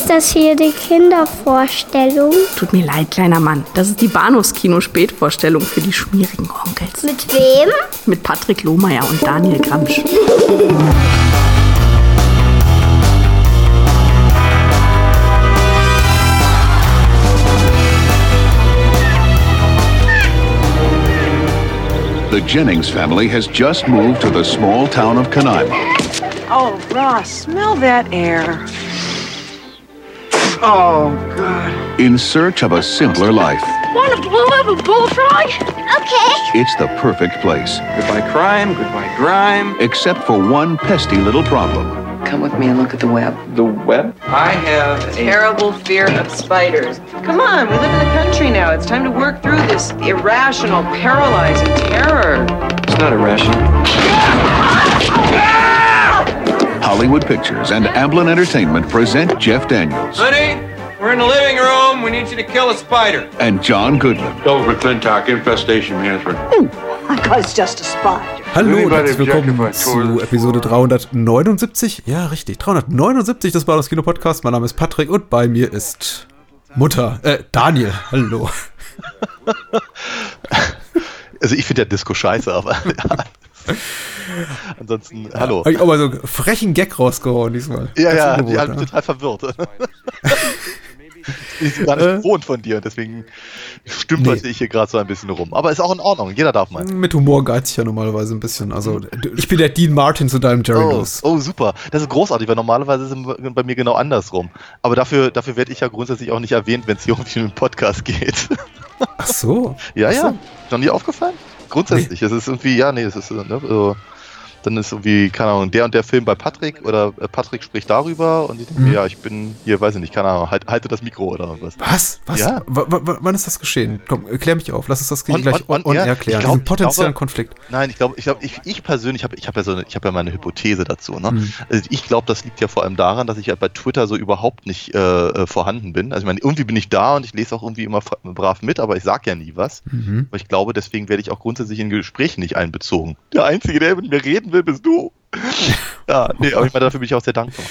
Ist das hier die Kindervorstellung? Tut mir leid, kleiner Mann. Das ist die Bahnhofskino-Spätvorstellung für die schmierigen Onkels. Mit wem? Mit Patrick Lohmeier und Daniel Gramsch. The Jennings family has just moved to the small town of Canaima. Oh, Ross, smell that air. Oh, God. In search of a simpler life, Want to blue of a bullfrog? Okay. it's the perfect place, Goodbye, crime. Goodbye, grime. except for one pesky little problem. Come with me and look at the web. The web? I have a terrible fear of spiders. Come on, we live in the country now. It's time to work through this irrational, paralyzing terror. It's not irrational. Hollywood Pictures and Amblin Entertainment present Jeff Daniels Honey, we're in the living room. We need you to kill a spider. and John Goodland. Bill McClintock, Infestation Management. Because just a spider. Hallo und herzlich willkommen zu? Episode 379. Ja, richtig, 379 des Bados Kino Podcast. Mein Name ist Patrick und bei mir ist Mutter, äh, Daniel. Hallo. Also ich finde ja Disco scheiße, aber ja. Ansonsten, hallo. Habe ich auch mal so einen frechen Gag rausgehauen diesmal. Ja, ja, die hat mich total verwirrt. ich bin gar nicht Äh. gewohnt von dir, deswegen stimmt Nee. ich hier gerade so ein bisschen rum. Aber ist auch in Ordnung, jeder darf mal. Mit Humor geizt ich ja normalerweise ein bisschen. Also, ich bin der Dean Martin zu deinem Jerry Oh, Lewis. oh, super. Das ist großartig, weil normalerweise ist es bei mir genau andersrum. Aber dafür, dafür werde ich ja grundsätzlich auch nicht erwähnt, wenn es hier um einen Podcast geht. Ach so. ja, Ach so. ja. Noch nie aufgefallen? Grundsätzlich. Es ist irgendwie, ja, nee, es ist, äh, ne, so, dann ist irgendwie, keine Ahnung, der und der Film bei Patrick oder äh, Patrick spricht darüber und ich denke mir, Mhm. ja, ich bin hier, weiß ich nicht, keine Ahnung, halt, halte das Mikro oder irgendwas. Was? Was? Ja. W wann ist das geschehen? Komm, klär mich auf. Lass uns das On- gleich on- on, on air? klären. Ich glaub- potenziellen glaube- Konflikt. Nein, ich glaube, ich, glaub, ich, ich persönlich habe ich hab ja so eine, ich habe ja meine Hypothese dazu. Ne? Mhm. Also ich glaube, das liegt ja vor allem daran, dass ich ja bei Twitter so überhaupt nicht äh, äh, vorhanden bin. Also ich meine, irgendwie bin ich da und ich lese auch irgendwie immer brav mit, aber ich sage ja nie was. Mhm. Aber ich glaube, deswegen werde ich auch grundsätzlich in Gesprächen nicht einbezogen. Der Einzige, der mit mir reden will, bist du. ja, nee, aber ich meine, dafür bin ich auch sehr dankbar.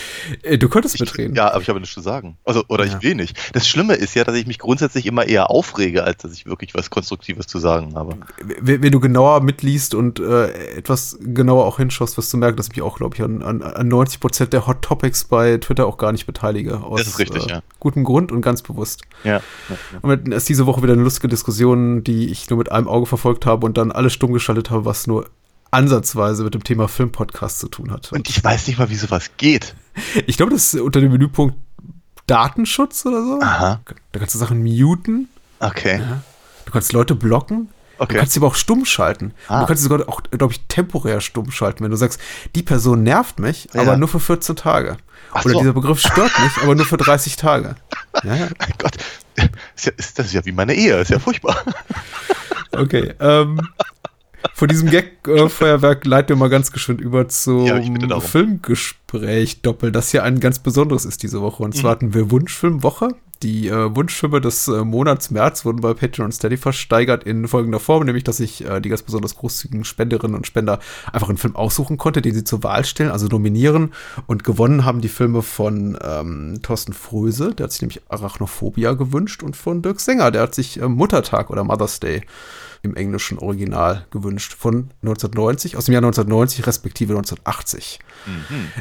Äh, Du könntest Ich, mitreden. ja, aber ich habe nichts zu sagen. Also, oder Ja. ich will nicht. Das Schlimme ist ja, dass ich mich grundsätzlich immer eher aufrege, als dass ich wirklich was Konstruktives zu sagen habe. wenn, wenn du genauer mitliest und äh, etwas genauer auch hinschaust, wirst du merken, dass ich mich auch, glaube ich, an, an, an 90 Prozent der Hot Topics bei Twitter auch gar nicht beteilige. Aus, Das ist richtig, äh, ja. Gutem Grund und ganz bewusst. Ja. ja, ja. Und es ist diese Woche wieder eine lustige Diskussion, die ich nur mit einem Auge verfolgt habe und dann alles stumm geschaltet habe, was nur ansatzweise mit dem Thema Filmpodcast zu tun hat. Und ich weiß nicht mal, wie sowas geht. ich glaube, das ist unter dem Menüpunkt Datenschutz oder so. Aha. Da kannst du Sachen muten. Okay. Du kannst Leute blocken. Okay. Du kannst sie aber auch stumm schalten. Ah. Du kannst sie sogar auch, glaube ich, temporär stumm schalten, wenn du sagst, die Person nervt mich, Ja. aber nur für 14 Tage. Ach Oder so. dieser Begriff stört mich, aber nur für 30 Tage. Ja, ja. Mein Gott. Ist ja, ist, das ist ja wie meine Ehe. Ist ja furchtbar. Okay. Ähm, von diesem Gag-Feuerwerk leiten wir mal ganz geschwind über zum Ja. Filmgespräch Doppel, das hier ein ganz besonderes ist diese Woche. Und Mhm. zwar hatten wir Wunschfilmwoche. Die äh, Wunschfilme des äh, Monats März wurden bei Patreon und Steady versteigert in folgender Form, nämlich, dass ich äh, die ganz besonders großzügigen Spenderinnen und Spender einfach einen Film aussuchen konnte, den sie zur Wahl stellen, also nominieren. Und gewonnen haben die Filme von ähm, Thorsten Fröse, der hat sich nämlich Arachnophobia gewünscht, und von Dirk Sänger, der hat sich äh, Muttertag oder Mother's Day im englischen Original gewünscht von 1990, aus dem Jahr 1990 respektive 1980.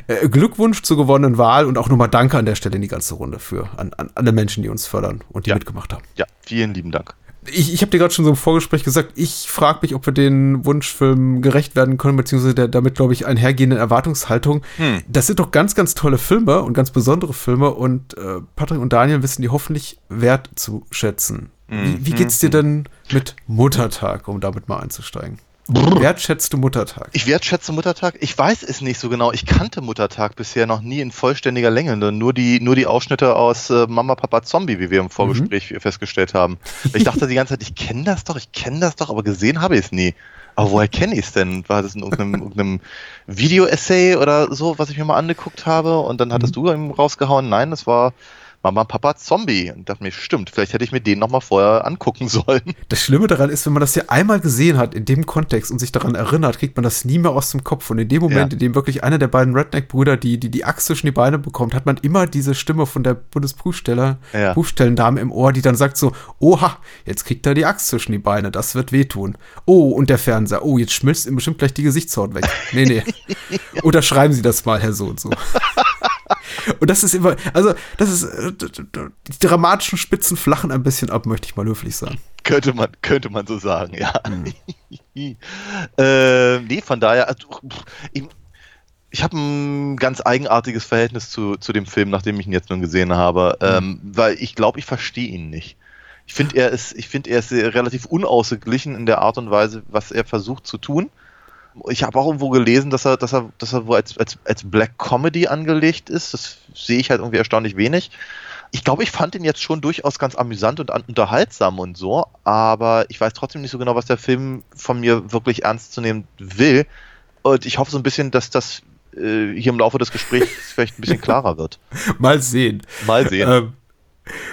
Äh, Glückwunsch zur gewonnenen Wahl und auch nochmal Danke an der Stelle in die ganze Runde für an, an alle Menschen, die uns fördern und die Ja. mitgemacht haben. Ja, vielen lieben Dank. Ich, ich habe dir gerade schon so im Vorgespräch gesagt, ich frage mich, ob wir den Wunschfilm gerecht werden können, beziehungsweise der damit, glaube ich, einhergehenden Erwartungshaltung. Hm. Das sind doch ganz, ganz tolle Filme und ganz besondere Filme und äh, Patrick und Daniel wissen die hoffentlich wert zu schätzen. Wie, wie geht's dir denn mit Muttertag, um damit mal einzusteigen? Wertschätzt du Muttertag? Ich wertschätze Muttertag. Ich weiß es nicht so genau. Ich kannte Muttertag bisher noch nie in vollständiger Länge. Nur die, nur die Ausschnitte aus äh, Mama, Papa, Zombie, wie wir im Vorgespräch festgestellt haben. Ich dachte die ganze Zeit, ich kenne das doch, ich kenne das doch, aber gesehen habe ich es nie. Aber woher kenne ich es denn? War das in irgendeinem, irgendeinem Video-Essay oder so, was ich mir mal angeguckt habe? Und dann hattest du ihm rausgehauen, nein, das war Mama, Papa, Zombie. Und dachte mir, stimmt, vielleicht hätte ich mir den nochmal vorher angucken sollen. Das Schlimme daran ist, wenn man das ja einmal gesehen hat in dem Kontext und sich daran erinnert, kriegt man das nie mehr aus dem Kopf. Und in dem Moment, Ja. in dem wirklich einer der beiden Redneck-Brüder die, die die Axt zwischen die Beine bekommt, hat man immer diese Stimme von der Bundesprüfsteller, Ja. Prüfstellendame im Ohr, die dann sagt so, oha, jetzt kriegt er die Axt zwischen die Beine, das wird wehtun. Oh, und der Fernseher, oh, jetzt schmilzt ihm bestimmt gleich die Gesichtshaut weg. Nee, nee. Oder schreiben Sie das mal, Herr so und so. Und das ist immer, also, das ist, äh, die dramatischen Spitzen flachen ein bisschen ab, möchte ich mal höflich sagen. Könnte man, könnte man so sagen, ja. äh, nee, von daher, also, ich, ich habe ein ganz eigenartiges Verhältnis zu, zu dem Film, nachdem ich ihn jetzt nun gesehen habe, ähm, weil ich glaube, ich verstehe ihn nicht. Ich finde, er ist, ich finde, er ist relativ unausgeglichen in der Art und Weise, was er versucht zu tun. Ich habe auch irgendwo gelesen, dass er, dass er, dass er wohl als, als, als Black Comedy angelegt ist. Das sehe ich halt irgendwie erstaunlich wenig. Ich glaube, ich fand ihn jetzt schon durchaus ganz amüsant und an- unterhaltsam und so, aber ich weiß trotzdem nicht so genau, was der Film von mir wirklich ernst zu nehmen will. Und ich hoffe so ein bisschen, dass das äh, hier im Laufe des Gesprächs vielleicht ein bisschen klarer wird. Mal sehen. Mal sehen. Ähm,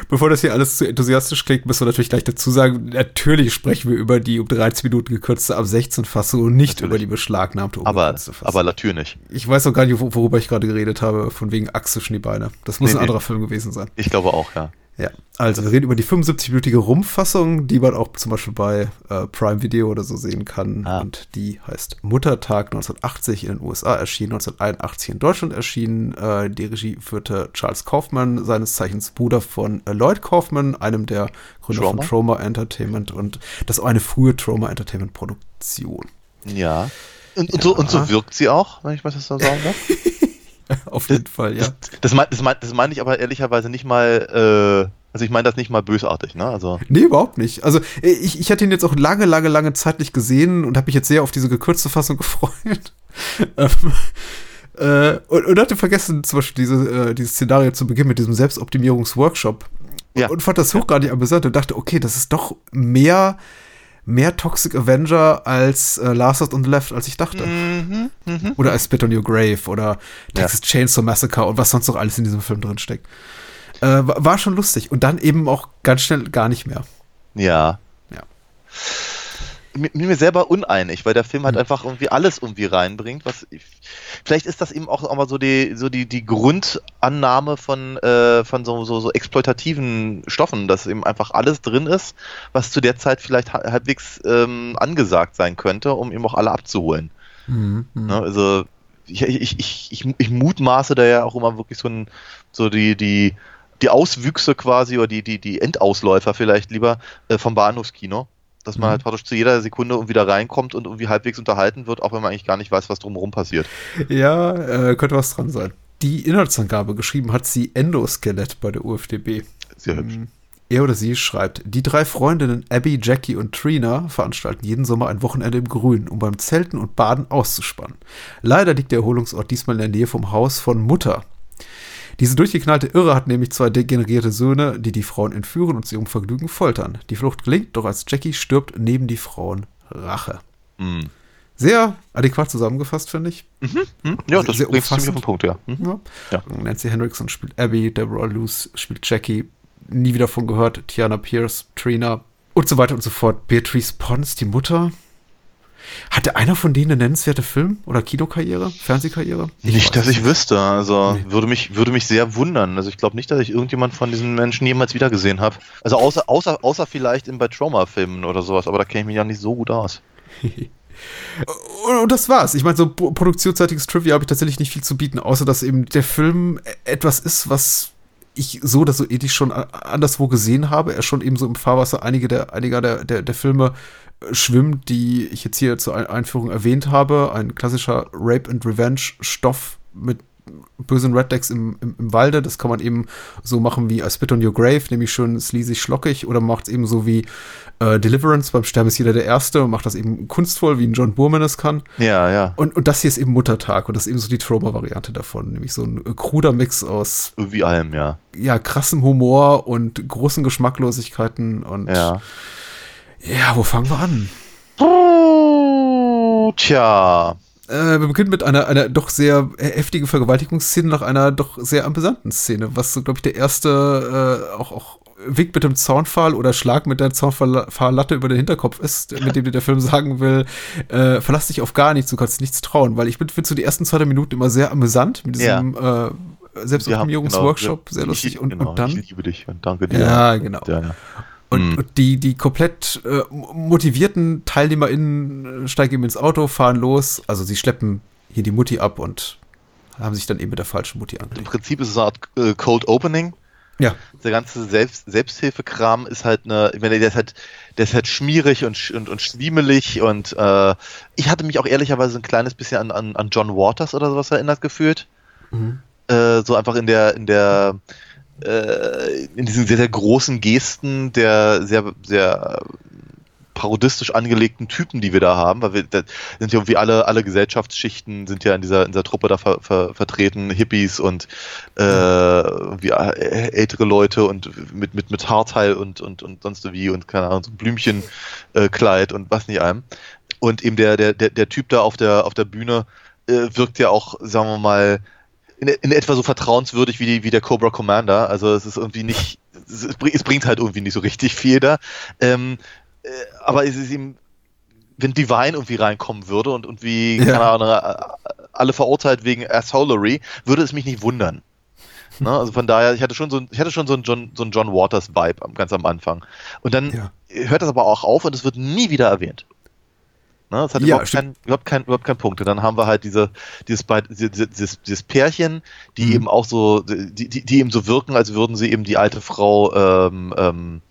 bevor das hier alles zu enthusiastisch klingt, müssen wir natürlich gleich dazu sagen, natürlich sprechen wir über die um 13 Minuten gekürzte ab 16 Fassung und nicht Natürlich. über die beschlagnahmte aber, ungekürzte Fassung. aber natürlich. ich weiß auch gar nicht, wo- worüber ich gerade geredet habe, von wegen Axt zwischen die Beine. Das muss Nee, ein nee. anderer Film gewesen sein. Ich glaube auch, ja. Ja, also wir reden über die 75-minütige Rumpfassung, die man auch zum Beispiel bei äh, Prime Video oder so sehen kann. Ah. Und die heißt Muttertag 1980 in den USA erschienen, 1981 in Deutschland erschienen. Äh, die Regie führte Charles Kaufman, seines Zeichens Bruder von äh, Lloyd Kaufman, einem der Gründer Trauma? von Trauma Entertainment. Und das ist auch eine frühe Trauma Entertainment Produktion. Ja. Und, und, so, und so wirkt sie auch, wenn ich mal das so sagen darf. Auf jeden Fall, ja. Das, das, mein, das, mein, das meine ich aber ehrlicherweise nicht mal, äh, also ich meine das nicht mal bösartig, ne? Also, Nee, überhaupt nicht. Also ich, ich hatte ihn jetzt auch lange, lange, lange Zeit nicht gesehen und habe mich jetzt sehr auf diese gekürzte Fassung gefreut. ähm, äh, und, und hatte vergessen, zum Beispiel diese, äh, dieses Szenario zu Beginn mit diesem Selbstoptimierungsworkshop. Ja. Und fand das hochgradig amüsant und dachte, okay, das ist doch mehr, mehr Toxic Avenger als äh, Last on the Left, als ich dachte. mhm, mhm. Oder als Spit on Your Grave oder Texas Chainsaw Massacre und was sonst noch alles in diesem Film drin steckt. Äh, war, war schon lustig. Und dann eben auch ganz schnell gar nicht mehr. Ja. Ja. Mir, mir selber uneinig, weil der Film halt einfach irgendwie alles irgendwie reinbringt, was ich, vielleicht ist das eben auch immer so die so die die Grundannahme von äh, von so, so so exploitativen Stoffen, dass eben einfach alles drin ist, was zu der Zeit vielleicht ha- halbwegs ähm, angesagt sein könnte, um eben auch alle abzuholen. Mhm. Ne? Also ich, ich, ich, ich, ich mutmaße da ja auch immer wirklich so, ein, so die, die, die Auswüchse quasi oder die, die, die Endausläufer vielleicht lieber äh, vom Bahnhofskino. Dass man Mhm. halt praktisch zu jeder Sekunde irgendwie da reinkommt und irgendwie halbwegs unterhalten wird, auch wenn man eigentlich gar nicht weiß, was drumherum passiert. Ja, äh, könnte was dran sein. Die Inhaltsangabe geschrieben hat sie Endoskelett bei der UFDB. Sehr hübsch. Mhm. Er oder sie schreibt, die drei Freundinnen Abby, Jackie und Trina veranstalten jeden Sommer ein Wochenende im Grün, um beim Zelten und Baden auszuspannen. Leider liegt der Erholungsort diesmal in der Nähe vom Haus von Mutter. Diese durchgeknallte Irre hat nämlich zwei degenerierte Söhne, die die Frauen entführen und zu ihrem Vergnügen foltern. Die Flucht gelingt, doch als Jackie stirbt, neben die Frauen Rache. Hm. Sehr adäquat zusammengefasst, finde ich. Hm? Ja, das Sehr bringt ziemlich auf den Punkt, ja. Mhm. Ja. Ja. Nancy Hendrickson spielt Abby, Deborah Luce spielt Jackie, nie wieder von gehört, Tiana Pierce, Trina und so weiter und so fort. Beatrice Pons, die Mutter. Hatte einer von denen eine nennenswerte Film- oder Kinokarriere, Fernsehkarriere? Nicht, dass ich wüsste. Also Nee. würde mich würde mich sehr wundern. Also ich glaube nicht, dass ich irgendjemand von diesen Menschen jemals wieder gesehen habe. Also außer außer außer vielleicht in bei Trauma-Filmen oder sowas. Aber da kenne ich mich ja nicht so gut aus. Und, das war's. Ich meine, so pro- produktionsseitiges Trivia habe ich tatsächlich nicht viel zu bieten, außer dass eben der Film e- etwas ist, was ich so oder so ethisch schon anderswo gesehen habe. Er schon eben so im Fahrwasser einige der, einiger der, der, der Filme äh, schwimmt, die ich jetzt hier zur Ein- Einführung erwähnt habe. Ein klassischer Rape and Revenge Stoff mit bösen Rednecks im, im, im Walde. Das kann man eben so machen wie I Spit on Your Grave, nämlich schön sleazy schlockig, oder macht es eben so wie äh, Deliverance, beim Sterben ist jeder der Erste und macht das eben kunstvoll, wie ein John Boorman es kann. Ja, ja. Und, und das hier ist eben Muttertag und das ist eben so die Trauma-Variante davon, nämlich so ein äh, kruder Mix aus Irgendwie allem, ja. ja, krassem Humor und großen Geschmacklosigkeiten und Ja. ja, wo fangen wir an? Tja. Äh, wir beginnen mit einer, einer doch sehr heftigen Vergewaltigungsszene nach einer doch sehr amüsanten Szene, was glaube ich, der erste äh, auch, auch Wink mit dem Zaunpfahl oder Schlag mit der Zaunpfahlatte über den Hinterkopf ist, mit dem dir der Film sagen will, äh, verlass dich auf gar nichts, du kannst nichts trauen. Weil ich finde so die ersten zwei Minuten immer sehr amüsant mit diesem ja. äh, Selbstoptimierungsworkshop, genau, sehr lustig. und, genau, und dann. Ich liebe dich und danke dir. Ja, genau. Ja, ja. Und, mhm. und, die, die komplett äh, motivierten TeilnehmerInnen steigen eben ins Auto, fahren los. Also sie schleppen hier die Mutti ab und haben sich dann eben mit der falschen Mutti angelegt. Im Prinzip ist es eine Art äh, Cold Opening. Ja. Der ganze Selbst Selbsthilfekram ist halt eine, ich meine, der ist halt, der ist halt schmierig und, und, und schwiemelig und äh, ich hatte mich auch ehrlicherweise ein kleines bisschen an, an, an John Waters oder sowas erinnert gefühlt. Mhm. Äh, so einfach in der, in der, äh, in diesen sehr, sehr großen Gesten der sehr, sehr parodistisch angelegten Typen, die wir da haben, weil wir da sind ja irgendwie alle, alle Gesellschaftsschichten sind ja in dieser, in dieser Truppe da ver, ver, vertreten, Hippies und äh, wie äh, ältere Leute und mit, mit, mit Haarteil und, und, und sonst wie und keine Ahnung, so Blümchenkleid äh, und was nicht einem. Und eben der, der, der, der Typ da auf der, auf der Bühne äh, wirkt ja auch, sagen wir mal, in, in etwa so vertrauenswürdig wie, die, wie der Cobra Commander. Also es ist irgendwie nicht, es, es bringt halt irgendwie nicht so richtig viel da. Ähm, äh, aber es ist ihm, wenn Divine irgendwie reinkommen würde und, und wie, ja. keine Ahnung, äh, alle verurteilt wegen Assholery, würde es mich nicht wundern. Ne? Also von daher, ich hatte schon so, ich hatte schon so einen John, so einen John Waters Vibe ganz am Anfang. Und dann ja. hört das aber auch auf und es wird nie wieder erwähnt. Ne? Das hat ja, überhaupt, kein, überhaupt, kein, überhaupt keinen Punkt. Und dann haben wir halt diese, dieses, dieses, dieses Pärchen, die mhm. eben auch so, die, die, die eben so wirken, als würden sie eben die alte Frau ähm, ähm,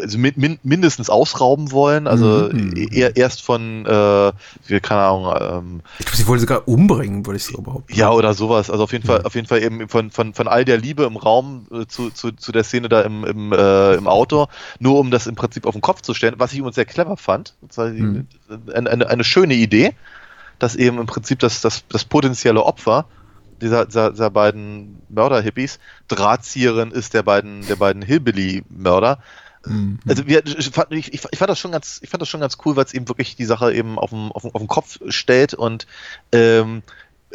also min, mindestens ausrauben wollen. Also mhm. eher, erst von, äh, wie, keine Ahnung. Ähm, ich glaube, sie wollen sogar umbringen, würde ich so behaupten. Ja, oder sowas. Also auf jeden mhm. Fall, auf jeden Fall eben von, von, von all der Liebe im Raum äh, zu, zu, zu der Szene da im, im, äh, im Auto, nur um das im Prinzip auf den Kopf zu stellen, was ich übrigens sehr clever fand. Mhm. eine, eine, eine schöne Idee, dass eben im Prinzip das, das, das potenzielle Opfer dieser, dieser, dieser beiden Mörder-Hippies Drahtzieherin ist der beiden, der beiden Hillbilly-Mörder Mhm. Also wir, ich, fand, ich, ich, fand das schon ganz, ich fand das schon ganz cool, weil es eben wirklich die Sache eben auf den, auf den, auf den Kopf stellt und ähm,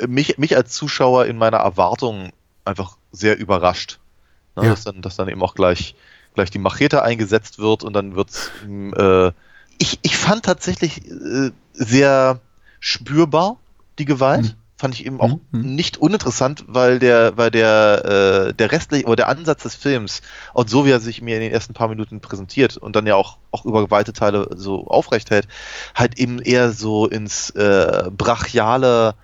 mich, mich als Zuschauer in meiner Erwartung einfach sehr überrascht. Ne, ja. dass, dann, dass dann eben auch gleich, gleich die Machete eingesetzt wird und dann wird's äh, ich, ich fand tatsächlich äh, sehr spürbar die Gewalt. Mhm fand ich eben auch mhm. nicht uninteressant, weil der, weil der, äh, der restliche oder der Ansatz des Films und so wie er sich mir in den ersten paar Minuten präsentiert und dann ja auch, auch über weite Teile so aufrecht hält, halt eben eher so ins äh, brachiale,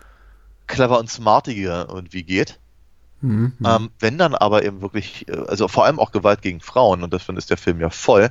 clever und smartige irgendwie geht. Mhm. Ähm, wenn dann aber eben wirklich, äh, also vor allem auch Gewalt gegen Frauen, und davon ist der Film ja voll,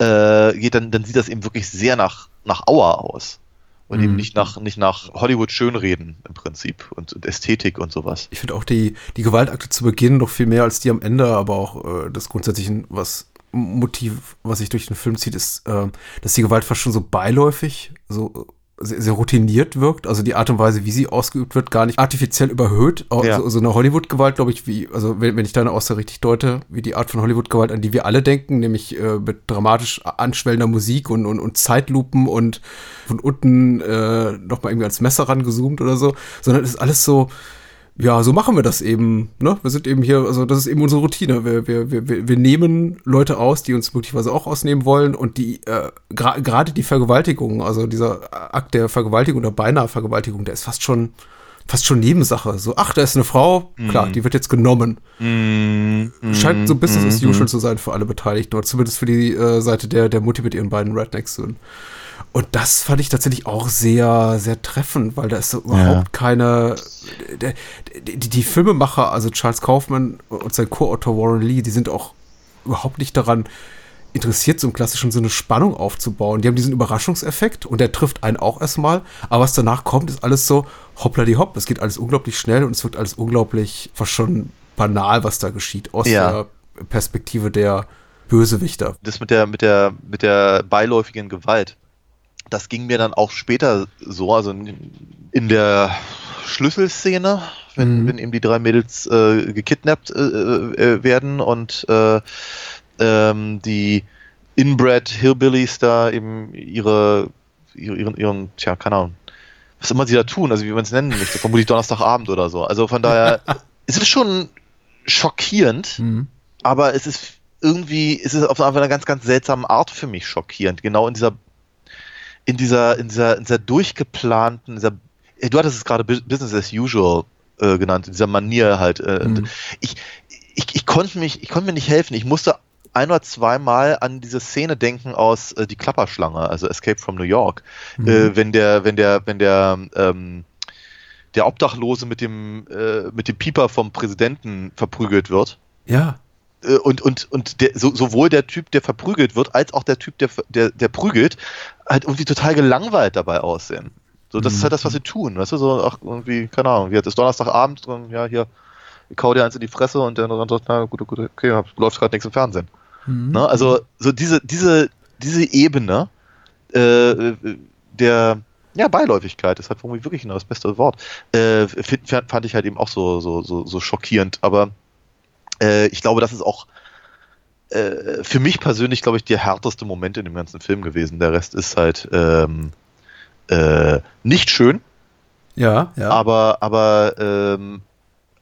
äh, geht, dann, dann sieht das eben wirklich sehr nach, nach Auer aus und mhm. eben nicht nach, nicht nach Hollywood schönreden im Prinzip und, und Ästhetik und sowas. Ich finde auch die, die Gewaltakte zu Beginn noch viel mehr als die am Ende, aber auch äh, das grundsätzliche, was Motiv, was sich durch den Film zieht, ist, äh, dass die Gewalt fast schon so beiläufig, so sehr, sehr, routiniert wirkt. Also die Art und Weise, wie sie ausgeübt wird, gar nicht artifiziell überhöht. Ja. So, so, eine Hollywood-Gewalt, glaube ich, wie, also wenn, wenn ich deine Aussage richtig deute, wie die Art von Hollywood-Gewalt, an die wir alle denken, nämlich äh, mit dramatisch anschwellender Musik und, und, und Zeitlupen und von unten äh, nochmal irgendwie ans Messer rangezoomt oder so, sondern es ist alles so, ja, so machen wir das eben. Ne? Wir sind eben hier, also das ist eben unsere Routine. Wir, wir, wir, wir nehmen Leute aus, die uns möglicherweise auch ausnehmen wollen und die äh, gerade gra die Vergewaltigung, also dieser Akt der Vergewaltigung oder beinahe Vergewaltigung, der ist fast schon fast schon Nebensache. So, ach, da ist eine Frau, klar, mm. die wird jetzt genommen. Mm. Scheint so Business as usual zu sein für alle Beteiligten, oder zumindest für die äh, Seite der, der Mutti mit ihren beiden Rednecks. Und das fand ich tatsächlich auch sehr, sehr treffend, weil da ist so überhaupt ja. keine. Der, die, die, Filmemacher, also Charles Kaufman und sein Co-Autor Warren Lee, die sind auch überhaupt nicht daran interessiert, so im klassischen Sinne Spannung aufzubauen. Die haben diesen Überraschungseffekt und der trifft einen auch erstmal. Aber was danach kommt, ist alles so hoppla die hopp. Es geht alles unglaublich schnell und es wird alles unglaublich, fast schon banal, was da geschieht, aus ja. der Perspektive der Bösewichter. Das mit der, mit der, mit der beiläufigen Gewalt das ging mir dann auch später so, also in der Schlüsselszene, wenn, mhm. wenn eben die drei Mädels äh, gekidnappt äh, äh, werden und äh, ähm, die Inbred Hillbillies da eben ihre, ihren, ihren, tja, keine Ahnung, was immer sie da tun, also wie man es nennen möchte, vermutlich Donnerstagabend oder so. Also von daher, es ist schon schockierend, Mhm. aber es ist irgendwie, es ist auf eine ganz, ganz seltsame Art für mich schockierend. Genau in dieser, in dieser, in dieser, in dieser durchgeplanten, dieser, du hattest es gerade Bu- Business as usual äh, genannt, in dieser Manier halt. Äh, Mhm. ich, ich, ich konnte mich, ich konnte mir nicht helfen. Ich musste ein oder zweimal an diese Szene denken aus äh, Die Klapperschlange, also Escape from New York. Äh, wenn der, wenn der, wenn der, ähm, der Obdachlose mit dem, äh, mit dem Pieper vom Präsidenten verprügelt wird. Ja. Äh, und, und, und der, so, sowohl der Typ, der verprügelt wird, als auch der Typ, der, der, der prügelt, halt irgendwie total gelangweilt dabei aussehen. So, das ist halt das, was sie tun. Weißt du, so, ach, irgendwie, keine Ahnung, wie hat es Donnerstagabend, und, ja, hier, ich kau dir eins in die Fresse und der dann sagt, na gut, gut, okay, hab- läuft gerade nichts im Fernsehen. Mhm. Ne? Also, so diese, diese, diese Ebene äh, der ja, Beiläufigkeit ist halt irgendwie wirklich das beste Wort. Äh, fand ich halt eben auch so, so, so, so schockierend, aber äh, ich glaube, das ist auch äh, für mich persönlich, glaube ich, der härteste Moment in dem ganzen Film gewesen. Der Rest ist halt ähm, äh, nicht schön, Ja, ja. aber, aber ähm,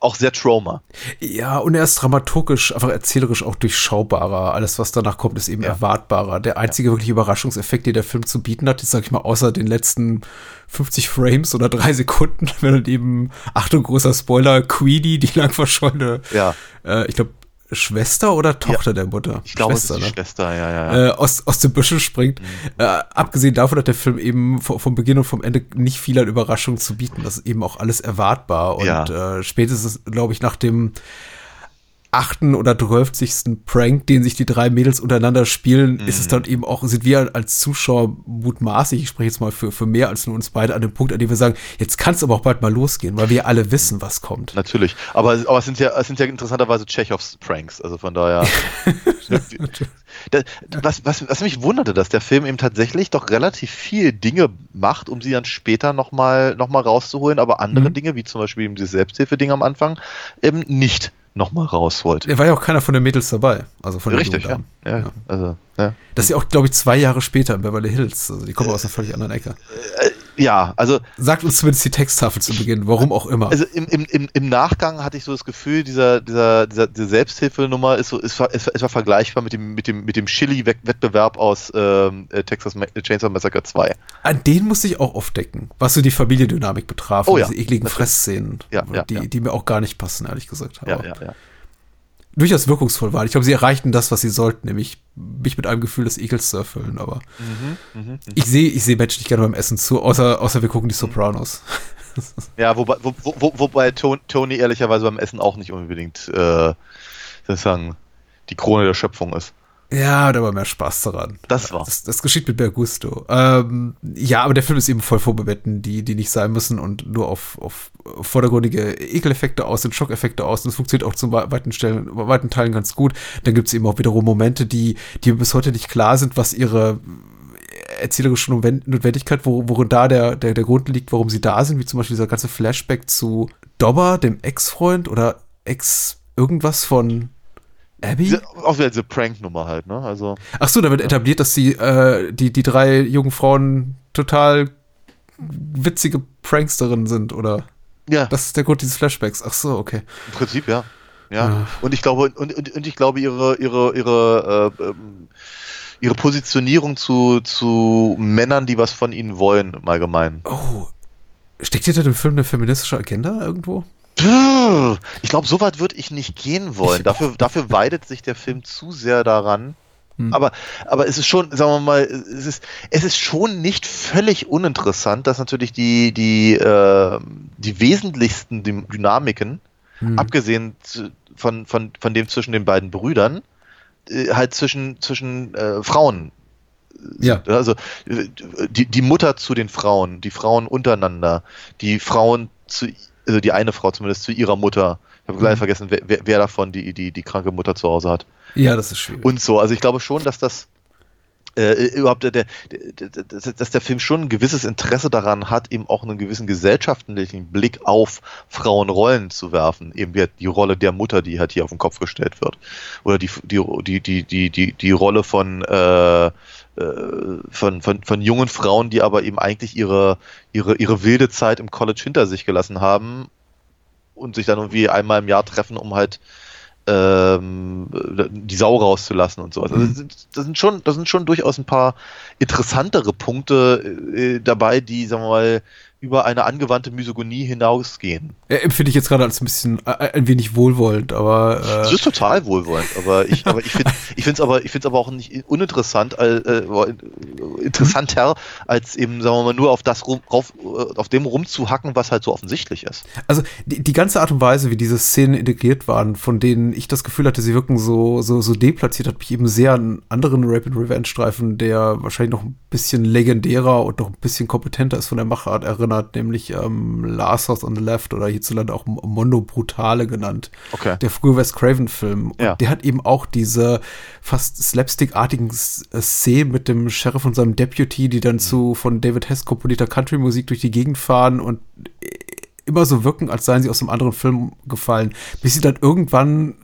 auch sehr Trauma. Ja, und er ist dramaturgisch, einfach erzählerisch auch durchschaubarer. Alles, was danach kommt, ist eben Ja. erwartbarer. Der einzige wirkliche Überraschungseffekt, den der Film zu bieten hat, ist, sag ich mal, außer den letzten 50 Frames oder drei Sekunden, wenn dann eben, Achtung, großer Spoiler, Queenie, die lang verschollene, Ja, äh, ich glaube, Schwester oder Tochter der Mutter? ich glaube, Schwester, es ist die ne? Schwester, ja, ja. ja. äh, aus, aus dem Büschel springt. Äh, abgesehen davon hat der Film eben v- vom Beginn und vom Ende nicht viel an Überraschungen zu bieten. Das ist eben auch alles erwartbar. Und Ja. äh, spätestens, glaube ich, nach dem achten oder zwölfzigsten Prank, den sich die drei Mädels untereinander spielen, ist Mhm. es dann eben auch, sind wir als Zuschauer mutmaßlich, ich spreche jetzt mal für, für mehr als nur uns beide, an dem Punkt, an dem wir sagen, jetzt kann es aber auch bald mal losgehen, weil wir alle wissen, was kommt. Natürlich. Aber, aber es sind ja, es sind ja interessanterweise Tschechows Pranks, also von daher. Da- was, was, was mich wunderte, dass der Film eben tatsächlich doch relativ viel Dinge macht, um sie dann später nochmal noch mal rauszuholen, aber andere Mhm. Dinge, wie zum Beispiel eben diese Selbsthilfe-Dinge am Anfang, eben nicht nochmal rausholt. Er war ja auch keiner von den Mädels dabei. Also von den Richtig, ja. Ja. Ja. Also, ja. Das ist ja auch, glaube ich, zwei Jahre später in Beverly Hills. Also die kommen aus einer völlig anderen Ecke. Ja, also Sagt uns zumindest die Texttafel zu Beginn, warum auch immer. Also im, im, im, Nachgang hatte ich so das Gefühl, dieser, dieser, dieser, diese Selbsthilfenummer ist so, ist, war- ist, ist war vergleichbar mit dem, mit dem, mit dem Chili-Wettbewerb aus ähm, äh, Texas Chainsaw Massacre 2. An den musste ich auch aufdecken, was so die Familiendynamik betraf. Oh und ja, diese ekligen. Fressszenen, Ja, ja, die, ja. die mir auch gar nicht passen, ehrlich gesagt. Ja, Aber ja, ja. Durchaus wirkungsvoll waren. Ich glaube, sie erreichten das, was sie sollten, nämlich mich mit einem Gefühl des Ekels zu erfüllen. Aber Mhm, ich sehe ich sehe Menschen nicht gerne beim Essen zu, außer, außer wir gucken die Sopranos. Ja, wobei, wo, wo, wobei Ton- Tony ehrlicherweise beim Essen auch nicht unbedingt äh, sozusagen die Krone der Schöpfung ist. Ja, da war mehr Spaß daran. Das war. Das, das geschieht mit mehr Gusto. Ähm, ja, aber der Film ist eben voll vor Bewetten, die, die nicht sein müssen und nur auf, auf vordergründige Ekeleffekte aus und Schockeffekte aus. Und es funktioniert auch wei- weiten, Stellen, weiten Teilen ganz gut. Dann gibt es eben auch wiederum Momente, die, die bis heute nicht klar sind, was ihre erzählerische Notwen- Notwendigkeit, wo, worin da der, der, der Grund liegt, warum sie da sind, wie zum Beispiel dieser ganze Flashback zu Dobber, dem Ex-Freund oder Ex irgendwas von Abby? Auch wieder diese Prank-Nummer halt, ne? Also, Ach so, da wird etabliert, dass die, äh, die, die drei jungen Frauen total witzige Pranksterinnen sind, oder? ja, Das ist der Grund dieses Flashbacks. Ach so, okay. im Prinzip, ja. Ja. Ja. Und ich glaube, und, und, und ich glaube, ihre, ihre, ihre, äh, ähm, ihre Positionierung zu, zu Männern, die was von ihnen wollen, im Allgemeinen. Oh. Steckt hinter dem Film eine feministische Agenda irgendwo? Ich glaube, so weit würde ich nicht gehen wollen. Dafür, dafür weidet sich der Film zu sehr daran. Hm. Aber, aber es ist schon, sagen wir mal, es ist, es ist schon nicht völlig uninteressant, dass natürlich die, die, äh, die wesentlichsten Dy- Dynamiken, Hm. abgesehen von, von, von dem zwischen den beiden Brüdern, äh, halt zwischen, zwischen äh, Frauen Ja. also äh, die, die Mutter zu den Frauen, die Frauen untereinander, die Frauen zu, also die eine Frau zumindest zu ihrer Mutter. Ich habe gleich Mhm. vergessen, wer, wer, davon die, die, die kranke Mutter zu Hause hat. Ja, das ist schwierig. Und so. Also ich glaube schon, dass das äh, überhaupt der, der, der, der, dass der Film schon ein gewisses Interesse daran hat, eben auch einen gewissen gesellschaftlichen Blick auf Frauenrollen zu werfen. Eben die Rolle der Mutter, die halt hier auf den Kopf gestellt wird. Oder die, die, die, die, die, die, die Rolle von äh, äh, von, von, von jungen Frauen, die aber eben eigentlich ihre, ihre, ihre wilde Zeit im College hinter sich gelassen haben und sich dann irgendwie einmal im Jahr treffen, um halt ähm, die Sau rauszulassen und sowas. Also das sind schon, das sind schon durchaus ein paar interessantere Punkte äh, dabei, die, sagen wir mal, über eine angewandte Misogonie hinausgehen. Äh, empfinde ich jetzt gerade als ein bisschen, äh, ein wenig wohlwollend, aber. Äh ist total wohlwollend, aber ich, aber ich finde, es aber, ich finde es aber auch nicht uninteressant, äh, äh, interessanter als eben, sagen wir mal, nur auf das rum, auf, auf dem rumzuhacken, was halt so offensichtlich ist. Also die, die ganze Art und Weise, wie diese Szenen integriert waren, von denen ich das Gefühl hatte, sie wirken so, so, so deplatziert, hat mich eben sehr an einen anderen Rapid Revenge Streifen, der wahrscheinlich noch ein bisschen legendärer und noch ein bisschen kompetenter ist von der Machart erinnert, nämlich ähm, Last House on the Left oder hierzulande auch Mondo Brutale genannt. Okay. Der frühe Wes Craven-Film. Ja. Der hat eben auch diese fast slapstick-artigen Szenen mit dem Sheriff und seinem Deputy, die dann zu von David Hess komponierter Country-Musik durch die Gegend fahren und immer so wirken, als seien sie aus einem anderen Film gefallen, bis sie dann irgendwann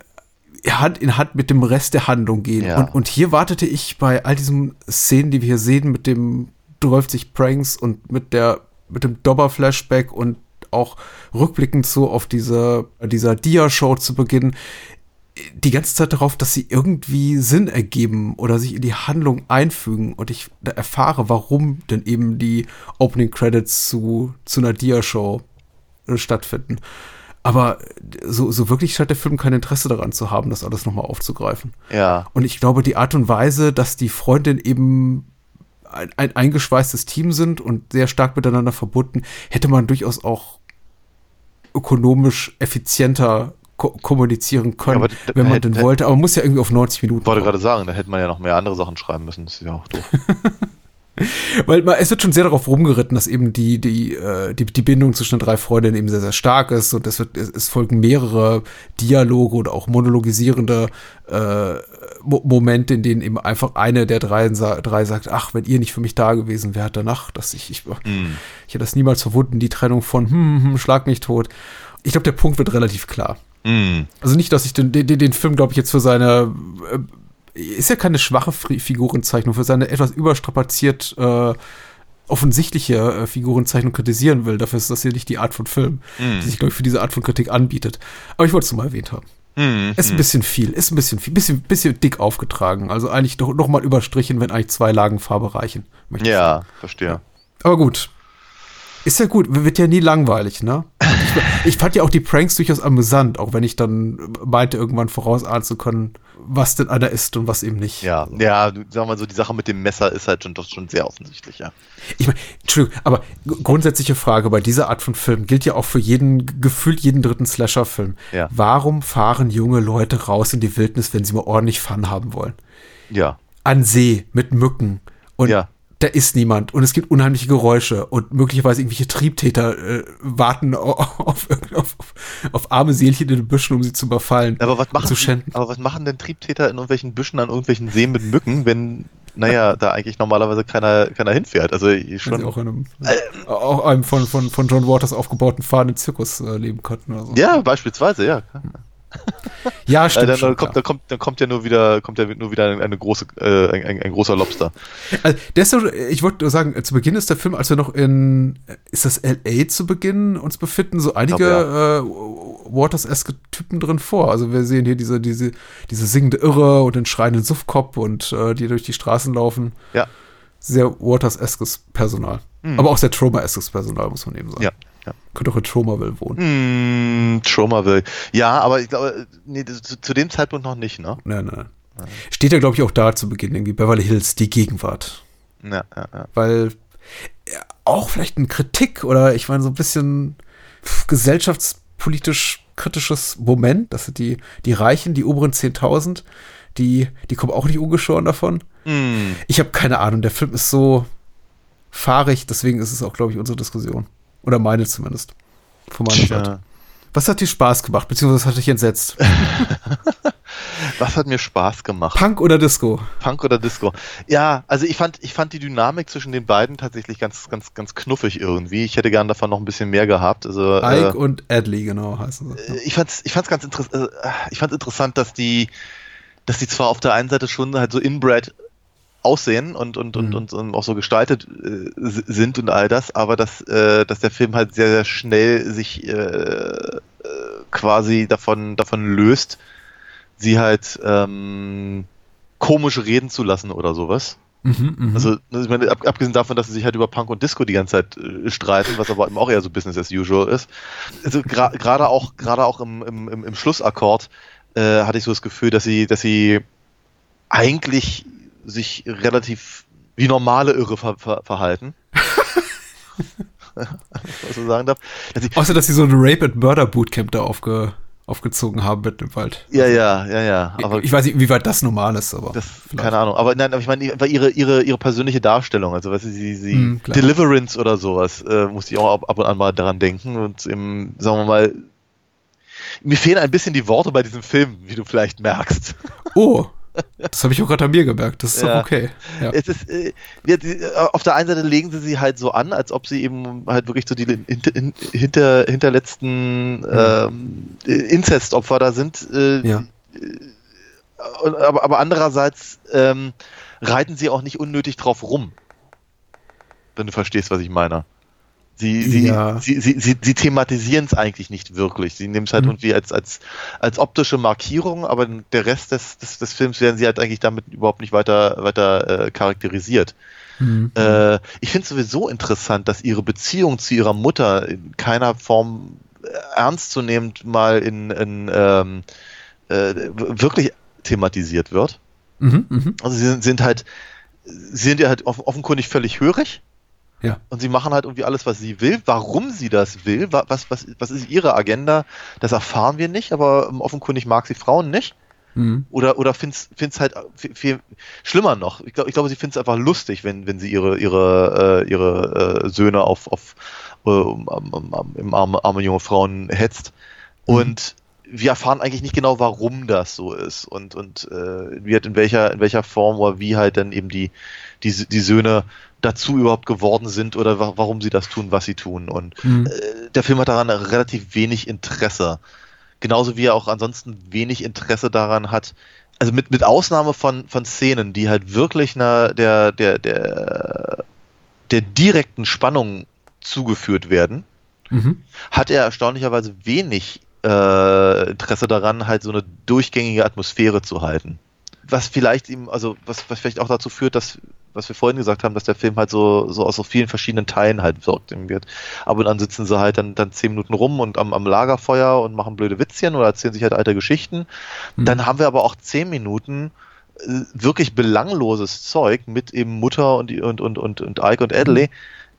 Hand in Hand mit dem Rest der Handlung gehen. Ja. Und, und hier wartete ich bei all diesen Szenen, die wir hier sehen, mit dem 12 Pranks und mit der, mit dem Dobber-Flashback und auch rückblickend so auf diese, dieser Dia-Show zu Beginn, die ganze Zeit darauf, dass sie irgendwie Sinn ergeben oder sich in die Handlung einfügen und ich da erfahre, warum denn eben die Opening Credits zu, zu einer Dia-Show äh, stattfinden. Aber so, so wirklich scheint der Film kein Interesse daran zu haben, das alles nochmal aufzugreifen. Ja. Und ich glaube, die Art und Weise, dass die Freundin eben ein, ein eingeschweißtes Team sind und sehr stark miteinander verbunden, hätte man durchaus auch ökonomisch effizienter ko kommunizieren können, Ja, wenn man hätte- denn wollte. Aber man muss ja irgendwie auf 90 Minuten. Ich wollte kommen. gerade sagen, da hätte man ja noch mehr andere Sachen schreiben müssen. Das ist ja auch doof. Weil man, es wird schon sehr darauf rumgeritten, dass eben die, die, äh, die, die Bindung zwischen den drei Freundinnen eben sehr, sehr stark ist und es, wird, es, es folgen mehrere Dialoge oder auch monologisierende äh, Momente, in denen eben einfach eine der drei, drei sagt, ach, wenn ihr nicht für mich da gewesen wärt danach, dass ich, ich, ich hätte das niemals verwunden, die Trennung von hm, hm, schlag mich tot. Ich glaube, der Punkt wird relativ klar. Mm. Also nicht, dass ich den, den, den Film, glaube ich, jetzt für seine äh, ist ja keine schwache Figurenzeichnung, für seine etwas überstrapaziert äh, offensichtliche äh, Figurenzeichnung kritisieren will. Dafür ist das hier nicht die Art von Film, die sich, glaube ich, für diese Art von Kritik anbietet. Aber ich wollte es nur mal erwähnt haben. Mm. Ist ein bisschen viel, ist ein bisschen viel, bisschen, bisschen dick aufgetragen. Also eigentlich doch noch mal überstrichen, wenn eigentlich zwei Lagen Farbe reichen. ich sagen. Ja, verstehe. Aber gut. Ist ja gut, wird ja nie langweilig, ne? Ich, ich fand ja auch die Pranks durchaus amüsant, auch wenn ich dann meinte, irgendwann vorausahnen zu können, was denn einer ist und was eben nicht. Ja, ja, du- sagen wir mal so, die Sache mit dem Messer ist halt schon doch schon sehr offensichtlich, ja. Ich meine, Entschuldigung, aber grundsätzliche Frage bei dieser Art von Film gilt ja auch für jeden, gefühlt jeden dritten Slasher-Film. Ja. Warum fahren junge Leute raus in die Wildnis, wenn sie mal ordentlich Fun haben wollen? Ja. An See mit Mücken und Ja. Da ist niemand und es gibt unheimliche Geräusche und möglicherweise irgendwelche Triebtäter äh, warten auf, auf, auf, auf arme Seelchen in den Büschen, um sie zu überfallen. Aber was machen, zu schänden. aber was machen denn Triebtäter in irgendwelchen Büschen an irgendwelchen Seen mit Mücken, wenn, naja, da eigentlich normalerweise keiner, keiner hinfährt? Also schon. auch in einem, auch einem von, von, von John Waters aufgebauten fahrenden Zirkus äh, leben könnten oder so. Ja, beispielsweise, ja. ja Äh, stimmt. dann, schon, kommt, dann, kommt, dann kommt ja nur wieder, kommt ja nur wieder eine große, äh, ein, ein, ein großer Lobster. Also, so, ich wollte nur sagen, äh, zu Beginn ist der Film, als wir noch in, äh, ist das L.A. zu Beginn uns befinden, so einige glaub, äh, Waters-eske Typen drin vor. Also wir sehen hier diese, diese, diese singende Irre und den schreienden Suffkopf und äh, die durch die Straßen laufen. Ja. Sehr Waters-eskes Personal. Aber auch sehr Trauma-eskes Personal, muss man eben sagen. Ja. Ja. Könnte auch in Traumaville wohnen. Hm, Traumaville. Ja, aber ich glaube, nee, zu, zu dem Zeitpunkt noch nicht, ne? Nein, nein. Steht ja, glaube ich, auch da zu Beginn, irgendwie Beverly Hills, die Gegenwart. Ja, ja, ja. weil ja, auch vielleicht eine Kritik oder ich meine so ein bisschen gesellschaftspolitisch kritisches Moment, dass die, die Reichen, die oberen 10.000, die, die kommen auch nicht ungeschoren davon. Hm. Ich habe keine Ahnung, der Film ist so fahrig, deswegen ist es auch, glaube ich, unsere Diskussion. Oder meine zumindest. Von meiner Seite. Tja. Was hat dir Spaß gemacht, beziehungsweise was hat dich entsetzt? Was hat mir Spaß gemacht? Punk oder Disco? Punk oder Disco? Ja, also ich fand, ich fand die Dynamik zwischen den beiden tatsächlich ganz, ganz, ganz knuffig irgendwie. Ich hätte gern davon noch ein bisschen mehr gehabt. Also, Ike äh, und Adley, genau, heißen sie. ich fand's, ich fand's ganz interessant, äh, ich fand's interessant, dass die, dass die zwar auf der einen Seite schon halt so inbred aussehen und, und, und, und, und auch so gestaltet äh, sind und all das, aber dass, äh, dass der Film halt sehr, sehr schnell sich äh, äh, quasi davon, davon löst, sie halt ähm, komisch reden zu lassen oder sowas. Mhm, mhm. Also, ich meine, ab, abgesehen davon, dass sie sich halt über Punk und Disco die ganze Zeit äh, streiten, was aber eben auch eher so Business as usual ist. Also gra- gerade auch, gerade auch im, im, im, im Schlussakkord äh, hatte ich so das Gefühl, dass sie, dass sie eigentlich sich relativ wie normale Irre ver ver verhalten. was man sagen darf. Dass Außer, dass sie so ein Rape and Murder Bootcamp da aufge, aufgezogen haben mit im Wald. ja, ja, ja, ja. Aber ich, ich weiß nicht, wie weit das normal ist, aber. Das, keine Ahnung. Aber nein, aber ich meine, ihre, ihre, ihre persönliche Darstellung, also was sie, sie klar. Deliverance oder sowas, äh, musste ich auch ab, ab und an mal daran denken. Und im, sagen wir mal, mir fehlen ein bisschen die Worte bei diesem Film, wie du vielleicht merkst. Oh, das habe ich auch gerade an mir gemerkt. Das ist Ja. doch okay. Ja. Es ist, äh, äh, auf der einen Seite legen sie sie halt so an, als ob sie eben halt wirklich so die hinter, hinter, hinterletzten ähm, Inzestopfer da sind. Äh, Ja. und, aber, aber andererseits ähm, reiten sie auch nicht unnötig drauf rum. Wenn du verstehst, was ich meine. Sie, sie, Ja. sie, sie, sie, sie thematisieren es eigentlich nicht wirklich. Sie nehmen es halt Mhm. irgendwie als, als, als optische Markierung, aber der Rest des, des, des Films werden sie halt eigentlich damit überhaupt nicht weiter, weiter äh, charakterisiert. Mhm. Äh, ich finde es sowieso interessant, dass ihre Beziehung zu ihrer Mutter in keiner Form äh, ernstzunehmend mal in, in ähm, äh, wirklich thematisiert wird. Mhm, mhm. Also sie sind, sind halt, sie sind ja halt off offenkundig völlig hörig. Ja. Und sie machen halt irgendwie alles, was sie will. Warum sie das will, wa- was, was, was ist ihre Agenda, das erfahren wir nicht, aber ähm, offenkundig mag sie Frauen nicht. Mhm. Oder, oder find's, find's halt viel, viel schlimmer noch. Ich glaube, ich glaube, sie findet es einfach lustig, wenn, wenn sie ihre, ihre, äh, ihre äh, Söhne auf, auf äh, um, um, um, im arme, arme junge Frauen hetzt. Und wir erfahren eigentlich nicht genau, warum das so ist und, und äh, wie halt in welcher, in welcher Form oder wie halt dann eben die, die, die Söhne dazu überhaupt geworden sind oder wa warum sie das tun, was sie tun. Und Mhm. äh, der Film hat daran relativ wenig Interesse. Genauso wie er auch ansonsten wenig Interesse daran hat, also mit, mit Ausnahme von, von Szenen, die halt wirklich einer, der, der, der, der direkten Spannung zugeführt werden, Mhm. hat er erstaunlicherweise wenig äh, Interesse daran, halt so eine durchgängige Atmosphäre zu halten. Was vielleicht ihm, also was, was vielleicht auch dazu führt, dass, was wir vorhin gesagt haben, dass der Film halt so, so aus so vielen verschiedenen Teilen halt wirkt. Wird. Ab und an sitzen sie halt dann, dann zehn Minuten rum und am, am Lagerfeuer und machen blöde Witzchen oder erzählen sich halt alte Geschichten. Mhm. Dann haben wir aber auch zehn Minuten äh, wirklich belangloses Zeug mit eben Mutter und, und, und, und, und Ike und Adley,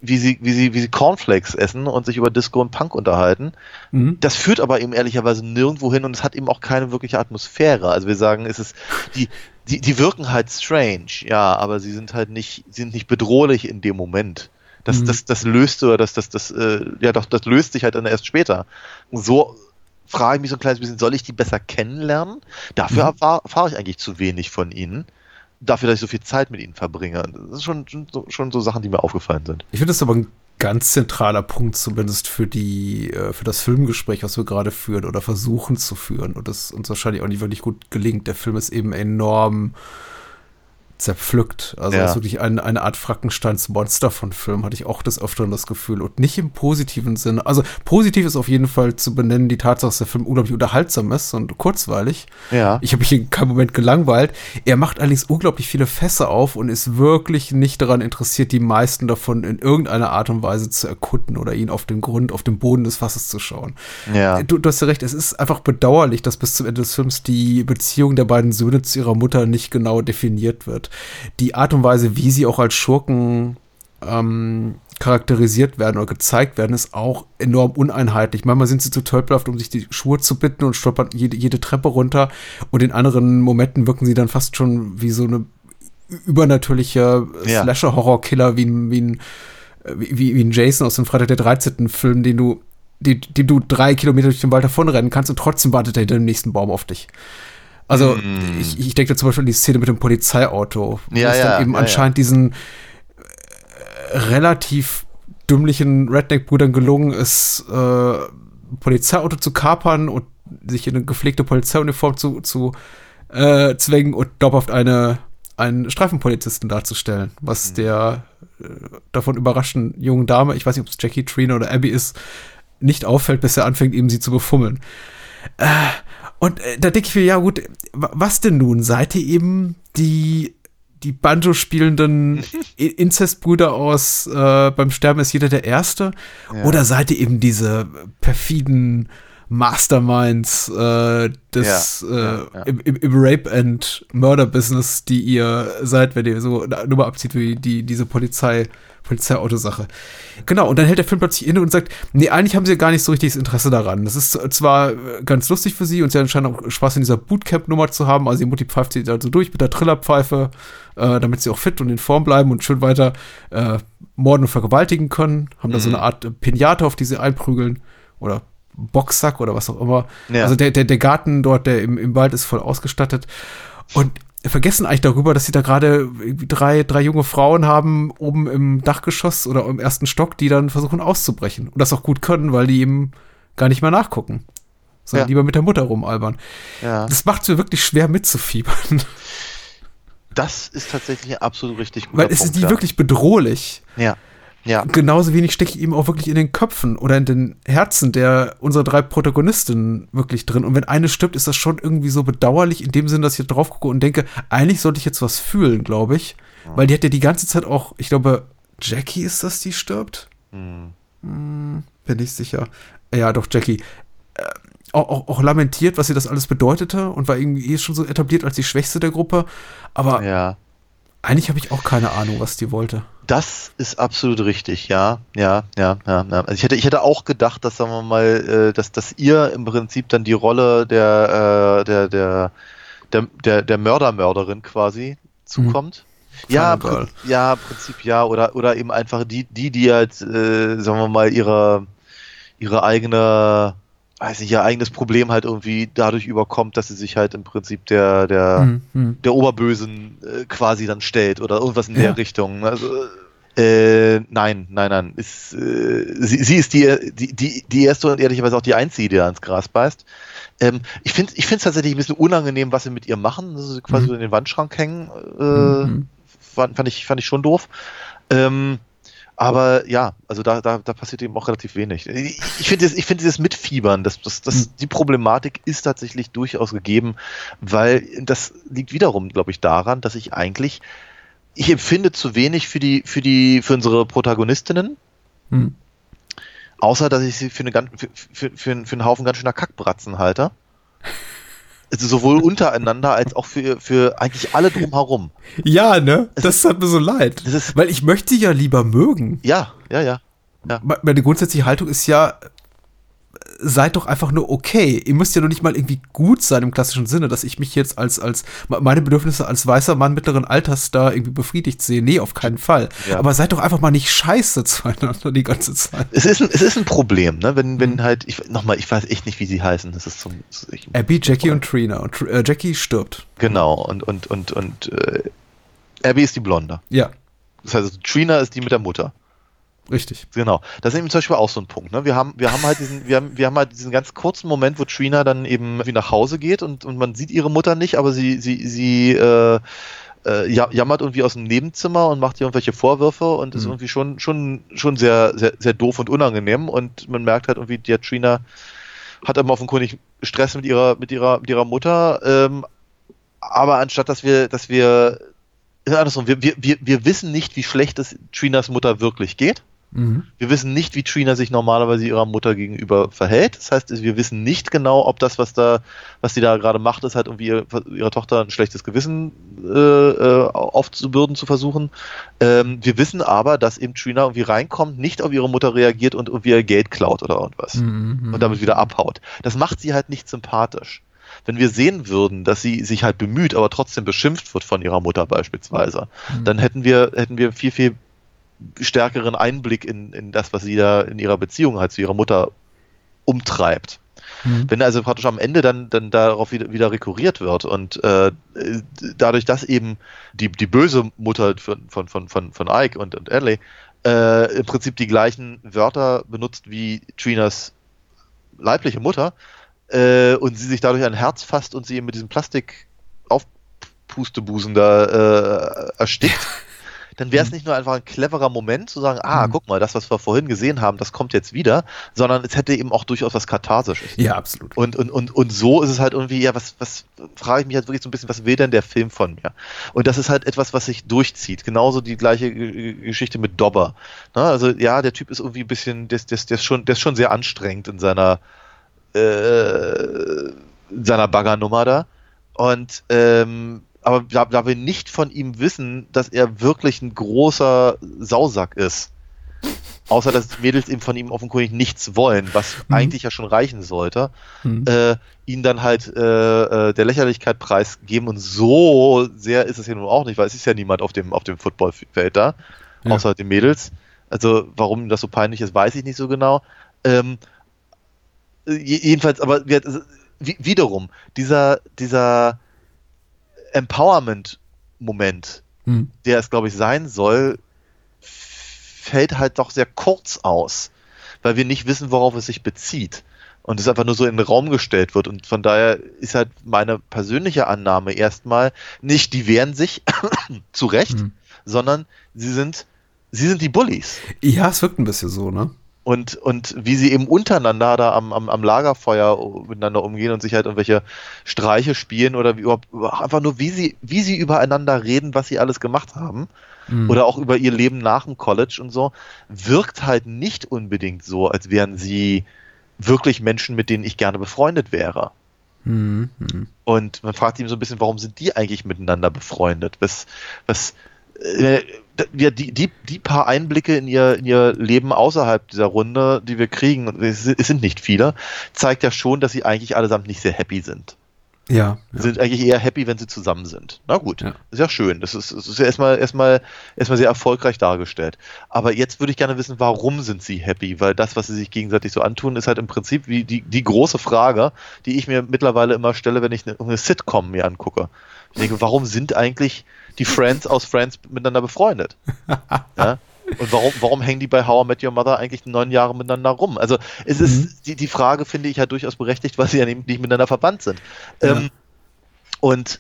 wie sie, wie sie, wie sie Cornflakes essen und sich über Disco und Punk unterhalten. Mhm. Das führt aber eben ehrlicherweise nirgendwo hin und es hat eben auch keine wirkliche Atmosphäre. Also wir sagen, es ist, die, die, die wirken halt strange, ja, aber sie sind halt nicht, sie sind nicht bedrohlich in dem Moment. Das, Mhm. das, das löst oder das, das, das, äh, ja doch, das löst sich halt dann erst später. So frage ich mich so ein kleines bisschen, soll ich die besser kennenlernen? Dafür Mhm. erfahr- erfahre ich eigentlich zu wenig von ihnen. Dafür, dass ich so viel Zeit mit ihnen verbringe. Das ist schon, schon, so, schon so Sachen, die mir aufgefallen sind. Ich finde das aber ein ganz zentraler Punkt, zumindest für die, äh, für das Filmgespräch, was wir gerade führen oder versuchen zu führen und das uns wahrscheinlich auch nicht wirklich gut gelingt. Der Film ist eben enorm zerpflückt. Also Ja. wirklich eine, eine Art Frankensteins Monster von Film, hatte ich auch des Öfteren das Gefühl. Und nicht im positiven Sinne. Also positiv ist auf jeden Fall zu benennen die Tatsache, dass der Film unglaublich unterhaltsam ist und kurzweilig. Ja. Ich habe mich in keinem Moment gelangweilt. Er macht allerdings unglaublich viele Fässer auf und ist wirklich nicht daran interessiert, die meisten davon in irgendeiner Art und Weise zu erkunden oder ihn auf den Grund, auf den Boden des Fasses zu schauen. Ja. Du, du hast ja recht, es ist einfach bedauerlich, dass bis zum Ende des Films die Beziehung der beiden Söhne zu ihrer Mutter nicht genau definiert wird. Die Art und Weise, wie sie auch als Schurken ähm, charakterisiert werden oder gezeigt werden, ist auch enorm uneinheitlich. Manchmal sind sie zu tölpelhaft, um sich die Schuhe zu bitten und stolpern jede, jede Treppe runter. Und in anderen Momenten wirken sie dann fast schon wie so eine übernatürliche Ja. Slasher-Horror-Killer, wie, ein- wie, ein, äh, wie, wie ein Jason aus dem Freitag der 13. Film, den du, den, den du drei Kilometer durch den Wald davonrennen kannst und trotzdem wartet er hinter dem nächsten Baum auf dich. Also, Mm. ich, ich denke da zum Beispiel an die Szene mit dem Polizeiauto, wo Ja, es ja, dann eben ja, anscheinend diesen äh, relativ dümmlichen Redneck-Brüdern gelungen ist, äh, ein Polizeiauto zu kapern und sich in eine gepflegte Polizeiuniform zu, zu äh, zwängen und dauerhaft eine, einen Streifenpolizisten darzustellen, was der äh, davon überraschten jungen Dame, ich weiß nicht, ob es Jackie, Trina oder Abby ist, nicht auffällt, bis er anfängt, eben sie zu befummeln. Äh, und äh, da denke ich mir, ja gut, was denn nun? Seid ihr eben die, die Banjo spielenden Inzestbrüder aus äh, Beim Sterben ist jeder der Erste? Ja. Oder seid ihr eben diese perfiden Masterminds äh, des Ja, ja, äh, ja. Im, im, im Rape and Murder Business, die ihr seid, wenn ihr so eine Nummer abzieht wie die, diese Polizei, Polizeiautosache. Genau, und dann hält der Film plötzlich inne und sagt, nee, eigentlich haben sie gar nicht so richtiges Interesse daran. Das ist zwar ganz lustig für sie und sie anscheinend auch Spaß in dieser Bootcamp-Nummer zu haben, also die Mutti pfeift sie da so durch mit der Trillerpfeife, äh, damit sie auch fit und in Form bleiben und schön weiter äh, morden und vergewaltigen können. Haben da so Mhm. eine Art Pinata, auf die sie einprügeln oder Boxsack oder was auch immer. Ja. Also der, der, der Garten dort, der im, im Wald ist voll ausgestattet. Und vergessen eigentlich darüber, dass sie da gerade drei, drei junge Frauen haben oben im Dachgeschoss oder im ersten Stock, die dann versuchen auszubrechen. Und das auch gut können, weil die eben gar nicht mehr nachgucken. Sondern Ja. lieber mit der Mutter rumalbern. Ja. Das macht es mir wirklich schwer mitzufiebern. Das ist tatsächlich absolut richtig Weil es ist Punkt, die ja. wirklich bedrohlich. Ja. Ja. Genauso wenig stecke ich ihm auch wirklich in den Köpfen oder in den Herzen der unserer drei Protagonistinnen wirklich drin. Und wenn eine stirbt, ist das schon irgendwie so bedauerlich in dem Sinn, dass ich drauf gucke und denke, eigentlich sollte ich jetzt was fühlen, glaube ich. Weil die hat ja die ganze Zeit auch, ich glaube, Jackie ist das, die stirbt? Hm. Hm, bin ich sicher. Ja, doch, Jackie. Äh, auch, auch, auch lamentiert, was sie das alles bedeutete und war irgendwie eh schon so etabliert als die Schwächste der Gruppe. Aber Ja. eigentlich habe ich auch keine Ahnung, was die wollte. Das ist absolut richtig, ja, ja, ja, ja. ja. Also ich hätte, ich hätte auch gedacht, dass sagen wir mal, äh, dass, dass ihr im Prinzip dann die Rolle der, äh, der, der, der, der, der Mördermörderin quasi zukommt. Ja, Final Girl. Prin- ja, im Prinzip ja, oder, oder eben einfach die, die, die halt, äh, sagen wir mal, ihre, ihre eigene, weiß nicht, ihr eigenes Problem halt irgendwie dadurch überkommt, dass sie sich halt im Prinzip der, der, Hm, hm. der Oberbösen äh, quasi dann stellt oder irgendwas in Ja. der Richtung. Also, äh, nein, nein, nein. Ist, äh, sie, sie ist die, die, die, die erste und ehrlicherweise auch die einzige, die da ins Gras beißt. Ähm, ich finde es tatsächlich ein bisschen unangenehm, was sie mit ihr machen. Das ist quasi Mhm. so in den Wandschrank hängen. Äh, Mhm. fand, fand, ich, fand ich schon doof. Ähm, aber ja, also da, da, da passiert eben auch relativ wenig. Ich finde ich finde dieses Mitfiebern, das, das, das, Mhm. die Problematik ist tatsächlich durchaus gegeben, weil das liegt wiederum, glaube ich, daran, dass ich eigentlich, ich empfinde zu wenig für die, für die, für unsere Protagonistinnen, Hm. außer dass ich sie für, eine, ganz- für, für, für, für einen Haufen ganz schöner Kackbratzen halte. Also sowohl untereinander als auch für, für eigentlich alle drumherum. Ja, ne? Es Das hat mir so leid. Weil ich möchte sie ja lieber mögen. Ja, ja, ja. Me- Meine grundsätzliche Haltung ist ja, seid doch einfach nur okay. Ihr müsst ja noch nicht mal irgendwie gut sein im klassischen Sinne, dass ich mich jetzt als, als meine Bedürfnisse als weißer Mann mittleren Alters da irgendwie befriedigt sehe. Nee, auf keinen Fall. Ja. Aber seid doch einfach mal nicht scheiße zueinander die ganze Zeit. Es ist ein, es ist ein Problem, ne? Wenn, wenn halt, ich nochmal, ich weiß echt nicht, wie sie heißen. Das ist zum. das ist- Abby, Jackie und Trina. Und äh, Jackie stirbt. genau, und, und, und, und äh, Abby ist die Blonde. Ja, Das heißt, Trina ist die mit der Mutter. Richtig. Genau. Das ist eben zum Beispiel auch so ein Punkt. Ne? Wir haben, wir haben halt diesen, wir haben, wir haben halt diesen ganz kurzen Moment, wo Trina dann eben wie nach Hause geht und, und man sieht ihre Mutter nicht, aber sie, sie, sie äh, äh, ja- jammert irgendwie aus dem Nebenzimmer und macht ihr irgendwelche Vorwürfe und ist Mhm. irgendwie schon, schon, schon sehr, sehr, sehr doof und unangenehm und man merkt halt irgendwie, die Trina hat immer offenkundig Stress mit ihrer, mit ihrer, mit ihrer Mutter, ähm, aber anstatt dass wir, dass wir, andersrum, wir, wir, wir wissen nicht, wie schlecht es Trinas Mutter wirklich geht. Mhm. Wir wissen nicht, wie Trina sich normalerweise ihrer Mutter gegenüber verhält. Das heißt, wir wissen nicht genau, ob das, was da, was sie da gerade macht, ist halt irgendwie ihr, ihrer Tochter ein schlechtes Gewissen äh, äh, aufzubürden zu versuchen. Ähm, wir wissen aber, dass eben Trina irgendwie reinkommt, nicht auf ihre Mutter reagiert und irgendwie ihr Geld klaut oder irgendwas Mhm. und damit wieder abhaut. Das macht sie halt nicht sympathisch. Wenn wir sehen würden, dass sie sich halt bemüht, aber trotzdem beschimpft wird von ihrer Mutter beispielsweise, Mhm. dann hätten wir, hätten wir viel, viel stärkeren Einblick in, in das, was sie da in ihrer Beziehung halt zu ihrer Mutter umtreibt. Mhm. Wenn also praktisch am Ende dann, dann darauf wieder, wieder rekurriert wird und äh, dadurch, dass eben die, die böse Mutter von, von, von, von, von Ike und, und Adley äh, im Prinzip die gleichen Wörter benutzt wie Trinas leibliche Mutter äh, und sie sich dadurch ein Herz fasst und sie eben mit diesem Plastik Pustebusen da äh, erstickt, dann wäre es nicht nur einfach ein cleverer Moment zu sagen, ah, Mhm. guck mal, das, was wir vorhin gesehen haben, das kommt jetzt wieder, sondern es hätte eben auch durchaus was Katharsisches. Ja, absolut. Und, und, und, und so ist es halt irgendwie, ja, was, was frage ich mich halt wirklich so ein bisschen, was will denn der Film von mir? Und das ist halt etwas, was sich durchzieht. Genauso die gleiche G- Geschichte mit Dobber. Ne? Also ja, der Typ ist irgendwie ein bisschen, der, ist- der, der, ist schon, der ist schon sehr anstrengend in seiner, äh, in seiner Baggernummer da. Und ähm, aber da, da wir nicht von ihm wissen, dass er wirklich ein großer Sausack ist. Außer dass die Mädels eben von ihm offenkundig nichts wollen, was Mhm. eigentlich ja schon reichen sollte, Mhm. äh, ihn dann halt äh, äh, der Lächerlichkeit preisgeben und so sehr ist es ja nun auch nicht, weil es ist ja niemand auf dem, auf dem Footballfeld da, Ja. außer den Mädels. Also warum das so peinlich ist, weiß ich nicht so genau. Ähm, äh, je- jedenfalls, aber wie, wiederum, dieser, dieser Empowerment-Moment, Mhm. der es, glaube ich, sein soll, fällt halt doch sehr kurz aus, weil wir nicht wissen, worauf es sich bezieht. Und es einfach nur so in den Raum gestellt wird. Und von daher ist halt meine persönliche Annahme erstmal nicht, die wehren sich zu Recht, Mhm. sondern sie sind, sie sind die Bullies. Ja, es wirkt ein bisschen so, ne? Und, und wie sie eben untereinander da am, am, am Lagerfeuer miteinander umgehen und sich halt irgendwelche Streiche spielen oder wie überhaupt einfach nur, wie sie, wie sie übereinander reden, was sie alles gemacht haben Mhm. oder auch über ihr Leben nach dem College und so, wirkt halt nicht unbedingt so, als wären sie wirklich Menschen, mit denen ich gerne befreundet wäre. Mhm. Mhm. Und man fragt ihn so ein bisschen, warum sind die eigentlich miteinander befreundet? Was, was, ja, die, die, die paar Einblicke in ihr, in ihr Leben außerhalb dieser Runde, die wir kriegen, es sind nicht viele, zeigt ja schon, dass sie eigentlich allesamt nicht sehr happy sind. Ja. Ja. sind eigentlich eher happy, wenn sie zusammen sind. Na gut, Ja. ist ja schön. Das ist, das ist ja erstmal, erstmal, erstmal sehr erfolgreich dargestellt. Aber jetzt würde ich gerne wissen, warum sind sie happy? Weil das, was sie sich gegenseitig so antun, ist halt im Prinzip wie die, die große Frage, die ich mir mittlerweile immer stelle, wenn ich eine, eine Sitcom mir angucke. Ich denke, warum sind eigentlich die Friends aus Friends miteinander befreundet? ja? Und warum, warum hängen die bei How I Met Your Mother eigentlich neun Jahre miteinander rum? Also es ist die, die Frage finde ich ja durchaus berechtigt, weil sie ja eben nicht miteinander verbannt sind. Ja. Ähm, und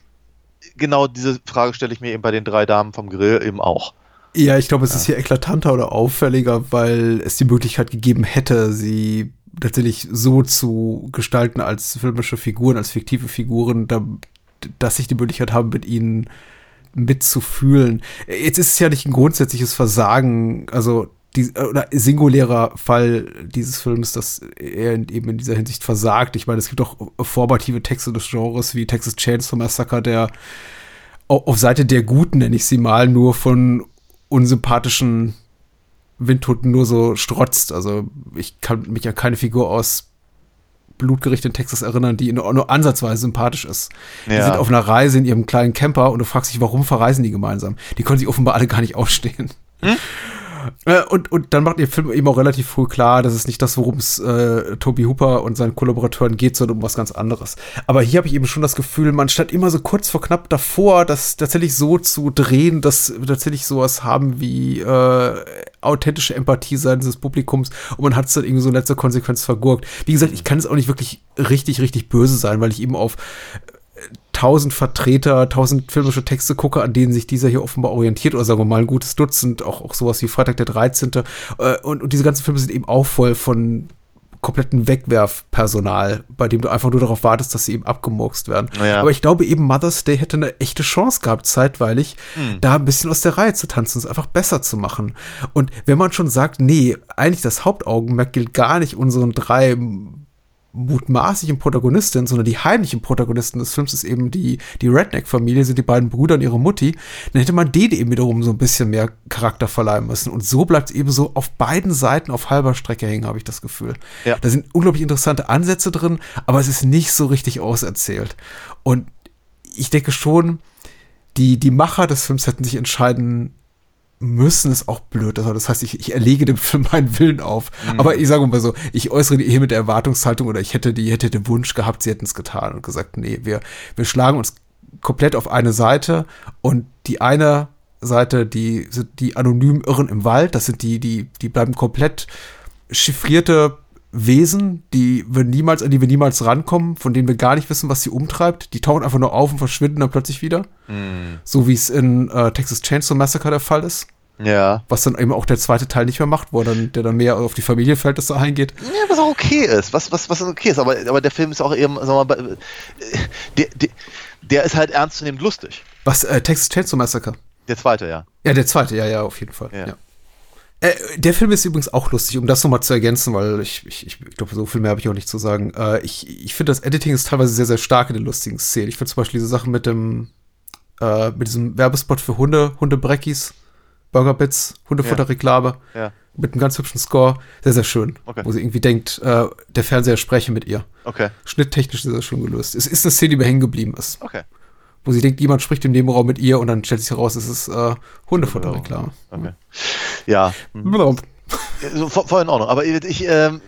genau diese Frage stelle ich mir eben bei den drei Damen vom Grill eben auch. Ja, ich glaube, es ist hier eklatanter oder auffälliger, weil es die Möglichkeit gegeben hätte, sie tatsächlich so zu gestalten als filmische Figuren, als fiktive Figuren, da, dass ich die Möglichkeit habe, mit ihnen mitzufühlen. Jetzt ist es ja nicht ein grundsätzliches Versagen, also die, oder singulärer Fall dieses Films, dass er eben in dieser Hinsicht versagt. Ich meine, es gibt auch formative Texte des Genres wie Texas Chainsaw Massacre, der au- auf Seite der Guten, nenne ich sie mal, nur von unsympathischen Windhunden nur so strotzt. Also ich kann mich an keine Figur aus Blutgericht in Texas erinnern, die nur, ansatzweise sympathisch ist. Die Ja. sind auf einer Reise in ihrem kleinen Camper und du fragst dich, warum verreisen die gemeinsam? Die können sich offenbar alle gar nicht ausstehen. Äh, Und, und dann macht ihr Film eben auch relativ früh klar, dass es nicht das, worum es äh, Toby Hooper und seinen Kollaborateuren geht, sondern um was ganz anderes. Aber hier habe ich eben schon das Gefühl, man stand immer so kurz vor knapp davor, das tatsächlich so zu drehen, dass wir tatsächlich sowas haben wie äh, authentische Empathie seitens des Publikums und man hat es dann irgendwie so in letzter Konsequenz vergurkt. Wie gesagt, ich kann es auch nicht wirklich richtig, richtig böse sein, weil ich eben auf tausend Vertreter, tausend filmische Texte gucke, an denen sich dieser hier offenbar orientiert, oder sagen wir mal ein gutes Dutzend, auch, auch sowas wie Freitag der 13. Äh, und, und diese ganzen Filme sind eben auch voll von kompletten Wegwerfpersonal, bei dem du einfach nur darauf wartest, dass sie eben abgemurkst werden. Ja. Aber ich glaube eben, Mother's Day hätte eine echte Chance gehabt, zeitweilig, da ein bisschen aus der Reihe zu tanzen, es einfach besser zu machen. Und wenn man schon sagt, nee, eigentlich das Hauptaugenmerk gilt gar nicht unseren drei mutmaßlichen Protagonistin, sondern die heimlichen Protagonisten des Films ist eben die, die Redneck-Familie, sind die beiden Brüder und ihre Mutti, dann hätte man denen eben wiederum so ein bisschen mehr Charakter verleihen müssen. Und so bleibt es eben so auf beiden Seiten auf halber Strecke hängen, habe ich das Gefühl. Ja. Da sind unglaublich interessante Ansätze drin, aber es ist nicht so richtig auserzählt. Und ich denke schon, die, die Macher des Films hätten sich entscheiden müssen, ist auch blöd. Also das heißt, ich, ich erlege dem Film meinen Willen auf. Aber ich sage mal so, ich äußere hier mit der Erwartungshaltung oder ich hätte die, hätte den Wunsch gehabt, sie hätten es getan und gesagt, nee, wir, wir schlagen uns komplett auf eine Seite und die eine Seite, die sind die anonym Irren im Wald, das sind die, die, die bleiben komplett chiffrierte Wesen, die wir niemals, an die wir niemals rankommen, von denen wir gar nicht wissen, was sie umtreibt. Die tauchen einfach nur auf und verschwinden dann plötzlich wieder. Hm. So wie es in äh, Texas Chainsaw Massacre der Fall ist. Ja. Was dann eben auch der zweite Teil nicht mehr macht, wo dann, der dann mehr auf die Familienverhältnisse eingeht. Ja, was auch okay ist. Was, was, was okay ist. Aber, aber der Film ist auch eben, sagen wir mal, äh, der, der, der ist halt ernstzunehmend lustig. Was, äh, Texas Chainsaw Massacre? Der zweite, ja. Ja, der zweite, ja, ja, auf jeden Fall. Ja. Ja. Äh, der Film ist übrigens auch lustig, um das nochmal zu ergänzen, weil ich, ich, ich glaube, so viel mehr habe ich auch nicht zu sagen. Äh, ich ich finde, das Editing ist teilweise sehr, sehr stark in den lustigen Szenen. Ich finde zum Beispiel diese Sache mit dem, mit diesem Werbespot für Hunde, Hundebreckis, Burger Bits, Hundefutterreklame, Ja. mit einem ganz hübschen Score, sehr, sehr schön. Okay. Wo sie irgendwie denkt, äh, der Fernseher spreche mit ihr. Okay. Schnitttechnisch sehr, schön gelöst. Es ist eine Szene, die mir hängen geblieben ist. Okay. Wo sie denkt, jemand spricht im Nebenraum mit ihr und dann stellt sich heraus, es ist äh, Hundefutterreklame. Okay. Ja. Genau. So, voll, voll in Ordnung. Aber ich, ähm,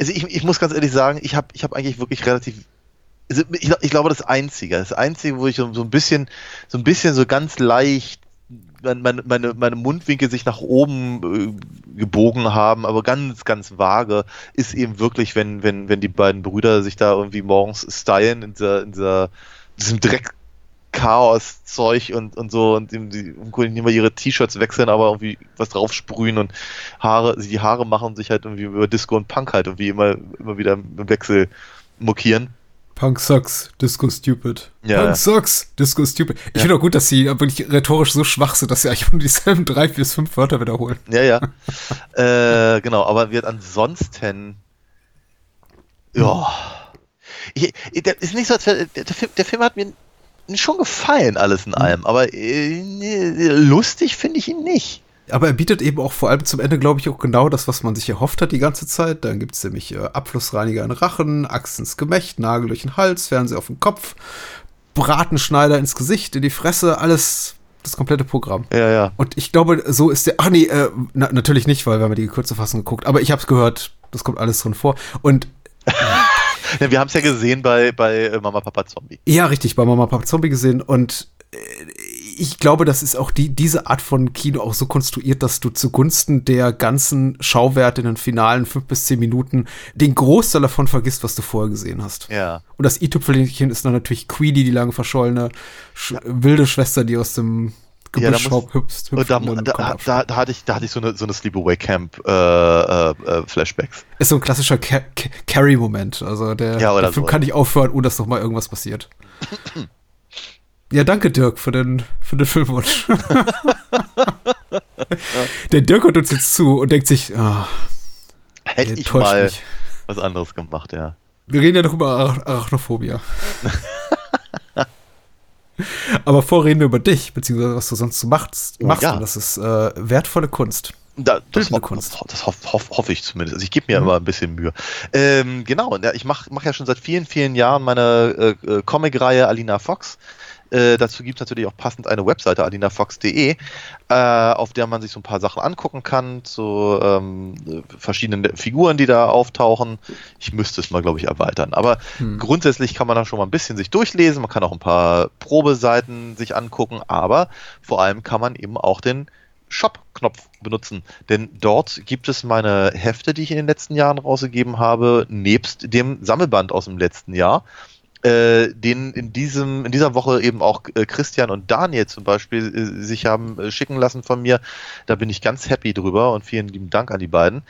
also ich, ich muss ganz ehrlich sagen, ich habe ich hab eigentlich wirklich relativ. Also ich, glaub- ich glaube, das Einzige, das Einzige, wo ich so, ein bisschen, so ein bisschen so ganz leicht meine, meine, meine Mundwinkel sich nach oben äh, gebogen haben, aber ganz, ganz vage, ist eben wirklich, wenn, wenn, wenn die beiden Brüder sich da irgendwie morgens stylen in dieser, in dieser, diesem Dreck Chaos-Zeug und, und so und die, nicht immer ihre T-Shirts wechseln, aber irgendwie was drauf sprühen und Haare, die Haare machen sich halt irgendwie über Disco und Punk halt irgendwie immer, immer wieder im Wechsel mokieren. Punk sucks, Disco stupid. Ja, Punk ja. sucks, Disco stupid. Ich finde auch gut, dass sie wirklich rhetorisch so schwach sind, dass sie eigentlich nur dieselben drei, vier, fünf Wörter wiederholen. Ja, ja. äh, genau, aber wird ansonsten. Ja. Ich, ich, der ist nicht so, als wär, der, der, Film, der Film hat mir schon gefallen, alles in allem, aber äh, lustig finde ich ihn nicht. Aber er bietet eben auch vor allem zum Ende, glaube ich, auch genau das, was man sich erhofft hat die ganze Zeit. Dann gibt es nämlich äh, Abflussreiniger in Rachen, Axt ins Gemächt, Nagel durch den Hals, Fernseher auf den Kopf, Bratenschneider ins Gesicht, in die Fresse, alles das komplette Programm. Ja, ja. Und ich glaube, so ist der. Ach nee, äh, na, natürlich nicht, weil wir haben ja die kurze Fassung geguckt. Aber ich habe es gehört, das kommt alles drin vor. Und ja wir haben es ja gesehen bei, bei äh, Mama Papa Zombie. ja, richtig, bei Mama Papa Zombie gesehen. Und äh, ich glaube, das ist auch die, diese Art von Kino auch so konstruiert, dass du zugunsten der ganzen Schauwerte in den finalen fünf bis zehn Minuten den Großteil davon vergisst, was du vorher gesehen hast. Ja. Und das i-Tüpfelchen ist dann natürlich Queenie, die lange verschollene, sch wilde Schwester, die aus dem Ja, da Gebüsch muss- hüpft. Und da, hüpft und da, da, da, hatte ich, da hatte ich so eine, so eine Sleepaway Camp äh, äh, äh, Flashbacks. Ist so ein klassischer Ca Ca Carrie-Moment. Also der, Ja, der Film so. kann nicht aufhören, ohne dass noch mal irgendwas passiert. ja, danke Dirk für den, für den Filmwunsch. der Dirk hört uns jetzt zu und denkt sich, ah, Hätte ich mal mich. was anderes gemacht, ja. Wir reden ja noch über Arach Arachnophobia. Aber vorher reden wir über dich, beziehungsweise was du sonst so machst. Oh, machst ja. Und das ist äh, wertvolle Kunst. Da, das ho Kunst. ho das hoff, hoff, hoffe ich zumindest. Also ich gebe mir immer ein bisschen Mühe. Ähm, genau, ich mache mach ja schon seit vielen, vielen Jahren meine äh, äh, Comic-Reihe Alina Fox. Äh, dazu gibt es natürlich auch passend eine Webseite, alinafox.de, äh, auf der man sich so ein paar Sachen angucken kann, zu ähm, äh, verschiedenen Figuren, die da auftauchen. Ich müsste es mal, glaube ich, erweitern. Aber grundsätzlich kann man da schon mal ein bisschen sich durchlesen. Man kann auch ein paar Probeseiten sich angucken, aber vor allem kann man eben auch den Shop-Knopf benutzen. Denn dort gibt es meine Hefte, die ich in den letzten Jahren rausgegeben habe, nebst dem Sammelband aus dem letzten Jahr. Äh, den in diesem in dieser Woche eben auch äh, Christian und Daniel zum Beispiel äh, sich haben äh, schicken lassen von mir. Da bin ich ganz happy drüber und vielen lieben Dank an die beiden.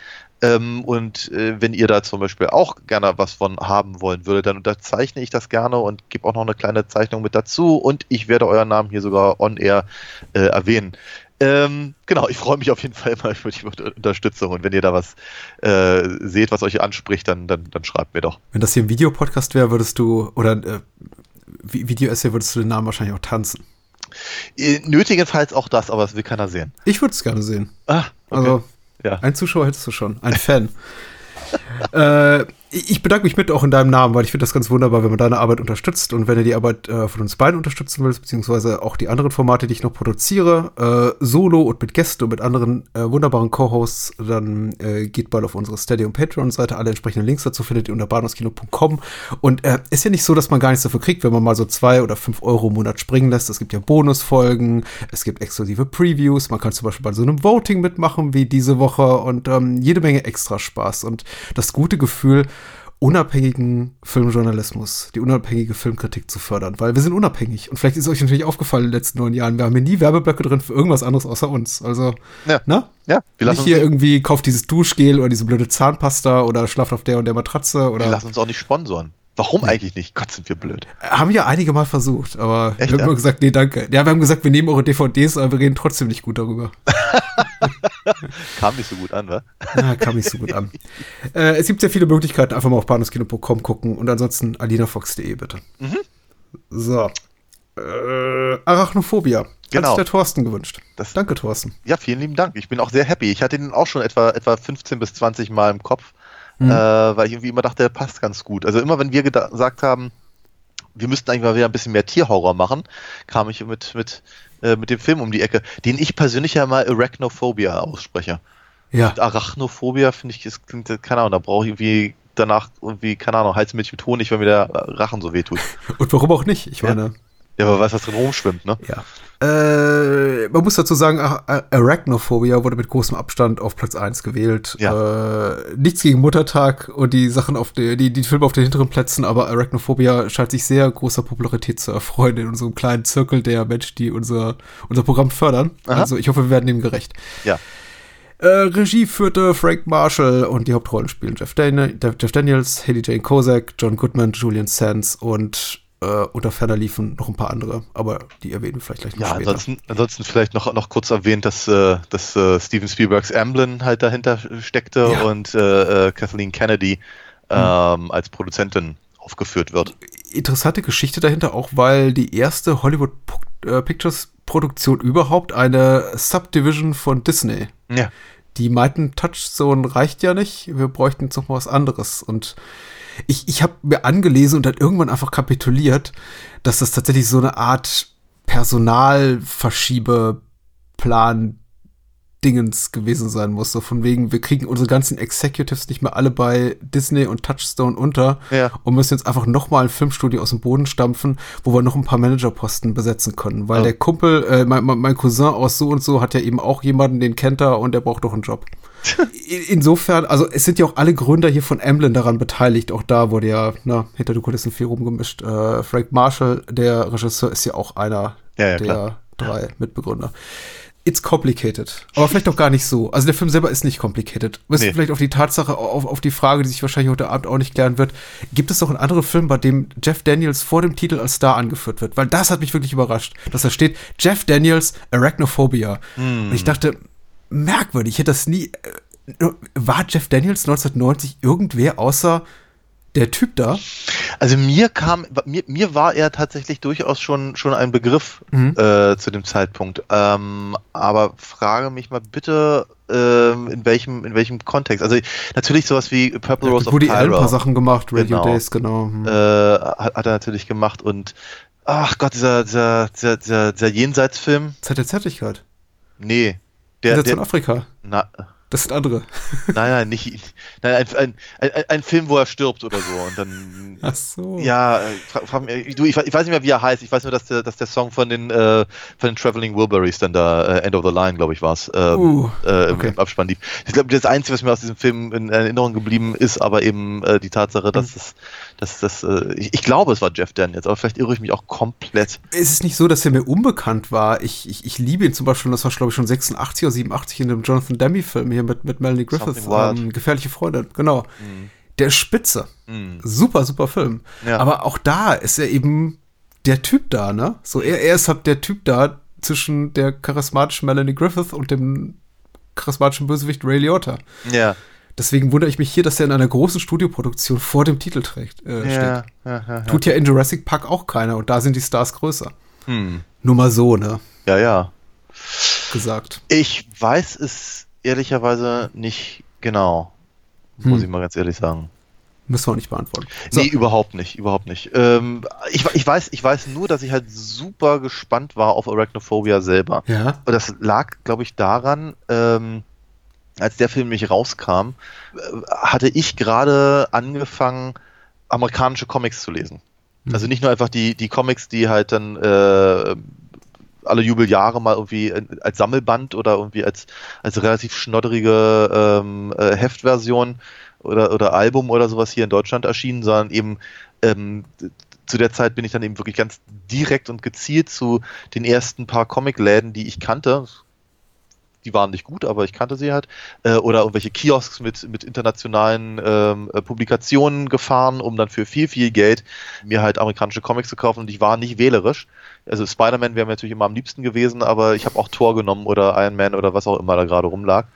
Ähm, und äh, wenn ihr da zum Beispiel auch gerne was von haben wollen würdet, dann unterzeichne ich das gerne und gebe auch noch eine kleine Zeichnung mit dazu und ich werde euren Namen hier sogar on air äh, erwähnen. Ähm, genau, ich freue mich auf jeden Fall immer über die Unter- Unterstützung und wenn ihr da was äh, seht, was euch anspricht, dann, dann, dann schreibt mir doch. Wenn das hier ein Videopodcast wäre, würdest du, oder äh, Vi- Video-Essay, würdest du den Namen wahrscheinlich auch tanzen. Äh, Nötigenfalls auch das, aber das will keiner sehen. Ich würde es gerne sehen. Ah, okay. Also, ja. ein Zuschauer hättest du schon, ein Fan. äh, ich bedanke mich mit auch in deinem Namen, weil ich finde das ganz wunderbar, wenn man deine Arbeit unterstützt und wenn ihr die Arbeit äh, von uns beiden unterstützen willst, beziehungsweise auch die anderen Formate, die ich noch produziere, äh, solo und mit Gästen und mit anderen äh, wunderbaren Co-Hosts, dann äh, geht bald auf unsere Steady und Patreon-Seite. Alle entsprechenden Links dazu findet ihr unter bahnhofskino.com. Und äh, ist ja nicht so, dass man gar nichts dafür kriegt, wenn man mal so zwei oder fünf Euro im Monat springen lässt. Es gibt ja Bonusfolgen, es gibt exklusive Previews, man kann zum Beispiel bei so einem Voting mitmachen wie diese Woche und ähm, jede Menge extra Spaß. Und das gute Gefühl, unabhängigen Filmjournalismus, die unabhängige Filmkritik zu fördern, weil wir sind unabhängig. Und vielleicht ist euch natürlich aufgefallen in den letzten neun Jahren, wir haben hier nie Werbeblöcke drin für irgendwas anderes außer uns. Also, Ja. ne? Ja, wir lassen, Nicht hier irgendwie kauft dieses Duschgel oder diese blöde Zahnpasta oder schlaft auf der und der Matratze wir oder. lassen uns auch nicht sponsoren. Warum eigentlich nicht? Gott, sind wir blöd. Haben ja einige mal versucht, aber Echt, wir haben ja? immer gesagt, nee, danke. Ja, wir haben gesagt, wir nehmen eure DVDs, aber wir reden trotzdem nicht gut darüber. Kam nicht so gut an, wa? Ja, kam nicht so gut an. äh, es gibt sehr viele Möglichkeiten, einfach mal auf bahnhofskino.com gucken und ansonsten alinafox.de bitte. Mhm. So. Äh, Arachnophobia. Hat Genau. sich der Thorsten gewünscht. Das- Danke, Thorsten. Ja, vielen lieben Dank. Ich bin auch sehr happy. Ich hatte ihn auch schon etwa, etwa 15 bis 20 Mal im Kopf, Mhm. äh, weil ich irgendwie immer dachte, der passt ganz gut. Also immer, wenn wir gesagt haben, wir müssten eigentlich mal wieder ein bisschen mehr Tierhorror machen, kam ich mit, mit, äh, mit dem Film um die Ecke, den ich persönlich ja mal Arachnophobia ausspreche. Ja. Und Arachnophobia finde ich, das klingt, keine Ahnung, da brauche ich irgendwie danach irgendwie, keine Ahnung, Halsmilch mit Honig, wenn mir der Rachen so wehtut. Und warum auch nicht? Ich meine, Ja, aber weiß, was drin rumschwimmt, ne? ja. Äh, man muss dazu sagen, Ar- Ar- Arachnophobia wurde mit großem Abstand auf Platz 1 gewählt. Äh, nichts gegen Muttertag und die Sachen auf die, die, die Filme auf den hinteren Plätzen, aber Arachnophobia scheint sich sehr großer Popularität zu erfreuen in unserem kleinen Zirkel der Menschen, die unser, unser Programm fördern. Aha. Also ich hoffe, wir werden dem gerecht. Ja. Äh, Regie führte Frank Marshall und die Hauptrollen spielen Jeff, Dan Jeff Daniels, Haley Jane Kozak, John Goodman, Julian Sands und äh, unter ferner liefen noch ein paar andere, aber die erwähnen wir vielleicht gleich noch Ja, später. ansonsten, ansonsten vielleicht noch, noch kurz erwähnt, dass, äh, dass äh, Steven Spielbergs Amblin halt dahinter steckte Ja. Hm. und äh, äh, Kathleen Kennedy ähm, als Produzentin aufgeführt wird. Interessante Geschichte dahinter auch, weil die erste Hollywood äh, Pictures Produktion überhaupt eine Subdivision von Disney. Ja. Die meinten, Touchstone reicht ja nicht, wir bräuchten jetzt noch mal was anderes. Und ich, ich habe mir angelesen und dann irgendwann einfach kapituliert, dass das tatsächlich so eine Art Personalverschiebeplan Dingens gewesen sein muss. So von wegen, wir kriegen unsere ganzen Executives nicht mehr alle bei Disney und Touchstone unter Ja. und müssen jetzt einfach noch mal ein Filmstudio aus dem Boden stampfen, wo wir noch ein paar Managerposten besetzen können. Weil Oh. der Kumpel, äh, mein, mein mein Cousin aus so und so hat ja eben auch jemanden, den kennt er und der braucht doch einen Job. In- Insofern, also es sind ja auch alle Gründer hier von Emblem daran beteiligt. Auch da wurde ja na, hinter den Kulissen viel rumgemischt. Äh, Frank Marshall, der Regisseur, ist ja auch einer Ja, ja, der klar. drei Mitbegründer. It's complicated. Aber vielleicht auch gar nicht so. Also der Film selber ist nicht complicated. Bis Nee. vielleicht auf die Tatsache, auf, auf die Frage, die sich wahrscheinlich heute Abend auch nicht klären wird. Gibt es noch einen anderen Film, bei dem Jeff Daniels vor dem Titel als Star angeführt wird? Weil das hat mich wirklich überrascht, dass da steht, Jeff Daniels Arachnophobia. Und ich dachte, merkwürdig, ich hätte das nie. Äh, war Jeff Daniels 1990 irgendwer außer der Typ da? Also mir kam, mir, mir war er tatsächlich durchaus schon, schon ein Begriff Mhm. äh, zu dem Zeitpunkt. Ähm, aber frage mich mal bitte, ähm, in welchem, in welchem Kontext. Also natürlich sowas wie Purple Rose of Woody Allen ein Cairo paar Sachen gemacht, Radio Genau. Days, genau. Hm. äh, hat, hat er natürlich gemacht und ach Gott, dieser, dieser, dieser, dieser, dieser Jenseitsfilm. Zeit der Zärtlichkeit. Nee. Der, Gesetz der, von Afrika. na, Das sind andere. nein, nein, nicht. Nein, ein, ein, ein, ein Film, wo er stirbt oder so. Und dann Ach so. Ja, äh, fra frag, mich- du, ich, ich weiß nicht mehr, wie er heißt. Ich weiß nur, dass der, dass der Song von den, äh, von den Traveling Wilburys dann da, äh, End of the Line, glaube ich, war es, ähm, Uh, äh, okay. im Abspann lief. Ich glaube, das Einzige, was mir aus diesem Film in Erinnerung geblieben ist, aber eben äh, die Tatsache, Mhm. dass das, das, äh, ich, ich glaube, es war Jeff Daniels, aber vielleicht irre ich mich auch komplett. Es ist nicht so, dass er mir unbekannt war. Ich, ich, ich liebe ihn zum Beispiel, das war glaube ich schon 86 oder 87 in dem Jonathan Demme-Film hier mit, mit Melanie Griffith, ähm, Gefährliche Freundin, genau. Der ist spitze. Mhm. Super, super Film. Ja. Aber auch da ist er eben der Typ da, ne? So, er, er ist halt der Typ da zwischen der charismatischen Melanie Griffith und dem charismatischen Bösewicht Ray Liotta. Ja. Deswegen wundere ich mich hier, dass er in einer großen Studioproduktion vor dem Titel trägt, äh, Ja, steht. ja, ja, ja. Tut ja in Jurassic Park auch keiner und da sind die Stars größer. Hm. Nur mal so, ne? ja, ja. Gesagt. Ich weiß es ehrlicherweise nicht genau. Muss Hm. ich mal ganz ehrlich sagen. Müssen wir auch nicht beantworten. So. Nee, überhaupt nicht, überhaupt nicht. Ähm, ich, ich, weiß, ich weiß nur, dass ich halt super gespannt war auf Arachnophobia selber. Ja. Und das lag, glaube ich, daran, ähm, als der Film mich rauskam, äh, hatte ich gerade angefangen, amerikanische Comics zu lesen. Mhm. Also nicht nur einfach die, die Comics, die halt dann äh, alle Jubeljahre mal irgendwie als Sammelband oder irgendwie als, als relativ schnodderige ähm, äh, Heftversion oder, oder Album oder sowas hier in Deutschland erschienen, sondern eben ähm, zu der Zeit bin ich dann eben wirklich ganz direkt und gezielt zu den ersten paar Comicläden, die ich kannte. Die waren nicht gut, aber ich kannte sie halt. Äh, oder irgendwelche Kiosks mit, mit internationalen ähm, äh, Publikationen gefahren, um dann für viel, viel Geld mir halt amerikanische Comics zu kaufen. Und ich war nicht wählerisch. Also Spider-Man wäre mir natürlich immer am liebsten gewesen, aber ich habe auch Thor genommen oder Iron Man oder was auch immer da gerade rumlag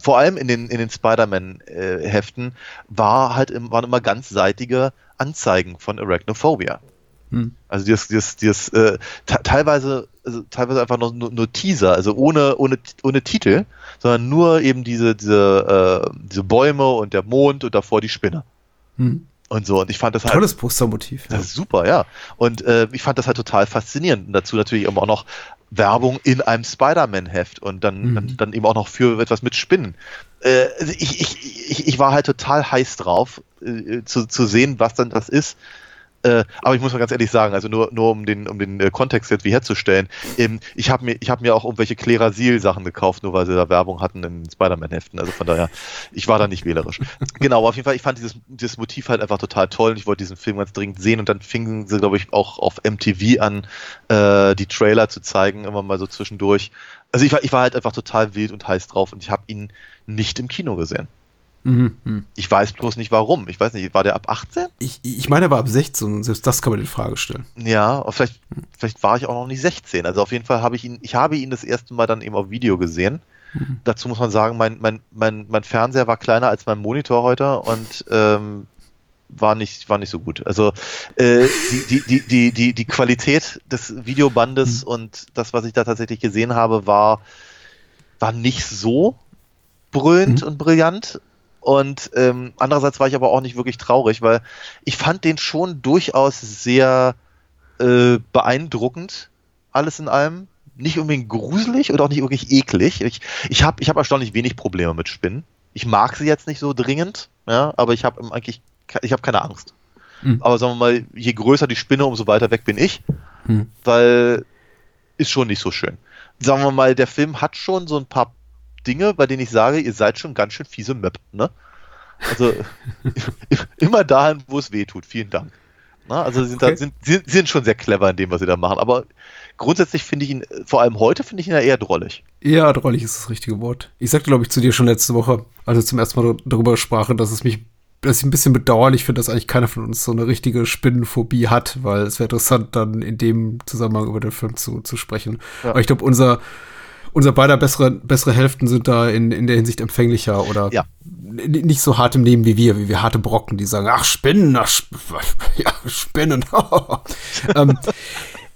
vor allem in den, in den Spider-Man-Heften, war halt, waren immer ganzseitige Anzeigen von Arachnophobia. Hm. Also dieses, dieses, dieses äh, teilweise, also teilweise einfach nur, nur, Teaser, also ohne, ohne, ohne Titel, sondern nur eben diese, diese, äh, diese Bäume und der Mond und davor die Spinne. Hm. Und so, und ich fand das halt. Tolles Postermotiv. Ja. Das ist super, ja. Und äh, ich fand das halt total faszinierend. Und dazu natürlich auch noch Werbung in einem Spider-Man-Heft und dann, mhm. dann, dann, eben auch noch für etwas mit Spinnen. Äh, also ich, ich, ich, ich war halt total heiß drauf, äh, zu, zu sehen, was dann das ist. Äh, aber ich muss mal ganz ehrlich sagen, also nur, nur um den, um den äh, Kontext jetzt wie herzustellen, ähm, ich habe mir, hab mir auch irgendwelche Klerasil-Sachen gekauft, nur weil sie da Werbung hatten in Spider-Man-Heften. Also von daher, ich war da nicht wählerisch. genau, aber auf jeden Fall, ich fand dieses, dieses Motiv halt einfach total toll und ich wollte diesen Film ganz dringend sehen und dann fingen sie, glaube ich, auch auf MTV an, äh, die Trailer zu zeigen, immer mal so zwischendurch. Also ich war, ich war halt einfach total wild und heiß drauf und ich habe ihn nicht im Kino gesehen. Mhm, mh. Ich weiß bloß nicht warum. Ich weiß nicht, war der ab 18? Ich, ich meine, er war ab 16 und selbst das kann man in Frage stellen. Ja, vielleicht, vielleicht war ich auch noch nicht 16. Also auf jeden Fall habe ich ihn, ich habe ihn das erste Mal dann eben auf Video gesehen. Mhm. Dazu muss man sagen, mein, mein, mein, mein Fernseher war kleiner als mein Monitor heute und ähm, war nicht, war nicht so gut. Also äh, die, die, die, die, die, die Qualität des Videobandes mhm. und das, was ich da tatsächlich gesehen habe, war, war nicht so brüllend mhm. und brillant. Und ähm, andererseits war ich aber auch nicht wirklich traurig, weil ich fand den schon durchaus sehr äh, beeindruckend, alles in allem. Nicht unbedingt gruselig oder auch nicht wirklich eklig. Ich, ich habe ich hab erstaunlich wenig Probleme mit Spinnen. Ich mag sie jetzt nicht so dringend, ja, aber ich habe eigentlich ich habe keine Angst. Mhm. Aber sagen wir mal, je größer die Spinne, umso weiter weg bin ich, mhm. weil ist schon nicht so schön. Sagen wir mal, der Film hat schon so ein paar Dinge, bei denen ich sage, ihr seid schon ganz schön fiese Möp, ne? Also immer dahin, wo es weh tut. Vielen Dank. Na, also sie sind, okay. da, sind, sie sind schon sehr clever in dem, was sie da machen. Aber grundsätzlich finde ich ihn, vor allem heute, finde ich ihn ja eher drollig. Ja, drollig ist das richtige Wort. Ich sagte, glaube ich, zu dir schon letzte Woche, als wir zum ersten Mal darüber sprachen, dass es mich dass ich ein bisschen bedauerlich finde, dass eigentlich keiner von uns so eine richtige Spinnenphobie hat, weil es wäre interessant, dann in dem Zusammenhang über den Film zu, zu sprechen. Ja. Aber ich glaube, unser, unser beider bessere, bessere Hälften sind da in, in der Hinsicht empfänglicher oder ja. nicht so hart im Leben wie wir, wie wir harte Brocken, die sagen, ach, Spinnen, ach, Sp ja, Spinnen. ähm,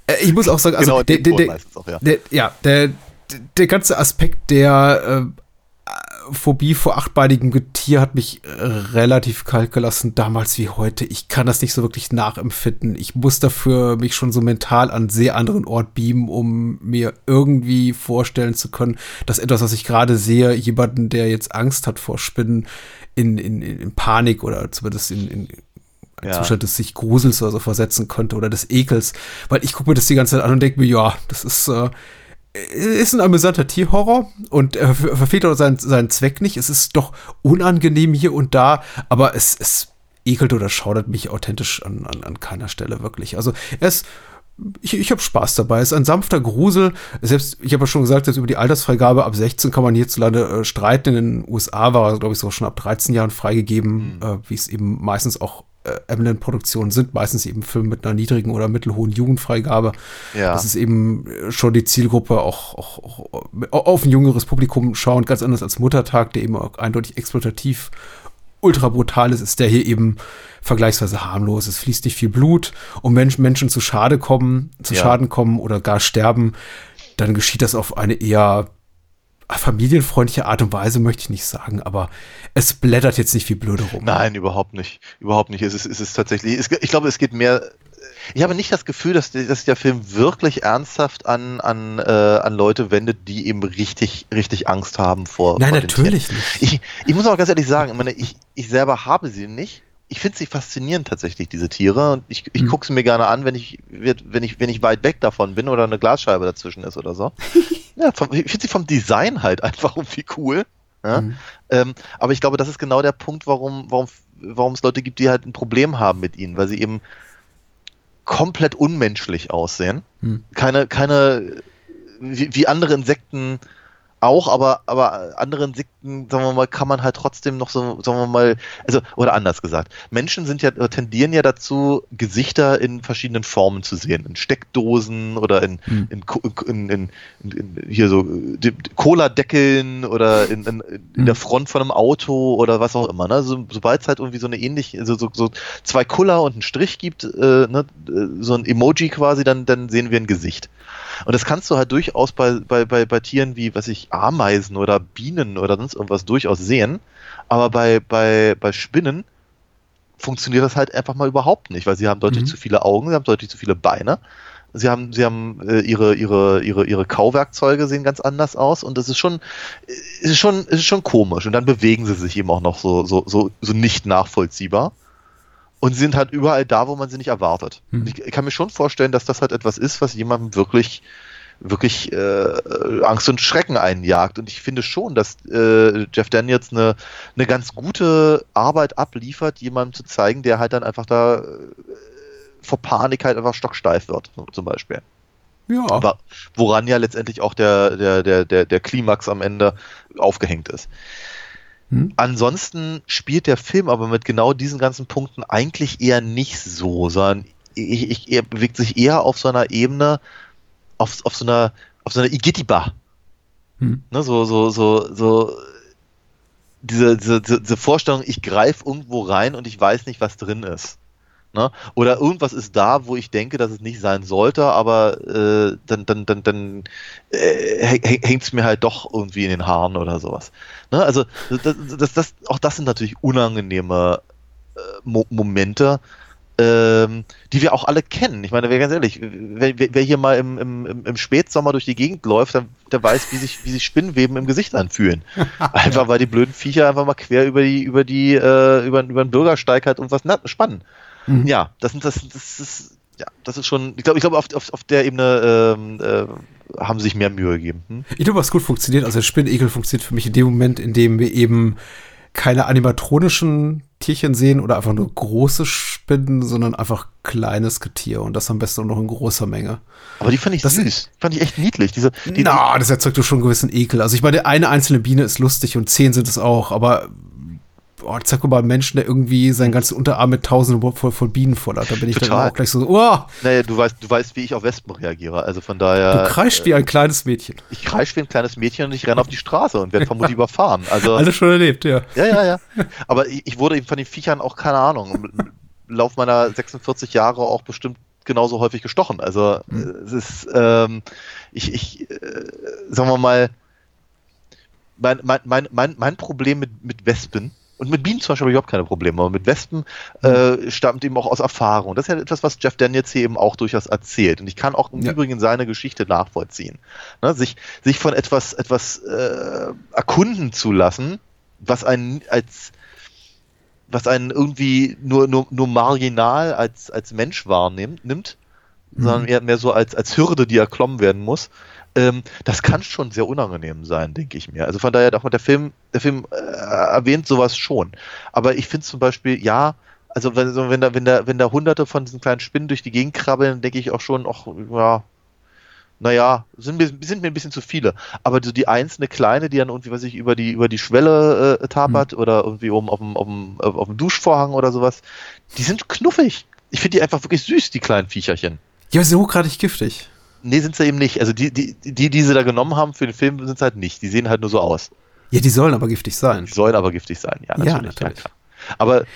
äh, ich muss auch sagen, also genau, der, der, der, auch, ja. der, ja, der, der ganze Aspekt der äh, Phobie vor achtbeinigem Getier hat mich äh, relativ kalt gelassen, damals wie heute. Ich kann das nicht so wirklich nachempfinden. Ich muss dafür mich schon so mental an sehr anderen Ort beamen, um mir irgendwie vorstellen zu können, dass etwas, was ich gerade sehe, jemanden, der jetzt Angst hat vor Spinnen, in, in, in Panik oder zumindest in, in ja. Zustand des sich Grusels oder so versetzen könnte oder des Ekels. Weil ich gucke mir das die ganze Zeit an und denke mir, ja, das ist äh, ist ein amüsanter Tierhorror und er verfehlt auch seinen, seinen Zweck nicht. Es ist doch unangenehm hier und da, aber es, es ekelt oder schaudert mich authentisch an, an, an keiner Stelle wirklich. Also er ist ich, ich habe Spaß dabei. Es ist ein sanfter Grusel. Selbst, ich habe ja schon gesagt, dass über die Altersfreigabe ab 16 kann man hierzulande äh, streiten. In den USA war er, glaube ich, so schon ab 13 Jahren freigegeben, mhm. äh, wie es eben meistens auch äh, Eminem-Produktionen sind, meistens eben Filme mit einer niedrigen oder mittelhohen Jugendfreigabe. Ja. Das ist eben schon die Zielgruppe auch, auch, auch auf ein jüngeres Publikum schauen, ganz anders als Muttertag, der eben auch eindeutig exploitativ ultra brutal ist, ist der hier eben vergleichsweise harmlos. Es fließt nicht viel Blut und Menschen, Menschen zu Schade kommen, zu ja. Schaden kommen oder gar sterben, dann geschieht das auf eine eher familienfreundliche Art und Weise möchte ich nicht sagen, aber es blättert jetzt nicht wie blöde rum. Nein, überhaupt nicht. Überhaupt nicht. Es ist, es ist tatsächlich, es, ich glaube, es geht mehr. Ich habe nicht das Gefühl, dass, dass der Film wirklich ernsthaft an, an, äh, an Leute wendet, die eben richtig, richtig Angst haben vor. Nein, vor natürlich nicht. Ich, ich muss auch ganz ehrlich sagen, ich, meine, ich, ich selber habe sie nicht. Ich finde sie faszinierend tatsächlich, diese Tiere. Und ich, ich Hm. gucke sie mir gerne an, wenn ich, wenn, ich, wenn ich weit weg davon bin oder eine Glasscheibe dazwischen ist oder so. ja, vom, ich finde sie vom Design halt einfach irgendwie cool. Ja? Mhm. Ähm, aber ich glaube, das ist genau der Punkt, warum, warum, warum es Leute gibt, die halt ein Problem haben mit ihnen, weil sie eben komplett unmenschlich aussehen. Hm. Keine, keine, wie, wie andere Insekten auch, aber, aber andere Insekten, sagen wir mal, kann man halt trotzdem noch so, sagen wir mal, also, oder anders gesagt, Menschen sind ja, tendieren ja dazu, Gesichter in verschiedenen Formen zu sehen. In Steckdosen oder in, Hm. in, in, in, hier so äh, Cola-Deckeln oder in, in, in der Front von einem Auto oder was auch immer. Ne? So, Sobald es halt irgendwie so eine ähnliche, so, so, so zwei Kuller und einen Strich gibt, äh, ne? äh, so ein Emoji quasi, dann, dann sehen wir ein Gesicht. Und das kannst du halt durchaus bei, bei, bei, bei Tieren wie, was ich, Ameisen oder Bienen oder sonst irgendwas durchaus sehen. Aber bei, bei, bei Spinnen funktioniert das halt einfach mal überhaupt nicht, weil sie haben deutlich Mhm. zu viele Augen, sie haben deutlich zu viele Beine. Sie haben, sie haben äh, ihre, ihre, ihre, ihre Kauwerkzeuge sehen ganz anders aus und das ist schon, es ist schon, ist schon komisch. Und dann bewegen sie sich eben auch noch so, so, so, so nicht nachvollziehbar. Und sie sind halt überall da, wo man sie nicht erwartet. Hm. Ich kann mir schon vorstellen, dass das halt etwas ist, was jemandem wirklich, wirklich äh, Angst und Schrecken einjagt. Und ich finde schon, dass äh, Jeff Daniels eine, eine ganz gute Arbeit abliefert, jemandem zu zeigen, der halt dann einfach da äh, vor Panik halt einfach stocksteif wird, zum Beispiel. Ja. Aber woran ja letztendlich auch der, der, der, der, der Klimax am Ende aufgehängt ist. Hm. Ansonsten spielt der Film aber mit genau diesen ganzen Punkten eigentlich eher nicht so, sondern ich, ich, er bewegt sich eher auf so einer Ebene, auf, auf so einer, auf so einer Igitiba. Hm. Ne, so, so, so, so, diese, diese, diese diese Vorstellung, ich greife irgendwo rein und ich weiß nicht, was drin ist. Ne? Oder irgendwas ist da, wo ich denke, dass es nicht sein sollte, aber äh, dann, dann, dann, dann äh, hängt es mir halt doch irgendwie in den Haaren oder sowas. Ne? Also das, das, das, auch das sind natürlich unangenehme äh, Mo Momente, ähm, die wir auch alle kennen. Ich meine, wer ganz ehrlich, wer, wer hier mal im, im, im- Spätsommer durch die Gegend läuft, der, der weiß, wie sich, wie sich Spinnenweben im Gesicht anfühlen. Einfach weil die blöden Viecher einfach mal quer über die, über die, äh, über, über den Bürgersteig halt irgendwas na- spannen. Mhm. Ja, das sind das, das ist, ja, das ist schon, ich glaube, ich glaube, auf, auf, auf der Ebene ähm, äh, haben sie sich mehr Mühe gegeben. Hm? Ich glaube, was gut funktioniert, also der Spinnegel funktioniert für mich in dem Moment, in dem wir eben keine animatronischen Tierchen sehen oder einfach nur große Spinnen, sondern einfach kleines Getier und das am besten auch noch in großer Menge. Aber die fand ich Das- süß. Fand ich echt niedlich. Diese, die, Na, das erzeugt doch schon einen gewissen Ekel. Also ich meine, eine einzelne Biene ist lustig und zehn sind es auch, aber zeig mir mal einen Menschen, der irgendwie seinen ganzen Unterarm mit tausenden voll, voll Bienen voll hat. Da bin ich dann Total. auch gleich so, oh, naja, du weißt, du weißt, wie ich auf Wespen reagiere. Also von daher. du kreischt wie ein kleines Mädchen. ich kreische wie ein kleines Mädchen und ich renne auf die Straße und werde vermutlich überfahren. Also, Alles schon erlebt, ja. ja, ja, ja. Aber ich, ich wurde eben von den Viechern auch, keine Ahnung, im Lauf meiner 46 Jahre auch bestimmt genauso häufig gestochen. Also äh, es ist, ähm, ich, ich äh, sagen wir mal, mein, mein, mein, mein, mein Problem mit, mit Wespen, und mit Bienen zum Beispiel habe ich überhaupt keine Probleme, aber mit Wespen äh, stammt eben auch aus Erfahrung. Das ist ja etwas, was Jeff Daniels hier eben auch durchaus erzählt. Und ich kann auch im Ja. Übrigen seine Geschichte nachvollziehen. Ne? Sich, sich von etwas, etwas äh, erkunden zu lassen, was einen als was einen irgendwie nur, nur, nur marginal als, als Mensch wahrnimmt, nimmt, sondern eher mehr so als, als Hürde, die erklommen werden muss. Ähm, das kann schon sehr unangenehm sein, denke ich mir. Also von daher, auch der Film, der Film äh, erwähnt sowas schon. Aber ich finde zum Beispiel, ja, also wenn, wenn da, wenn da, wenn da hunderte von diesen kleinen Spinnen durch die Gegend krabbeln, denke ich auch schon, ach, ja, naja, sind mir, sind mir ein bisschen zu viele. Aber so die einzelne kleine, die dann irgendwie, was ich, über die, über die Schwelle äh, tapert oder irgendwie oben auf dem, auf, dem, auf dem Duschvorhang oder sowas, die sind knuffig. Ich finde die einfach wirklich süß, die kleinen Viecherchen. Ja, sie sind hochgradig giftig. Nee, sind sie eben nicht. Also die, die, die, die sie da genommen haben für den Film, sind es halt nicht. Die sehen halt nur so aus. Ja, die sollen aber giftig sein. Die sollen aber giftig sein, ja, Ja, natürlich. Ja, natürlich. klar. Aber äh,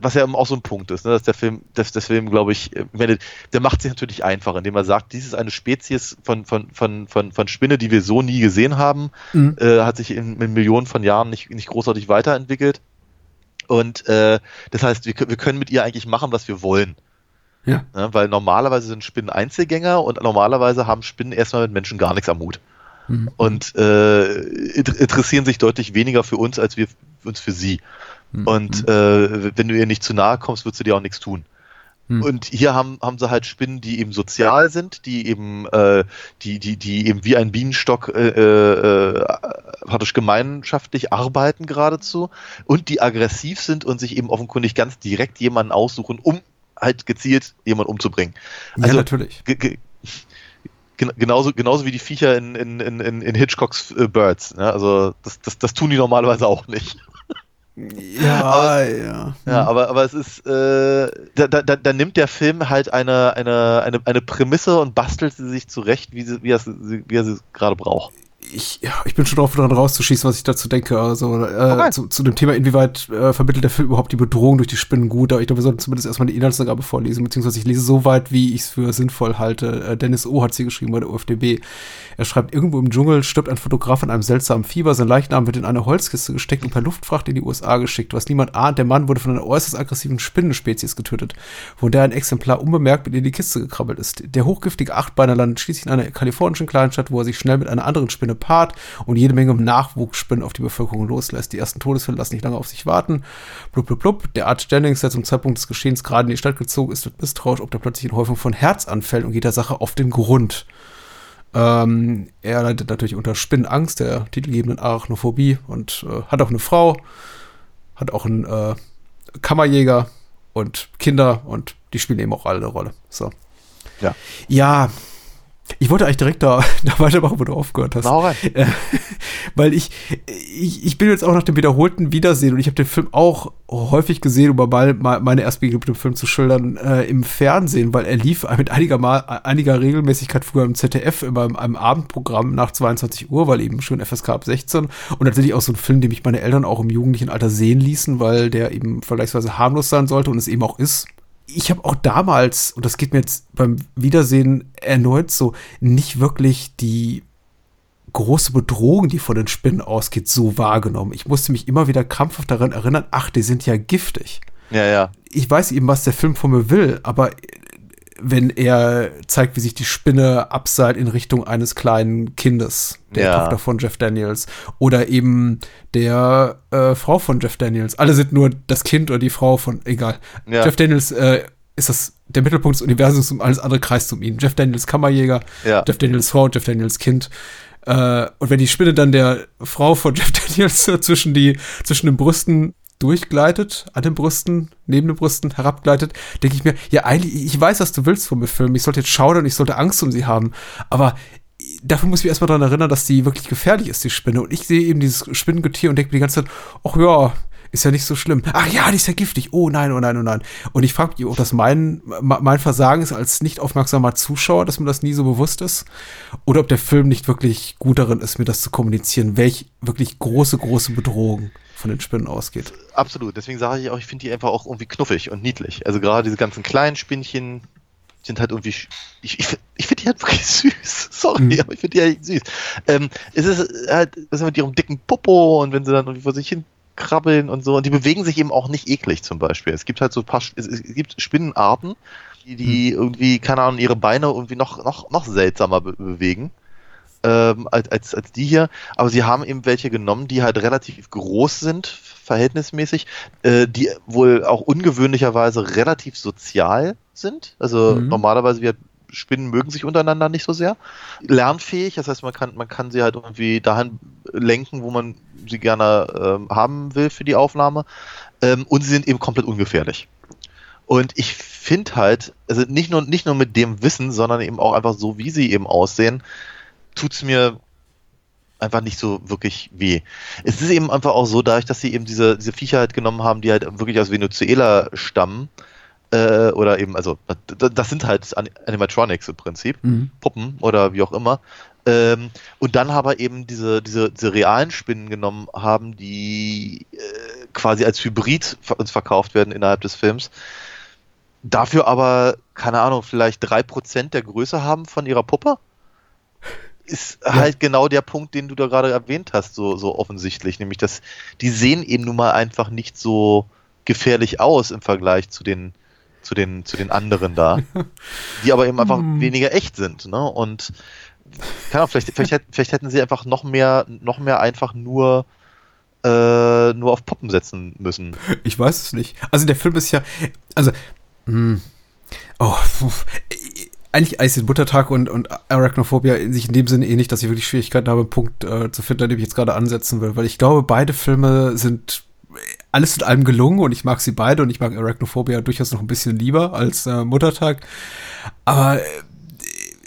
was ja auch so ein Punkt ist, ne, dass der Film, dass der Film, glaube ich, äh, der macht sich natürlich einfach, indem er sagt, dies ist eine Spezies von, von, von, von, von Spinne, die wir so nie gesehen haben, mhm. äh, hat sich in, in, Millionen von Jahren nicht, nicht großartig weiterentwickelt. Und äh, das heißt, wir, wir können mit ihr eigentlich machen, was wir wollen. Ja. ja. Ne, weil normalerweise sind Spinnen Einzelgänger und normalerweise haben Spinnen erstmal mit Menschen gar nichts am Hut. Mhm. Und äh, interessieren sich deutlich weniger für uns, als wir uns für sie. Mhm. Und äh, wenn du ihr nicht zu nahe kommst, wird sie dir auch nichts tun. Mhm. Und hier haben, haben sie halt Spinnen, die eben sozial sind, die eben, äh, die, die, die eben wie ein Bienenstock äh, äh, praktisch gemeinschaftlich arbeiten geradezu und die aggressiv sind und sich eben offenkundig ganz direkt jemanden aussuchen, um halt gezielt jemanden umzubringen. Also, ja, natürlich. genauso, genauso wie die Viecher in, in, in, in Hitchcocks äh, Birds. Ne? Also das, das, das tun die normalerweise auch nicht. Ja, aber, ja. Ja, aber, aber es ist, äh, da, da, da nimmt der Film halt eine, eine, eine, eine Prämisse und bastelt sie sich zurecht, wie, sie, wie, er, wie er sie gerade braucht ich, ja, ich bin schon drauf dran rauszuschießen, was ich dazu denke. Also äh, okay. zu, zu dem Thema, inwieweit äh, vermittelt der Film überhaupt die Bedrohung durch die Spinnen gut. Aber ich glaube, wir sollten zumindest erstmal die Inhaltsangabe vorlesen, beziehungsweise ich lese so weit, wie ich es für sinnvoll halte. Äh, Dennis O. hat sie geschrieben bei der UFDB. Er schreibt, irgendwo im Dschungel stirbt ein Fotograf an einem seltsamen Fieber. Sein Leichnam wird in eine Holzkiste gesteckt und per Luftfracht in die USA geschickt. Was niemand ahnt, der Mann wurde von einer äußerst aggressiven Spinnenspezies getötet, von der ein Exemplar unbemerkt mit in die Kiste gekrabbelt ist. Der hochgiftige Achtbeiner landet schließlich in einer kalifornischen Kleinstadt, wo er sich schnell mit einer anderen Spinne paart und jede Menge Nachwuchsspinnen auf die Bevölkerung loslässt. Die ersten Todesfälle lassen nicht lange auf sich warten. Blub, blub, blub. Der Arzt Jennings, der zum Zeitpunkt des Geschehens gerade in die Stadt gezogen ist, wird misstrauisch ob der plötzlichen Häufung von Herzanfällen und geht der Sache auf den Grund. Ähm, er leidet natürlich unter Spinnenangst, der titelgebenden Arachnophobie und äh, hat auch eine Frau, hat auch einen äh, Kammerjäger und Kinder und die spielen eben auch alle eine Rolle. So. Ja. Ja, ich wollte eigentlich direkt da, da weitermachen, wo du aufgehört hast. Hau rein. Äh, weil ich, ich, ich bin jetzt auch nach dem wiederholten Wiedersehen und ich habe den Film auch häufig gesehen, um mal meine Erstbegegnung mit dem Film zu schildern, äh, im Fernsehen, weil er lief mit einiger, mal, einiger Regelmäßigkeit früher im ZDF, immer im, einem Abendprogramm nach 22 Uhr, weil eben schon FSK ab 16 und tatsächlich auch so ein Film, den mich meine Eltern auch im jugendlichen Alter sehen ließen, weil der eben vergleichsweise harmlos sein sollte und es eben auch ist ich habe auch damals, und das geht mir jetzt beim Wiedersehen erneut so, nicht wirklich die große Bedrohung, die von den Spinnen ausgeht, so wahrgenommen. Ich musste mich immer wieder krampfhaft daran erinnern, ach, die sind ja giftig. Ja, ja. Ich weiß eben, was der Film von mir will, aber wenn er zeigt, wie sich die Spinne abseilt in Richtung eines kleinen Kindes, der ja. Tochter von Jeff Daniels, oder eben der äh, Frau von Jeff Daniels. Alle sind nur das Kind oder die Frau von, egal. Ja. Jeff Daniels äh, ist das der Mittelpunkt des Universums und alles andere kreist um ihn. Jeff Daniels Kammerjäger, ja. Jeff Daniels Frau, Jeff Daniels Kind. Äh, und wenn die Spinne dann der Frau von Jeff Daniels zwischen die zwischen den Brüsten durchgleitet, an den Brüsten, neben den Brüsten herabgleitet, denke ich mir, ja, eigentlich, ich weiß, was du willst von mir filmen. Ich sollte jetzt schaudern, ich sollte Angst um sie haben. Aber dafür muss ich mich erstmal daran erinnern, dass die wirklich gefährlich ist, die Spinne. Und ich sehe eben dieses Spinnengetier und denke mir die ganze Zeit, ach ja, ist ja nicht so schlimm. Ach ja, die ist ja giftig. Oh nein, oh nein, oh nein. Und ich frage mich, ob das mein, mein Versagen ist als nicht aufmerksamer Zuschauer, dass mir das nie so bewusst ist. Oder ob der Film nicht wirklich gut darin ist, mir das zu kommunizieren, welch wirklich große, große Bedrohung von den Spinnen ausgeht. Absolut. Deswegen sage ich auch, ich finde die einfach auch irgendwie knuffig und niedlich. Also gerade diese ganzen kleinen Spinnchen sind halt irgendwie, ich, ich, ich finde die halt wirklich süß. Sorry, mhm. aber ich finde die halt süß. Ähm, es ist halt, was mit ihrem dicken Popo und wenn sie dann irgendwie vor sich hin krabbeln und so. Und die bewegen sich eben auch nicht eklig zum Beispiel. Es gibt halt so ein paar, es, gibt Spinnenarten, die, die hm. irgendwie, keine Ahnung, ihre Beine irgendwie noch, noch, noch seltsamer be bewegen. Ähm, als, als, als die hier. Aber sie haben eben welche genommen, die halt relativ groß sind, verhältnismäßig, äh, die wohl auch ungewöhnlicherweise relativ sozial sind. Also mhm. normalerweise wird Spinnen mögen sich untereinander nicht so sehr. Lernfähig, das heißt, man kann, man kann sie halt irgendwie dahin lenken, wo man sie gerne ähm, haben will für die Aufnahme. Ähm, und sie sind eben komplett ungefährlich. Und ich finde halt, also nicht nur, nicht nur mit dem Wissen, sondern eben auch einfach so, wie sie eben aussehen, tut es mir einfach nicht so wirklich weh. Es ist eben einfach auch so, dadurch, dass sie eben diese, diese Viecher halt genommen haben, die halt wirklich aus Venezuela stammen, äh, oder eben, also das sind halt Animatronics im Prinzip, mhm. Puppen oder wie auch immer. Ähm, und dann aber eben diese, diese, diese realen Spinnen genommen haben, die äh, quasi als Hybrid uns verkauft werden innerhalb des Films. Dafür aber, keine Ahnung, vielleicht drei Prozent der Größe haben von ihrer Puppe? Ist ja. halt genau der Punkt, den du da gerade erwähnt hast, so, so offensichtlich. Nämlich, dass die sehen eben nun mal einfach nicht so gefährlich aus im Vergleich zu den, zu den, zu den anderen da, die aber eben einfach hm. weniger echt sind. Ne? Und kann auch, vielleicht, vielleicht, vielleicht hätten sie einfach noch mehr, noch mehr einfach nur äh, nur auf Puppen setzen müssen. Ich weiß es nicht. Also der Film ist ja, also, mh, hm, oh, eigentlich Eis in Muttertag und, und Arachnophobia in sich in dem Sinne ähnlich, dass ich wirklich Schwierigkeiten habe, einen Punkt äh, zu finden, an dem ich jetzt gerade ansetzen will, weil ich glaube, beide Filme sind alles in allem gelungen und ich mag sie beide und ich mag Arachnophobia durchaus noch ein bisschen lieber als äh, Muttertag. Aber äh,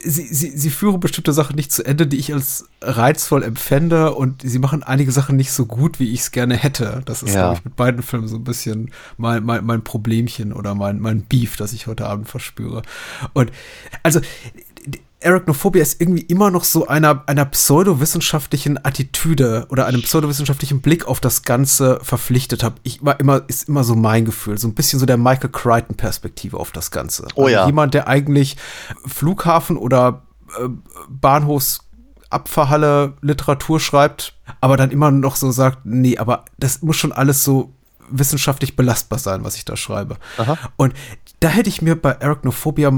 sie, sie, sie führen bestimmte Sachen nicht zu Ende, die ich als reizvoll empfände und sie machen einige Sachen nicht so gut, wie ich es gerne hätte. Das ist, ja. glaube ich, mit beiden Filmen so ein bisschen mein, mein, mein Problemchen oder mein, mein Beef, das ich heute Abend verspüre. Und also Arachnophobia ist irgendwie immer noch so einer, einer pseudowissenschaftlichen Attitüde oder einem pseudowissenschaftlichen Blick auf das Ganze verpflichtet habe. Ich war immer, ist immer so mein Gefühl. So ein bisschen so der Michael Crichton-Perspektive auf das Ganze. Oh ja. Also jemand, der eigentlich Flughafen oder äh, Bahnhofsabfahrhalle Literatur schreibt, aber dann immer noch so sagt, nee, aber das muss schon alles so wissenschaftlich belastbar sein, was ich da schreibe. Aha. Und da hätte ich mir bei Arachnophobia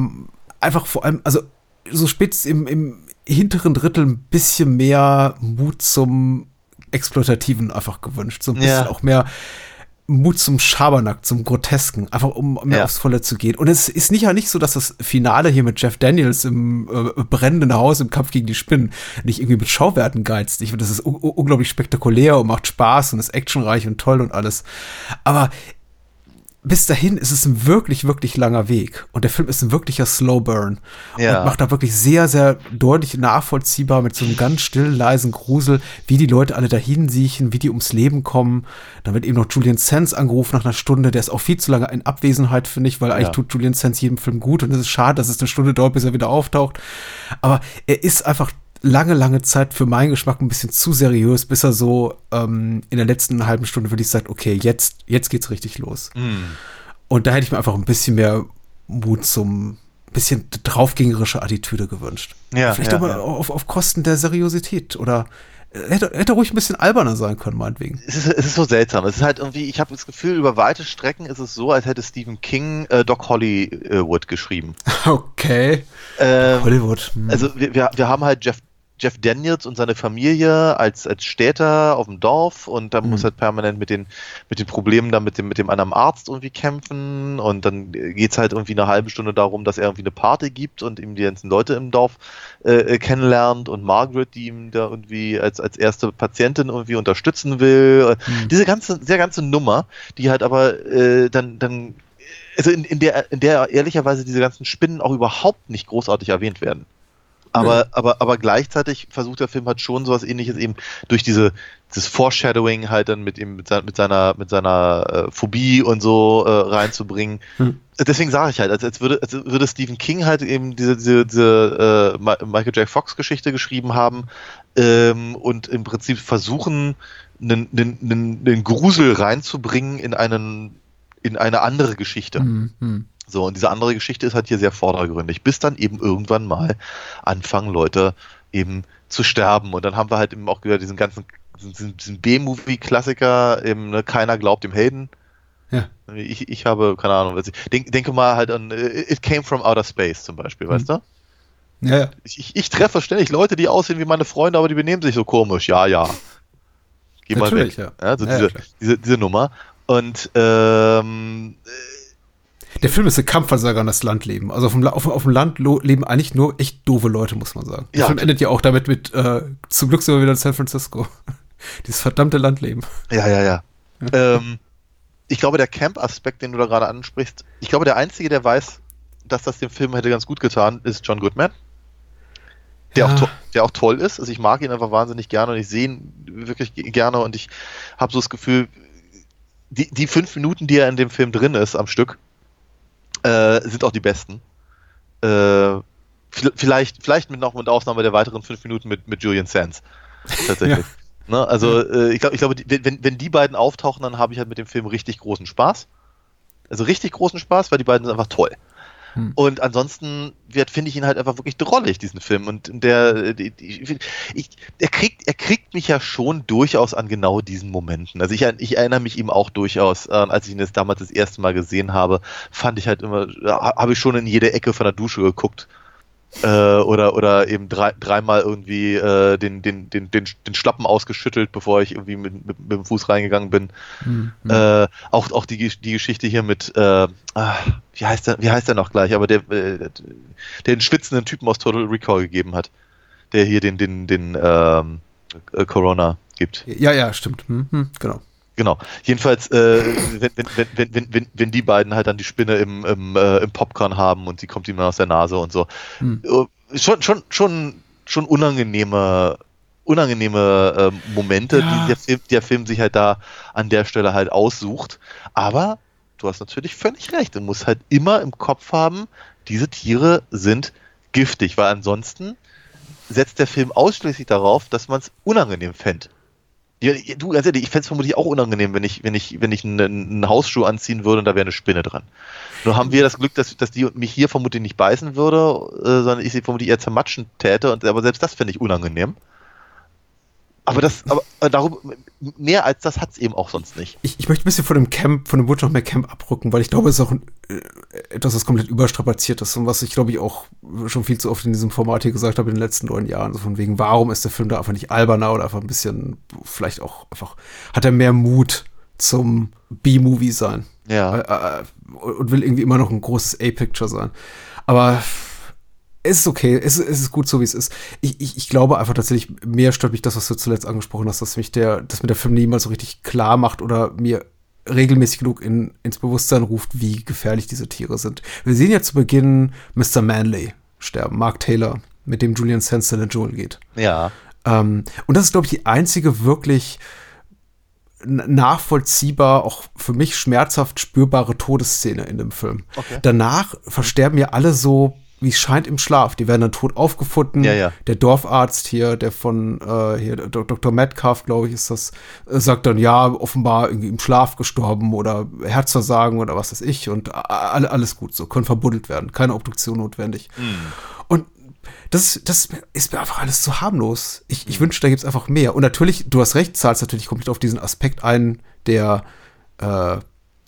einfach vor allem, also so spitz im, im hinteren Drittel ein bisschen mehr Mut zum Exploitativen einfach gewünscht. So ein bisschen ja. auch mehr Mut zum Schabernack, zum Grotesken, einfach um mehr ja. aufs Volle zu gehen. Und es ist nicht ja nicht so, dass das Finale hier mit Jeff Daniels im äh, brennenden Haus im Kampf gegen die Spinnen nicht irgendwie mit Schauwerten geizt. Ich finde, das ist unglaublich spektakulär und macht Spaß und ist actionreich und toll und alles. Aber bis dahin ist es ein wirklich, wirklich langer Weg. Und der Film ist ein wirklicher Slow Burn. Ja. Und macht da wirklich sehr, sehr deutlich nachvollziehbar mit so einem ganz stillen, leisen Grusel, wie die Leute alle dahin siechen, wie die ums Leben kommen. Dann wird eben noch Julian Sands angerufen nach einer Stunde. Der ist auch viel zu lange in Abwesenheit, finde ich, weil eigentlich ja. tut Julian Sands jedem Film gut. Und es ist schade, dass es eine Stunde dauert, bis er wieder auftaucht. Aber er ist einfach lange, lange Zeit für meinen Geschmack ein bisschen zu seriös, bis er so ähm, in der letzten halben Stunde wirklich sagt, okay, jetzt, jetzt geht's richtig los. Mm. Und da hätte ich mir einfach ein bisschen mehr Mut zum bisschen draufgängerische Attitüde gewünscht. Ja, Vielleicht ja, aber ja. Auf, auf Kosten der Seriosität oder hätte, hätte ruhig ein bisschen alberner sein können, meinetwegen. Es ist, es ist so seltsam. Es ist halt irgendwie, ich habe das Gefühl, über weite Strecken ist es so, als hätte Stephen King äh, Doc Hollywood geschrieben. Okay. Ähm, Hollywood. Hm. Also wir, wir, wir haben halt Jeff Jeff Daniels und seine Familie als, als Städter auf dem Dorf und da mhm. muss halt permanent mit den, mit den Problemen da mit dem, mit dem anderen Arzt irgendwie kämpfen und dann geht's halt irgendwie eine halbe Stunde darum, dass er irgendwie eine Party gibt und ihm die ganzen Leute im Dorf äh, äh kennenlernt und Margaret, die ihm da irgendwie als, als erste Patientin irgendwie unterstützen will. Mhm. Diese ganze, sehr ganze Nummer, die halt aber äh, dann, dann also in, in der, in der ehrlicherweise diese ganzen Spinnen auch überhaupt nicht großartig erwähnt werden. Aber, ja. aber, aber gleichzeitig versucht der Film halt schon sowas ähnliches eben durch diese, dieses Foreshadowing halt dann mit ihm, mit, seiner, mit seiner, mit seiner äh, Phobie und so äh, reinzubringen. Hm. Deswegen sage ich halt, als, als, würde, als würde Stephen King halt eben diese, diese, diese äh, Michael J. Fox Geschichte geschrieben haben ähm, und im Prinzip versuchen, einen, einen, einen, einen Grusel reinzubringen in einen, in eine andere Geschichte. Hm, hm. So, und diese andere Geschichte ist halt hier sehr vordergründig, bis dann eben irgendwann mal anfangen Leute eben zu sterben. Und dann haben wir halt eben auch wieder diesen ganzen, diesen, diesen B-Movie-Klassiker, eben, ne, keiner glaubt dem Helden. Ja. Ich, ich habe, keine Ahnung, ich denk, denke mal halt an äh, It Came from Outer Space zum Beispiel, mhm. weißt du? Ja, ja. Ich, ich, treffe ständig Leute, die aussehen wie meine Freunde, aber die benehmen sich so komisch. Ja, ja. Geh mal weg. Ja. ja, so ja diese, diese, diese Nummer. Und ähm, der Film ist ein Kampfversager an das Landleben. Also auf dem, auf, auf dem Land leben eigentlich nur echt doofe Leute, muss man sagen. Der ja, Film endet ja auch damit mit, äh, zum Glück sind wir wieder in San Francisco. Dieses verdammte Landleben. Ja, ja, ja. ähm, ich glaube, der Camp-Aspekt, den du da gerade ansprichst, ich glaube, der Einzige, der weiß, dass das dem Film hätte ganz gut getan, ist John Goodman. Der, ja. auch, der auch toll ist. Also ich mag ihn einfach wahnsinnig gerne und ich sehe ihn wirklich gerne und ich habe so das Gefühl, die, die fünf Minuten, die er in dem Film drin ist am Stück, äh, sind auch die besten. Äh, vielleicht, vielleicht mit noch mit Ausnahme der weiteren fünf Minuten mit, mit Julian Sands. Tatsächlich. Ne? Also äh, ich glaube, ich glaube, die- wenn, wenn die beiden auftauchen, dann habe ich halt mit dem Film richtig großen Spaß. Also richtig großen Spaß, weil die beiden sind einfach toll. Hm. Und ansonsten wird- finde ich ihn halt einfach wirklich drollig, diesen Film. Und der, ich, er, kriegt, er kriegt mich ja schon durchaus an genau diesen Momenten. Also ich, ich erinnere mich ihm auch durchaus, äh, als ich ihn jetzt damals das erste Mal gesehen habe, fand ich halt immer, habe ich schon in jede Ecke von der Dusche geguckt. Äh, oder, oder eben drei, dreimal irgendwie äh, den, den, den, den, den Schlappen ausgeschüttelt, bevor ich irgendwie mit, mit, mit dem Fuß reingegangen bin. Hm. Äh, auch auch die, die Geschichte hier mit, äh, ah, wie heißt der, wie heißt der noch gleich, aber der, äh, den schwitzenden Typen aus Total Recall gegeben hat, der hier den, den, den ähm, äh, Corona gibt. Ja, ja, stimmt. Hm, hm, genau. Genau. Jedenfalls, äh, wenn, wenn, wenn, wenn, wenn, wenn, die beiden halt dann die Spinne im, im, äh, im Popcorn haben und sie kommt ihm aus der Nase und so. Hm. Äh, schon, schon, schon, schon unangenehme, unangenehme äh, Momente, Ja. die der Film, der Film sich halt da an der Stelle halt aussucht. Aber du hast natürlich völlig recht. Du musst halt immer im Kopf haben, diese Tiere sind giftig, weil ansonsten setzt der Film ausschließlich darauf, dass man es unangenehm fände. Ja, du, ganz ehrlich, ich fände es vermutlich auch unangenehm, wenn ich, wenn ich, wenn ich einen, einen Hausschuh anziehen würde und da wäre eine Spinne dran. Nur haben wir das Glück, dass, dass die mich hier vermutlich nicht beißen würde, äh, sondern ich sie vermutlich eher zermatschen täte, und, aber selbst das fände ich unangenehm. Aber das, aber äh, darüber, mehr als das hat's eben auch sonst nicht. Ich, ich möchte ein bisschen von dem Camp, von dem Wunsch nach mehr Camp abrücken, weil ich glaube, es ist auch ein, äh, etwas, was komplett überstrapaziert ist und was ich, glaube ich, auch schon viel zu oft in diesem Format hier gesagt habe in den letzten neun Jahren. So von wegen, warum ist der Film da einfach nicht alberner oder einfach ein bisschen, vielleicht auch einfach, hat er mehr Mut zum B-Movie sein. Ja. Äh, äh, und will irgendwie immer noch ein großes A-Picture sein. Aber es ist okay, es, ist- es ist gut so, wie es ist. Ich, ich, ich glaube einfach tatsächlich, mehr stört mich das, was du zuletzt angesprochen hast, dass mich der, dass mir der Film niemals so richtig klar macht oder mir regelmäßig genug in, ins Bewusstsein ruft, wie gefährlich diese Tiere sind. Wir sehen ja zu Beginn Mr. Manley sterben, Mark Taylor, mit dem Julian Sands in den Dschungel geht. Ja. Ähm, und das ist, glaube ich, die einzige wirklich nachvollziehbar, auch für mich schmerzhaft spürbare Todesszene in dem Film. Okay. Danach versterben ja alle so, wie es scheint, im Schlaf. Die werden dann tot aufgefunden. Ja, ja. Der Dorfarzt hier, der von äh, hier, Dr. Metcalf, glaube ich, ist das, äh, sagt dann, ja, offenbar irgendwie im Schlaf gestorben oder Herzversagen oder was weiß ich. Und alle, alles gut, so können verbuddelt werden. Keine Obduktion notwendig. Und das, das ist mir einfach alles zu harmlos. Ich, ich wünschte, da gibt es einfach mehr. Und natürlich, du hast recht, zahlst natürlich komplett auf diesen Aspekt ein, der, äh,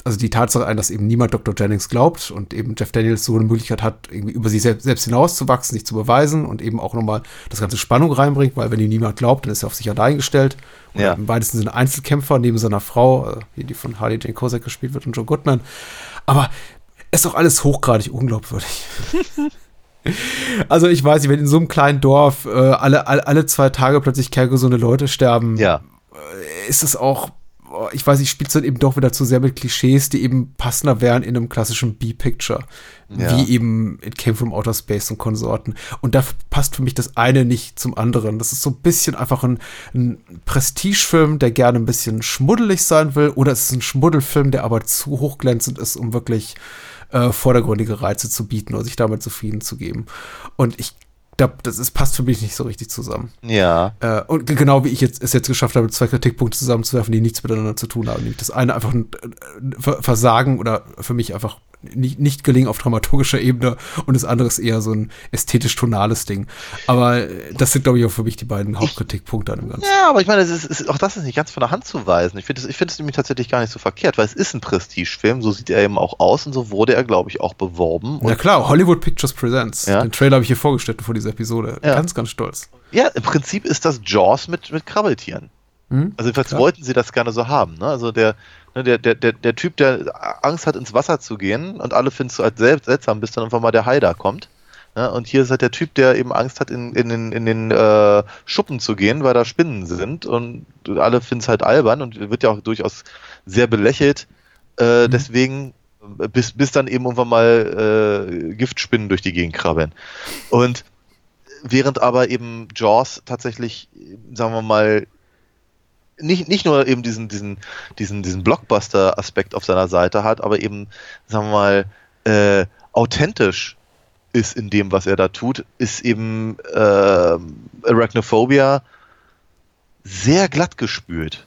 also die Tatsache ein, dass eben niemand Dr. Jennings glaubt und eben Jeff Daniels so eine Möglichkeit hat, irgendwie über sich selbst, selbst hinauszuwachsen, sich zu beweisen und eben auch nochmal das ganze Spannung reinbringt, weil wenn ihm niemand glaubt, dann ist er auf sich allein gestellt. Und Ja. Im weitesten Sinne Einzelkämpfer neben seiner Frau, äh, die von Harley Jane Kosek gespielt wird und Joe Goodman. Aber es ist doch alles hochgradig unglaubwürdig. Also ich weiß nicht, wenn in so einem kleinen Dorf äh, alle, alle, alle zwei Tage plötzlich kerngesunde Leute sterben, Ja. ist es auch, ich weiß nicht, spielt es dann eben doch wieder zu sehr mit Klischees, die eben passender wären in einem klassischen B-Picture. Ja. Wie eben It Came from Outer Space und Konsorten. Und da passt für mich das eine nicht zum anderen. Das ist so ein bisschen einfach ein, ein Prestigefilm, der gerne ein bisschen schmuddelig sein will, oder es ist ein Schmuddelfilm, der aber zu hochglänzend ist, um wirklich äh, vordergründige Reize zu bieten oder sich damit zufrieden zu geben. Und ich das ist, passt für mich nicht so richtig zusammen. Ja. Äh, und ge- genau wie ich jetzt, es jetzt geschafft habe, zwei Kritikpunkte zusammenzuwerfen, die nichts miteinander zu tun haben. Nämlich das eine einfach ein Ver- Versagen oder für mich einfach nicht, nicht gelingen auf dramaturgischer Ebene und das andere ist eher so ein ästhetisch-tonales Ding. Aber das sind, glaube ich, auch für mich die beiden Hauptkritikpunkte an dem Ganzen. Ja, aber ich meine, es ist, ist, auch das ist nicht ganz von der Hand zu weisen. Ich finde es es nämlich tatsächlich gar nicht so verkehrt, weil es ist ein Prestigefilm, so sieht er eben auch aus und so wurde er, glaube ich, auch beworben. Ja klar, Hollywood Pictures Presents. Ja. Den Trailer habe ich hier vorgestellt vor dieser Episode. Ja. Ganz, ganz stolz. ja, im Prinzip ist das Jaws mit, mit Krabbeltieren. Hm? Also jedenfalls Klar. wollten sie das gerne so haben. Ne? Also der, der, der, der, der Typ, der Angst hat, ins Wasser zu gehen und alle finden es sel- seltsam, bis dann einfach mal der Hai da kommt. Ne? Und hier ist halt der Typ, der eben Angst hat, in, in, den- in den äh, Schuppen zu gehen, weil da Spinnen sind und alle finden es halt albern und wird ja auch durchaus sehr belächelt. Äh, Deswegen, äh, bis, bis dann eben irgendwann mal äh, Giftspinnen durch die Gegend krabbeln. Und während aber eben Jaws tatsächlich, sagen wir mal, nicht, nicht nur eben diesen, diesen, diesen, diesen Blockbuster-Aspekt auf seiner Seite hat, aber eben, sagen wir mal, äh, authentisch ist in dem, was er da tut, ist eben äh, Arachnophobia sehr glatt gespült.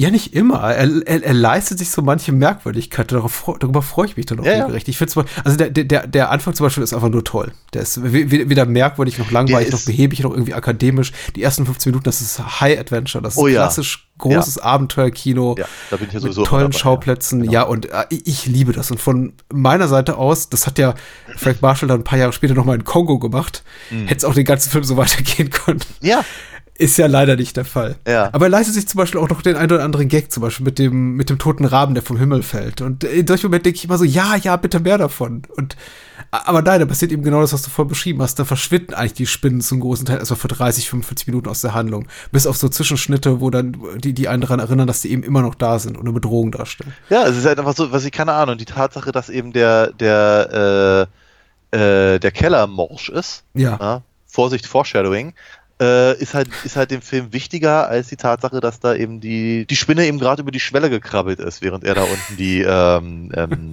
Ja, nicht immer. Er, er, er leistet sich so manche Merkwürdigkeit. Darauf, darüber freue ich mich dann auch Ja, ja. regelrecht. Ich finde also der, der, der Anfang zum Beispiel ist einfach nur toll. Der ist we- weder merkwürdig noch langweilig, noch behäbig, noch irgendwie akademisch. Die ersten 15 Minuten, das ist High Adventure, das ist Oh ja. klassisch großes Abenteuerkino. Ja, da bin ich ja mit sowieso tollen immer dabei, Schauplätzen. ja. Ja, und äh, ich, ich liebe das. Und von meiner Seite aus, das hat ja Frank Marshall dann ein paar Jahre später nochmal in Kongo gemacht, Mhm. hätte es auch den ganzen Film so weitergehen können. Ja, Ist ja leider nicht der Fall. Ja. Aber er leistet sich zum Beispiel auch noch den einen oder anderen Gag, zum Beispiel mit dem, mit dem toten Raben, der vom Himmel fällt. Und in solchen Momenten denke ich immer so, ja, ja, bitte mehr davon. Und, aber nein, da passiert eben genau das, was du vorhin beschrieben hast. Da verschwinden eigentlich die Spinnen zum großen Teil erstmal für 30, 45 Minuten aus der Handlung. Bis auf so Zwischenschnitte, wo dann die, die einen daran erinnern, dass die eben immer noch da sind und eine Bedrohung darstellen. Ja, es ist halt einfach so, was ich keine Ahnung, die Tatsache, dass eben der, der, äh, äh, der Keller morsch ist, Ja. Vorsicht, Foreshadowing, äh, ist halt, ist halt dem Film wichtiger als die Tatsache, dass da eben die, die Spinne eben gerade über die Schwelle gekrabbelt ist, während er da unten die, ähm, ähm,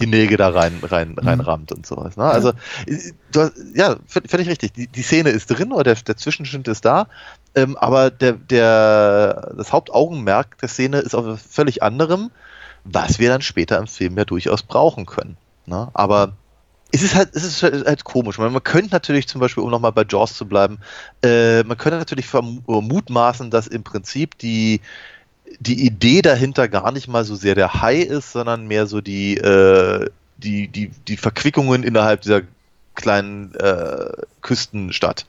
die Nägel da rein, rein, reinrammt und sowas. Ne? Also, äh, du hast, ja, völlig richtig. Die, die Szene ist drin oder der, der Zwischenschnitt ist da, ähm, aber der, der, das Hauptaugenmerk der Szene ist auf völlig anderem, was wir dann später im Film ja durchaus brauchen können. Ne? Aber es ist halt, es ist halt, halt komisch. Man, man könnte natürlich zum Beispiel, um nochmal bei Jaws zu bleiben, äh, man könnte natürlich verm- mutmaßen, dass im Prinzip die, die Idee dahinter gar nicht mal so sehr der Hai ist, sondern mehr so die, äh, die, die, die Verquickungen innerhalb dieser kleinen äh, Küstenstadt.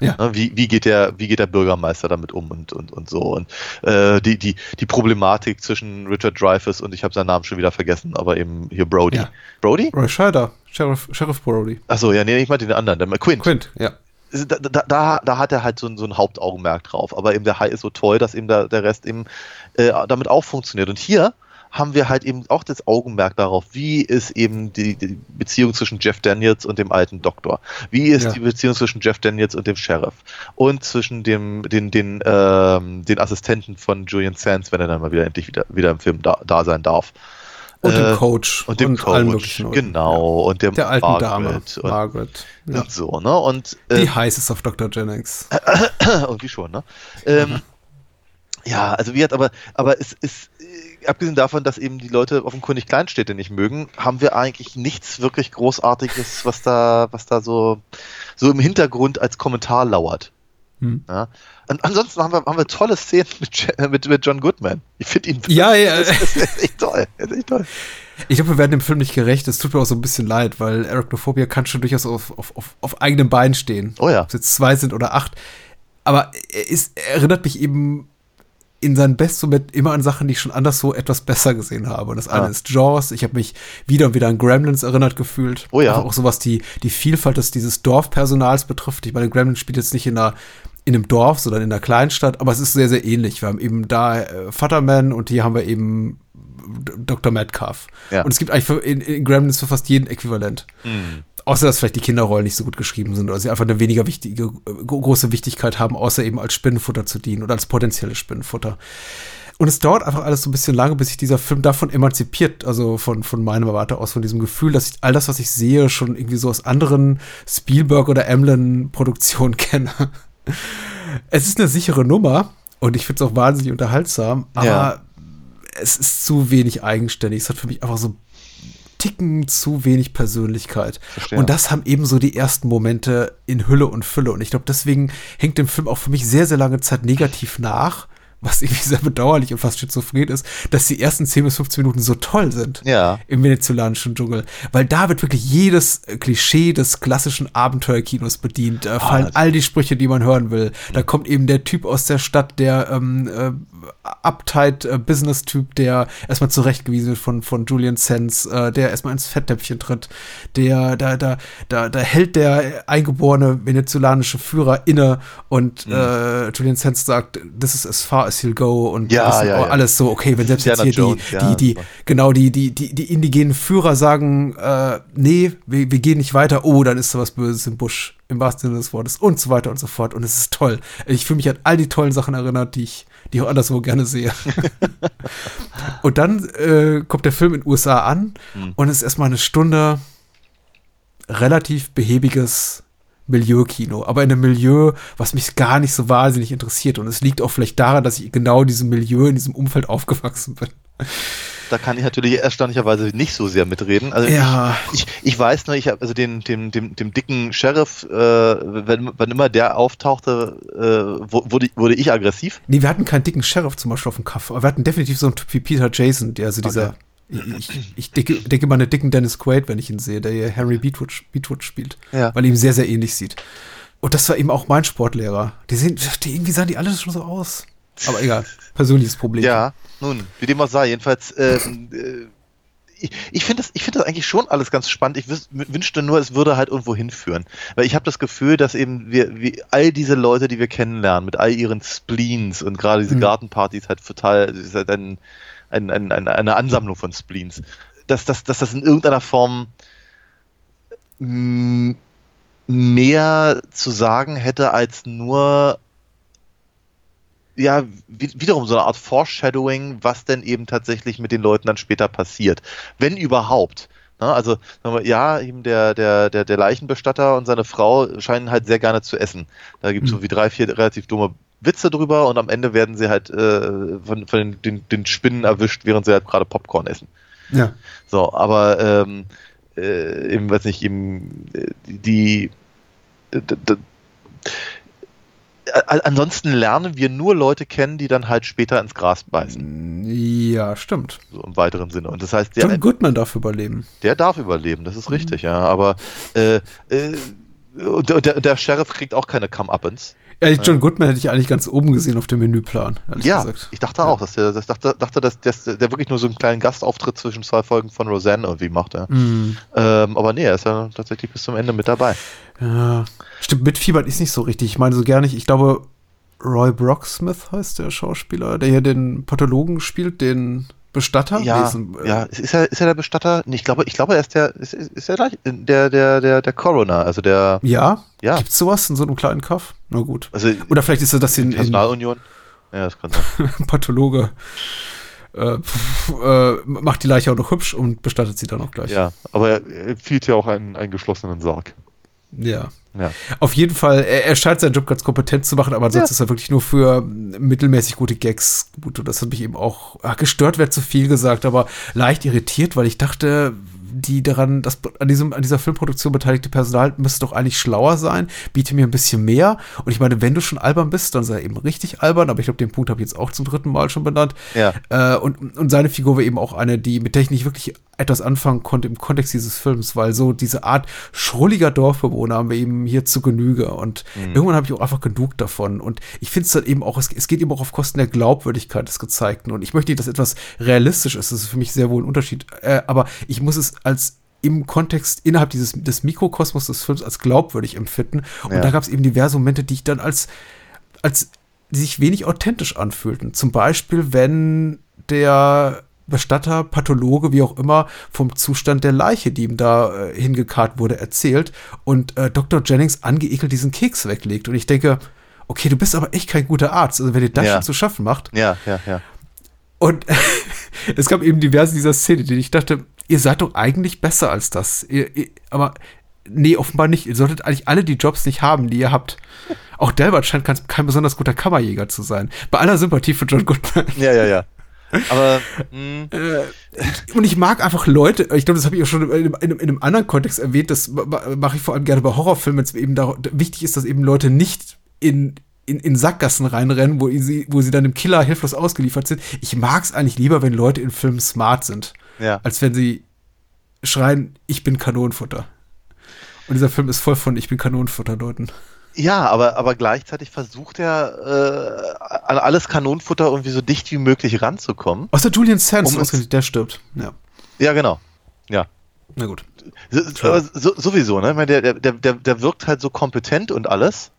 Ja. Ne, Wie, wie, geht der, wie geht der Bürgermeister damit um und, und, und so. Und äh, die, die, die Problematik zwischen Richard Dreyfuss und ich habe seinen Namen schon wieder vergessen, aber eben hier Brody. Ja. Brody? Roy Scheider, Sheriff, Sheriff Brody. Achso, ja, nee, ich meinte den anderen, der Quint. Quint, ja. Da, da, da, hat er halt so ein, so ein Hauptaugenmerk drauf. Aber eben der Hai ist so toll, dass eben da, der Rest eben äh, damit auch funktioniert. Und hier haben wir halt eben auch das Augenmerk darauf, wie ist eben die, die Beziehung zwischen Jeff Daniels und dem alten Doktor? Wie ist Ja. die Beziehung zwischen Jeff Daniels und dem Sheriff? Und zwischen dem, den, den, ähm, den Assistenten von Julian Sands, wenn er dann mal wieder endlich wieder, wieder im Film da, da sein darf. Und dem Coach. Und dem allen Coach, genau. Und dem Der alten Dame, Margaret und, Margaret. Ja. und so, ne? Und, äh, Die heiß ist auf Dr. Jennings. Irgendwie schon, ne? Ähm, ja, also wie hat aber, aber es ist, abgesehen davon, dass eben die Leute offenkundig Kleinstädte nicht mögen, haben wir eigentlich nichts wirklich Großartiges, was da, was da so, so im Hintergrund als Kommentar lauert. Hm. Ja? Ansonsten haben wir, haben wir tolle Szenen mit, Je- mit, mit John Goodman. Ich finde ihn Ja, ja. Das, das ist echt toll. Das ist echt toll. Ich glaube, wir werden dem Film nicht gerecht. Es tut mir auch so ein bisschen leid, weil Arachnophobia kann schon durchaus auf, auf, auf, auf eigenen Beinen stehen. Oh ja. Ob es jetzt zwei sind oder acht. Aber er, ist, er erinnert mich eben in seinen Bestmoment immer an Sachen, die ich schon anders so etwas besser gesehen habe. Und das eine ist Jaws. Ich habe mich wieder und wieder an Gremlins erinnert gefühlt. Oh ja. Einfach auch so was die, die Vielfalt des, dieses Dorfpersonals betrifft. Ich meine, Gremlins spielt jetzt nicht in einer in einem Dorf, sondern in einer Kleinstadt, aber es ist sehr, sehr ähnlich. Wir haben eben da äh, Futterman und hier haben wir eben Dr. Metcalf. Ja. Und es gibt eigentlich für, in, in Gremlins für fast jeden Äquivalent. Außer, dass vielleicht die Kinderrollen nicht so gut geschrieben sind oder sie einfach eine weniger wichtige, äh, gro- große Wichtigkeit haben, außer eben als Spinnenfutter zu dienen oder als potenzielles Spinnenfutter. Und es dauert einfach alles so ein bisschen lange, bis sich dieser Film davon emanzipiert, also von, von meiner Warte aus, von diesem Gefühl, dass ich all das, was ich sehe, schon irgendwie so aus anderen Spielberg- oder Emlyn-Produktionen kenne. Es ist eine sichere Nummer und ich finde es auch wahnsinnig unterhaltsam, aber Ja. es ist zu wenig eigenständig. Es hat für mich einfach so Ticken zu wenig Persönlichkeit. Verstehe. Und das haben eben so die ersten Momente in Hülle und Fülle. Und ich glaube, deswegen hängt dem Film auch für mich sehr, sehr lange Zeit negativ nach, was irgendwie sehr bedauerlich und fast schizophren ist, dass die ersten 10 bis 15 Minuten so toll sind Ja. im venezolanischen Dschungel. Weil da wird wirklich jedes äh, Klischee des klassischen Abenteuerkinos bedient. Da fallen all die Sprüche, die man hören will. Da kommt eben der Typ aus der Stadt, der ähm, äh, uptight äh, Business-Typ, der erstmal zurechtgewiesen wird von, von Julian Sands, äh, der erstmal ins Fetttöpfchen tritt. Der, da, da, da, da hält der eingeborene venezolanische Führer inne und äh, Julian Sands sagt, this is as far as he'll go und Ja, das ist ja, ja. alles so, okay, wenn selbst jetzt hier Jones, die, die, die, genau, die, die, die, die indigenen Führer sagen, äh, nee, wir, wir gehen nicht weiter, oh, dann ist da was Böses im Busch, im wahrsten Sinne des Wortes und so weiter und so fort. Und es ist toll. Ich fühle mich an all die tollen Sachen erinnert, die ich, die ich auch anderswo gerne sehe. und dann äh, kommt der Film in den USA an Hm. und es ist erstmal eine Stunde relativ behäbiges Milieu-Kino, aber in einem Milieu, was mich gar nicht so wahnsinnig interessiert. Und es liegt auch vielleicht daran, dass ich genau in diesem Milieu, in diesem Umfeld aufgewachsen bin. Da kann ich natürlich erstaunlicherweise nicht so sehr mitreden. Also Ja. ich, ich, ich weiß nur, ich habe also den, dem, dem, dem dicken Sheriff, äh, wenn, wenn immer der auftauchte, äh, wu- wurde, wurde ich aggressiv. Nee, wir hatten keinen dicken Sheriff zum Beispiel auf dem Kaff, aber wir hatten definitiv so einen Typ wie Peter Jason, der also dieser, ich, ich, denke, denke mal an den dicken Dennis Quaid, wenn ich ihn sehe, der hier Henry Beatwood, Beatwood spielt, Ja. weil er ihm sehr, sehr ähnlich sieht. Und das war eben auch mein Sportlehrer. Die sehen, die, irgendwie sahen die alle schon so aus. Aber egal, persönliches Problem. Ja, nun, wie dem auch sei, jedenfalls, ähm, äh, ich, ich finde das, ich finde das eigentlich schon alles ganz spannend. Ich wünschte nur, es würde halt irgendwo hinführen. Weil ich habe das Gefühl, dass eben wir, wie all diese Leute, die wir kennenlernen, mit all ihren Spleens und gerade diese Mhm. Gartenpartys halt total, ist halt ein, ein, ein, ein, eine Ansammlung von Spleens, dass, dass, dass das in irgendeiner Form mehr zu sagen hätte als nur ja, wie, wiederum so eine Art Foreshadowing, was denn eben tatsächlich mit den Leuten dann später passiert. Wenn überhaupt. Ne? Also, sagen wir, ja, eben der, der, der, der Leichenbestatter und seine Frau scheinen halt sehr gerne zu essen. Da gibt es so wie drei, vier relativ dumme Witze drüber und am Ende werden sie halt äh, von, von den, den, den Spinnen erwischt, während sie halt gerade Popcorn essen. Ja. So, aber ähm, äh, eben, weiß nicht, eben äh, die, d- d- a- ansonsten lernen wir nur Leute kennen, die dann halt später ins Gras beißen, Ja, stimmt. so im weiteren Sinne. Und das heißt, der, John Goodman darf überleben. der darf überleben, das ist richtig, ja. Aber äh, äh, der, der Sheriff kriegt auch keine Come-Uppens. Ja, John Goodman hätte ich eigentlich ganz oben gesehen auf dem Menüplan, Ja, gesagt. ich dachte auch, dass der, das dachte, dachte dass, dass der wirklich nur so einen kleinen Gastauftritt zwischen zwei Folgen von Roseanne irgendwie macht. Ja. Mhm. Ähm, aber nee, er ist ja tatsächlich bis zum Ende mit dabei. Ja, stimmt, mitfiebern ist nicht so richtig. Ich meine so gar nicht, ich glaube, Roy Brocksmith heißt der Schauspieler, der hier den Pathologen spielt, den Bestatter. Ja, ein- äh, ja, ist, er, ist er der Bestatter? Ich glaube, ich glaube, er ist der, ist, ist ist er gleich, der, der, der, der Coroner, also der, Ja? Ja. Gibt's sowas in so einem kleinen Kaff? Na gut. also Oder vielleicht ist er das in, in Personalunion. Ja, das kann sein. Pathologe. Äh, pf, äh, macht die Leiche auch noch hübsch und bestattet sie dann auch gleich. ja, aber er empfiehlt ja auch einen, einen geschlossenen Sarg. Ja. Ja. Auf jeden Fall, er, er scheint seinen Job ganz kompetent zu machen, aber ansonsten Ja. ist er wirklich nur für mittelmäßig gute Gags gut. Und das hat mich eben auch, ah, gestört wäre zu viel gesagt, aber leicht irritiert, weil ich dachte, die daran, das an diesem, an dieser Filmproduktion beteiligte Personal müsste doch eigentlich schlauer sein, biete mir ein bisschen mehr. Und ich meine, wenn du schon albern bist, dann sei er eben richtig albern, aber ich glaube, den Punkt habe ich jetzt auch zum dritten Mal schon benannt. Ja. Äh, und, und seine Figur war eben auch eine, die, mit der ich nicht wirklich etwas anfangen konnte im Kontext dieses Films, weil so diese Art schrulliger Dorfbewohner haben wir eben hier zu Genüge. Und irgendwann habe ich auch einfach genug davon. Und ich finde es dann eben auch, es, es geht eben auch auf Kosten der Glaubwürdigkeit des Gezeigten. Und ich möchte nicht, dass etwas realistisch ist, das ist für mich sehr wohl ein Unterschied, äh, aber ich muss es als im Kontext innerhalb dieses des Mikrokosmos des Films als glaubwürdig empfinden. Und Ja. da gab es eben diverse Momente, die ich dann als als die sich wenig authentisch anfühlten. Zum Beispiel, wenn der Bestatter, Pathologe, wie auch immer, vom Zustand der Leiche, die ihm da äh, hingekarrt wurde, erzählt und äh, Dr. Jennings angeekelt diesen Keks weglegt. Und ich denke, okay, du bist aber echt kein guter Arzt. Also wenn dir das Ja. schon zu schaffen macht. Ja, ja, ja. Und es gab eben diverse dieser Szene, die ich dachte, ihr seid doch eigentlich besser als das. Ihr, ihr, aber nee, offenbar nicht. Ihr solltet eigentlich alle die Jobs nicht haben, die ihr habt. Auch Delbert scheint kein, kein besonders guter Kammerjäger zu sein. Bei aller Sympathie für John Goodman. Ja, ja, ja. Aber, hm, mh, Und ich mag einfach Leute, ich glaube, das habe ich auch schon in, einem- in, in einem anderen Kontext erwähnt, das ma- ma- mache ich vor allem gerne bei Horrorfilmen, wenn es eben da, wichtig ist, dass eben Leute nicht in, in, in Sackgassen reinrennen, wo sie, wo sie dann dem Killer hilflos ausgeliefert sind. Ich mag es eigentlich lieber, wenn Leute in Filmen smart sind, ja. als wenn sie schreien, ich bin Kanonenfutter. Und dieser Film ist voll von Ich bin Kanonenfutter Leuten. Ja, aber, aber gleichzeitig versucht er, äh, an alles Kanonenfutter irgendwie so dicht wie möglich ranzukommen. Außer Julian Sands, Um der stirbt. Ja, Ja, genau. Ja. na gut. So, aber so, sowieso, ne? Ich meine, der, der, der, der wirkt halt so kompetent und alles.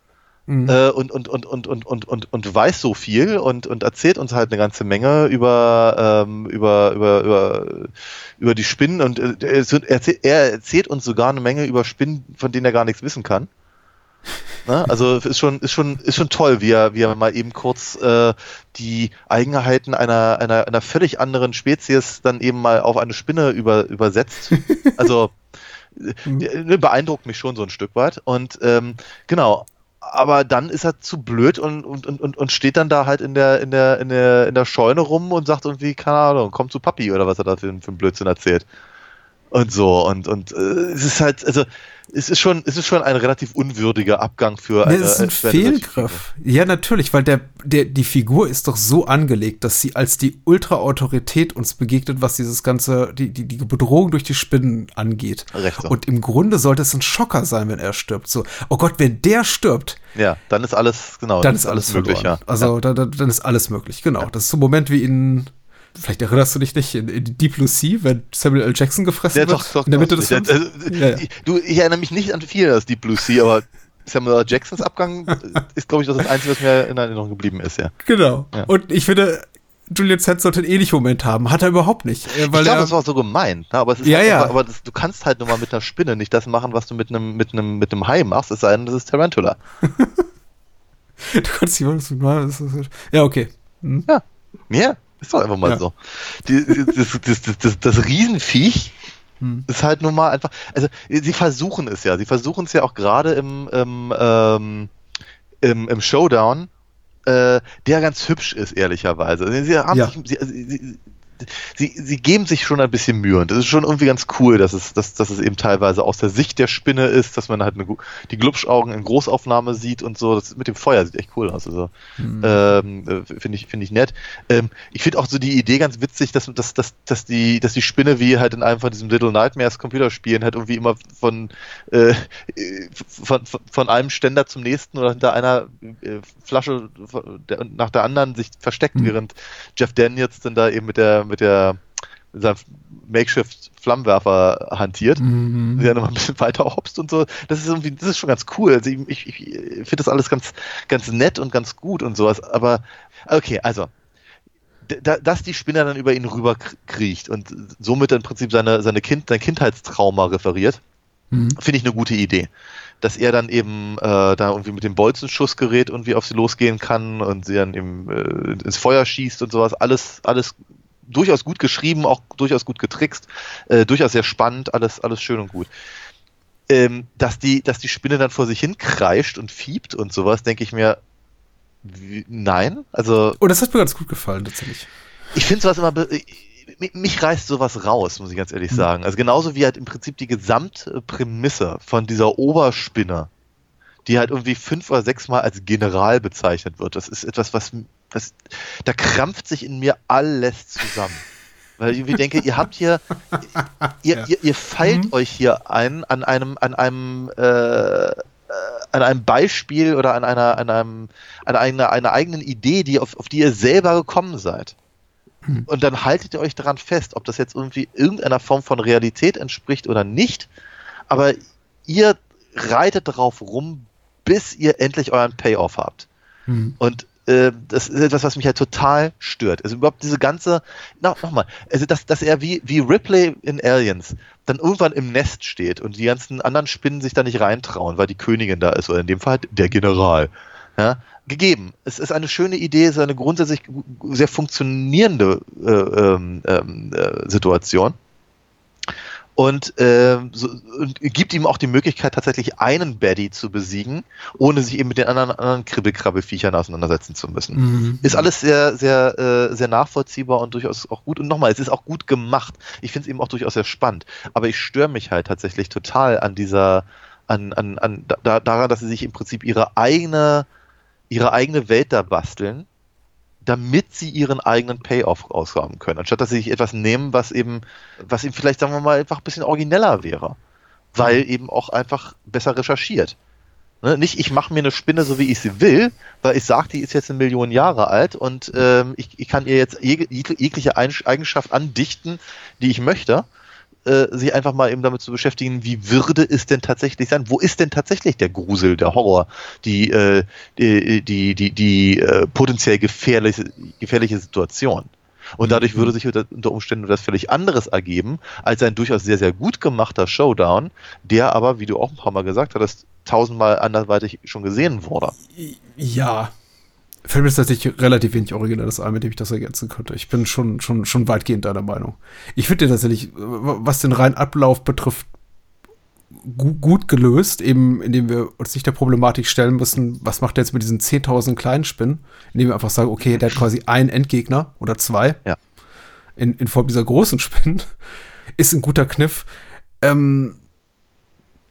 Mhm. Äh, und, und, und, und, und, und, und, und weiß so viel und, und erzählt uns halt eine ganze Menge über, ähm, über, über, über, über die Spinnen und äh, er, erzählt, er erzählt uns sogar eine Menge über Spinnen, von denen er gar nichts wissen kann. Ne? Also ist schon, ist schon, ist schon toll, wie er, wie er mal eben kurz äh, die Eigenheiten einer, einer, einer völlig anderen Spezies dann eben mal auf eine Spinne über, übersetzt. Also ne, beeindruckt mich schon so ein Stück weit. Und ähm, genau, aber dann ist er zu blöd und, und, und, und steht dann da halt in der, in der, in der, in der Scheune rum und sagt irgendwie, keine Ahnung, komm zu Papi oder was er da für, für einen Blödsinn erzählt. Und so, und, und äh, es ist halt, also es ist schon, es ist schon ein relativ unwürdiger Abgang für eine. Das ist ein Fehlgriff. Ja, natürlich, weil der, der, die Figur ist doch so angelegt, dass sie als die Ultra-Autorität uns begegnet, was dieses ganze, die, die, die Bedrohung durch die Spinnen angeht. Recht so. Und im Grunde sollte es ein Schocker sein, wenn er stirbt. So, oh Gott, wenn der stirbt. Ja, dann ist alles, genau. Dann ist alles möglich, ja. Also, ja. Dann, dann ist alles möglich, genau. Ja. Das ist so ein Moment wie in vielleicht erinnerst du dich nicht, in, in Deep Blue Sea, wenn Samuel L. Jackson gefressen ja, wird? Doch, doch, in der Mitte des Films? Ja, ja. Du, ich erinnere mich nicht an viel aus Deep Blue Sea, aber Samuel L. Jacksons Abgang ist, glaube ich, das Einzige, was mir in Erinnerung geblieben ist, ja. Genau. Und ich finde, Julian Sands sollte einen ähnlichen Moment haben. Hat er überhaupt nicht. Äh, ich glaube, das war so gemeint. Ne? Aber, es ist ja, halt, ja. aber, aber das, du kannst halt nur mal mit einer Spinne nicht das machen, was du mit einem, mit einem, mit einem Hai machst, es sei denn, das ist Tarantula. du kannst mal. Ja, okay. Hm. Ja. Ja. Ist doch einfach mal ja. so. Die, das, das, das, das, das Riesenviech hm. ist halt nun mal einfach. Also, sie versuchen es ja. Sie versuchen es ja auch gerade im, im, ähm, im, im Showdown, äh, der ganz hübsch ist, ehrlicherweise. Sie haben ja. sich, sie, sie, sie, sie geben sich schon ein bisschen Mühe und das ist schon irgendwie ganz cool, dass es, dass, dass es eben teilweise aus der Sicht der Spinne ist, dass man halt eine, die Glubschaugen in Großaufnahme sieht und so. Das mit dem Feuer sieht echt cool aus. Also mhm. ähm, äh, finde ich, finde ich nett. Ähm, ich finde auch so die Idee ganz witzig, dass, dass, dass, dass, die, dass die Spinne wie halt in einem von diesen Little Nightmares Computerspielen halt irgendwie immer von, äh, von, von, von einem Ständer zum nächsten oder hinter einer äh, Flasche nach der anderen sich versteckt, mhm. während Jeff Daniels dann da eben mit der mit der mit seinem Makeshift Flammenwerfer hantiert, mhm. der noch ein bisschen weiter hopst und so. Das ist irgendwie, das ist schon ganz cool. Also ich, ich, ich finde das alles ganz, ganz nett und ganz gut und sowas. Aber okay, also dass die Spinner dann über ihn rüber kriecht und somit im Prinzip seine, seine kind, sein Kindheitstrauma referiert, mhm. finde ich eine gute Idee. Dass er dann eben äh, da irgendwie mit dem Bolzenschussgerät irgendwie auf sie losgehen kann und sie dann eben äh, ins Feuer schießt und sowas, alles, alles durchaus gut geschrieben, auch durchaus gut getrickst, äh, durchaus sehr spannend, alles, alles schön und gut. Ähm, dass, die, dass die Spinne dann vor sich hin kreischt und fiebt und sowas, denke ich mir, wie, nein. Also. Oh, das hat mir ganz gut gefallen, tatsächlich. Ich finde sowas immer. Mich reißt sowas raus, muss ich ganz ehrlich mhm. sagen. Also genauso wie halt im Prinzip die gesamte Prämisse von dieser Oberspinne, die halt irgendwie fünf oder sechs Mal als General bezeichnet wird. Das ist etwas, was das, da krampft sich in mir alles zusammen. Weil ich irgendwie denke, ihr habt hier, ihr, ja. ihr, ihr feilt mhm. euch hier ein an einem, an einem, äh, äh, an einem Beispiel oder an einer, an einem, an einer, einer eigenen Idee, die auf, auf die ihr selber gekommen seid. Mhm. Und dann haltet ihr euch daran fest, ob das jetzt irgendwie irgendeiner Form von Realität entspricht oder nicht. Aber ihr reitet darauf rum, bis ihr endlich euren Payoff habt. Mhm. Und äh, das ist etwas, was mich halt total stört. Also überhaupt diese ganze, noch, noch mal, also dass, dass er wie, wie Ripley in Aliens dann irgendwann im Nest steht und die ganzen anderen Spinnen sich da nicht reintrauen, weil die Königin da ist oder in dem Fall halt der General. Ja, gegeben. Es ist eine schöne Idee, es ist eine grundsätzlich sehr funktionierende äh, ähm, äh, Situation und, äh, so, und gibt ihm auch die Möglichkeit, tatsächlich einen Baddy zu besiegen, ohne sich eben mit den anderen, anderen Kribbelkrabbelfiechern auseinandersetzen zu müssen. Mhm. Ist alles sehr, sehr, äh, sehr nachvollziehbar und durchaus auch gut. Und nochmal, es ist auch gut gemacht. Ich finde es eben auch durchaus sehr spannend. Aber ich störe mich halt tatsächlich total an dieser, an, an, an da, daran, dass sie sich im Prinzip ihre eigene, ihre eigene Welt da basteln damit sie ihren eigenen Payoff aushaben können, anstatt dass sie sich etwas nehmen, was eben, was eben vielleicht, sagen wir mal, einfach ein bisschen origineller wäre, weil mhm. eben auch einfach besser recherchiert. Ne? Nicht, ich mache mir eine Spinne so, wie ich sie will, weil ich sage, die ist jetzt eine Million Jahre alt und ähm, ich, ich kann ihr jetzt jegliche Eigenschaft andichten, die ich möchte äh, sich einfach mal eben damit zu beschäftigen, wie würde es denn tatsächlich sein? Wo ist denn tatsächlich der Grusel, der Horror, die, äh, die, die, die, die äh, potenziell gefährliche, gefährliche Situation? Und dadurch mhm. würde sich unter Umständen etwas völlig anderes ergeben, als ein durchaus sehr, sehr gut gemachter Showdown, der aber, wie du auch ein paar Mal gesagt hattest, tausendmal anderweitig schon gesehen wurde. Ja, fällt mir tatsächlich relativ wenig Originelles ein, mit dem ich das ergänzen könnte. Ich bin schon, schon, schon weitgehend deiner Meinung. Ich finde tatsächlich, was den reinen Ablauf betrifft, gu gut gelöst, eben indem wir uns nicht der Problematik stellen müssen, was macht er jetzt mit diesen 10.000 kleinen Spinnen, indem wir einfach sagen, okay, der hat quasi einen Endgegner oder zwei Ja. in, in Form dieser großen Spinnen, ist ein guter Kniff. Ähm,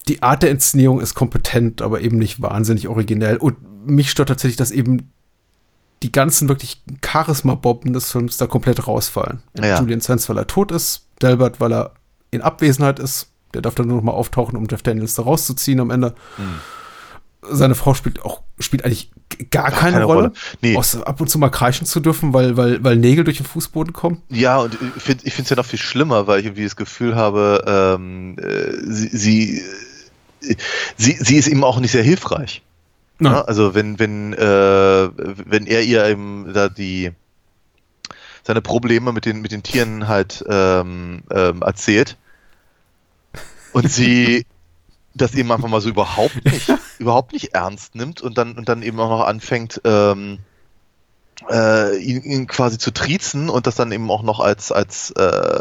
die Art der Inszenierung ist kompetent, aber eben nicht wahnsinnig originell. Und mich stört tatsächlich, dass eben die ganzen wirklich Charisma-Bomben des Films da komplett rausfallen. Ja. Julian Sands, weil er tot ist, Delbert, weil er in Abwesenheit ist. Der darf dann nur noch mal auftauchen, um Jeff Daniels da rauszuziehen am Ende. Seine Frau spielt auch spielt eigentlich gar keine, keine Rolle. Rolle. Nee. Außer ab und zu mal kreischen zu dürfen, weil, weil, weil Nägel durch den Fußboden kommen. Ja, und ich finde es ja noch viel schlimmer, weil ich irgendwie das Gefühl habe, ähm, äh, sie, sie, äh, sie, sie ist ihm auch nicht sehr hilfreich. Ja, also wenn, wenn, äh, wenn er ihr eben da die seine Probleme mit den, mit den Tieren halt ähm, ähm, erzählt und sie das eben einfach mal so überhaupt nicht, überhaupt nicht ernst nimmt und dann, und dann eben auch noch anfängt, ähm, äh, ihn, ihn quasi zu triezen und das dann eben auch noch als, als, äh,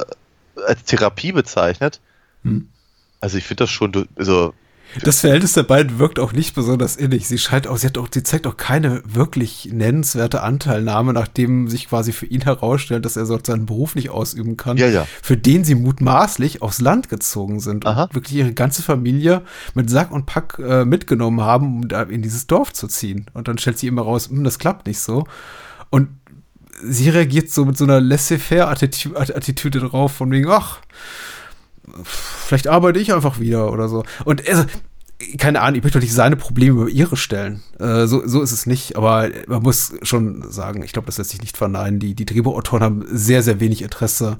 als Therapie bezeichnet. Hm. Also ich finde das schon, also Das Verhältnis der beiden wirkt auch nicht besonders innig. Sie scheint auch, sie hat auch, sie zeigt auch keine wirklich nennenswerte Anteilnahme, nachdem sich quasi für ihn herausstellt, dass er dort seinen Beruf nicht ausüben kann, Ja, ja. für den sie mutmaßlich aufs Land gezogen sind Aha. und wirklich ihre ganze Familie mit Sack und Pack äh, mitgenommen haben, um da in dieses Dorf zu ziehen. Und dann stellt sie immer raus, "Hm, das klappt nicht so. Und sie reagiert so mit so einer laissez-faire-Attitüde Attitüde drauf, von wegen, ach, vielleicht arbeite ich einfach wieder oder so. Und also, keine Ahnung, ich möchte doch nicht seine Probleme über ihre stellen. Äh, so, so ist es nicht, aber man muss schon sagen, ich glaube, das lässt sich nicht verneinen. Die, die Drehbuchautoren haben sehr, sehr wenig Interesse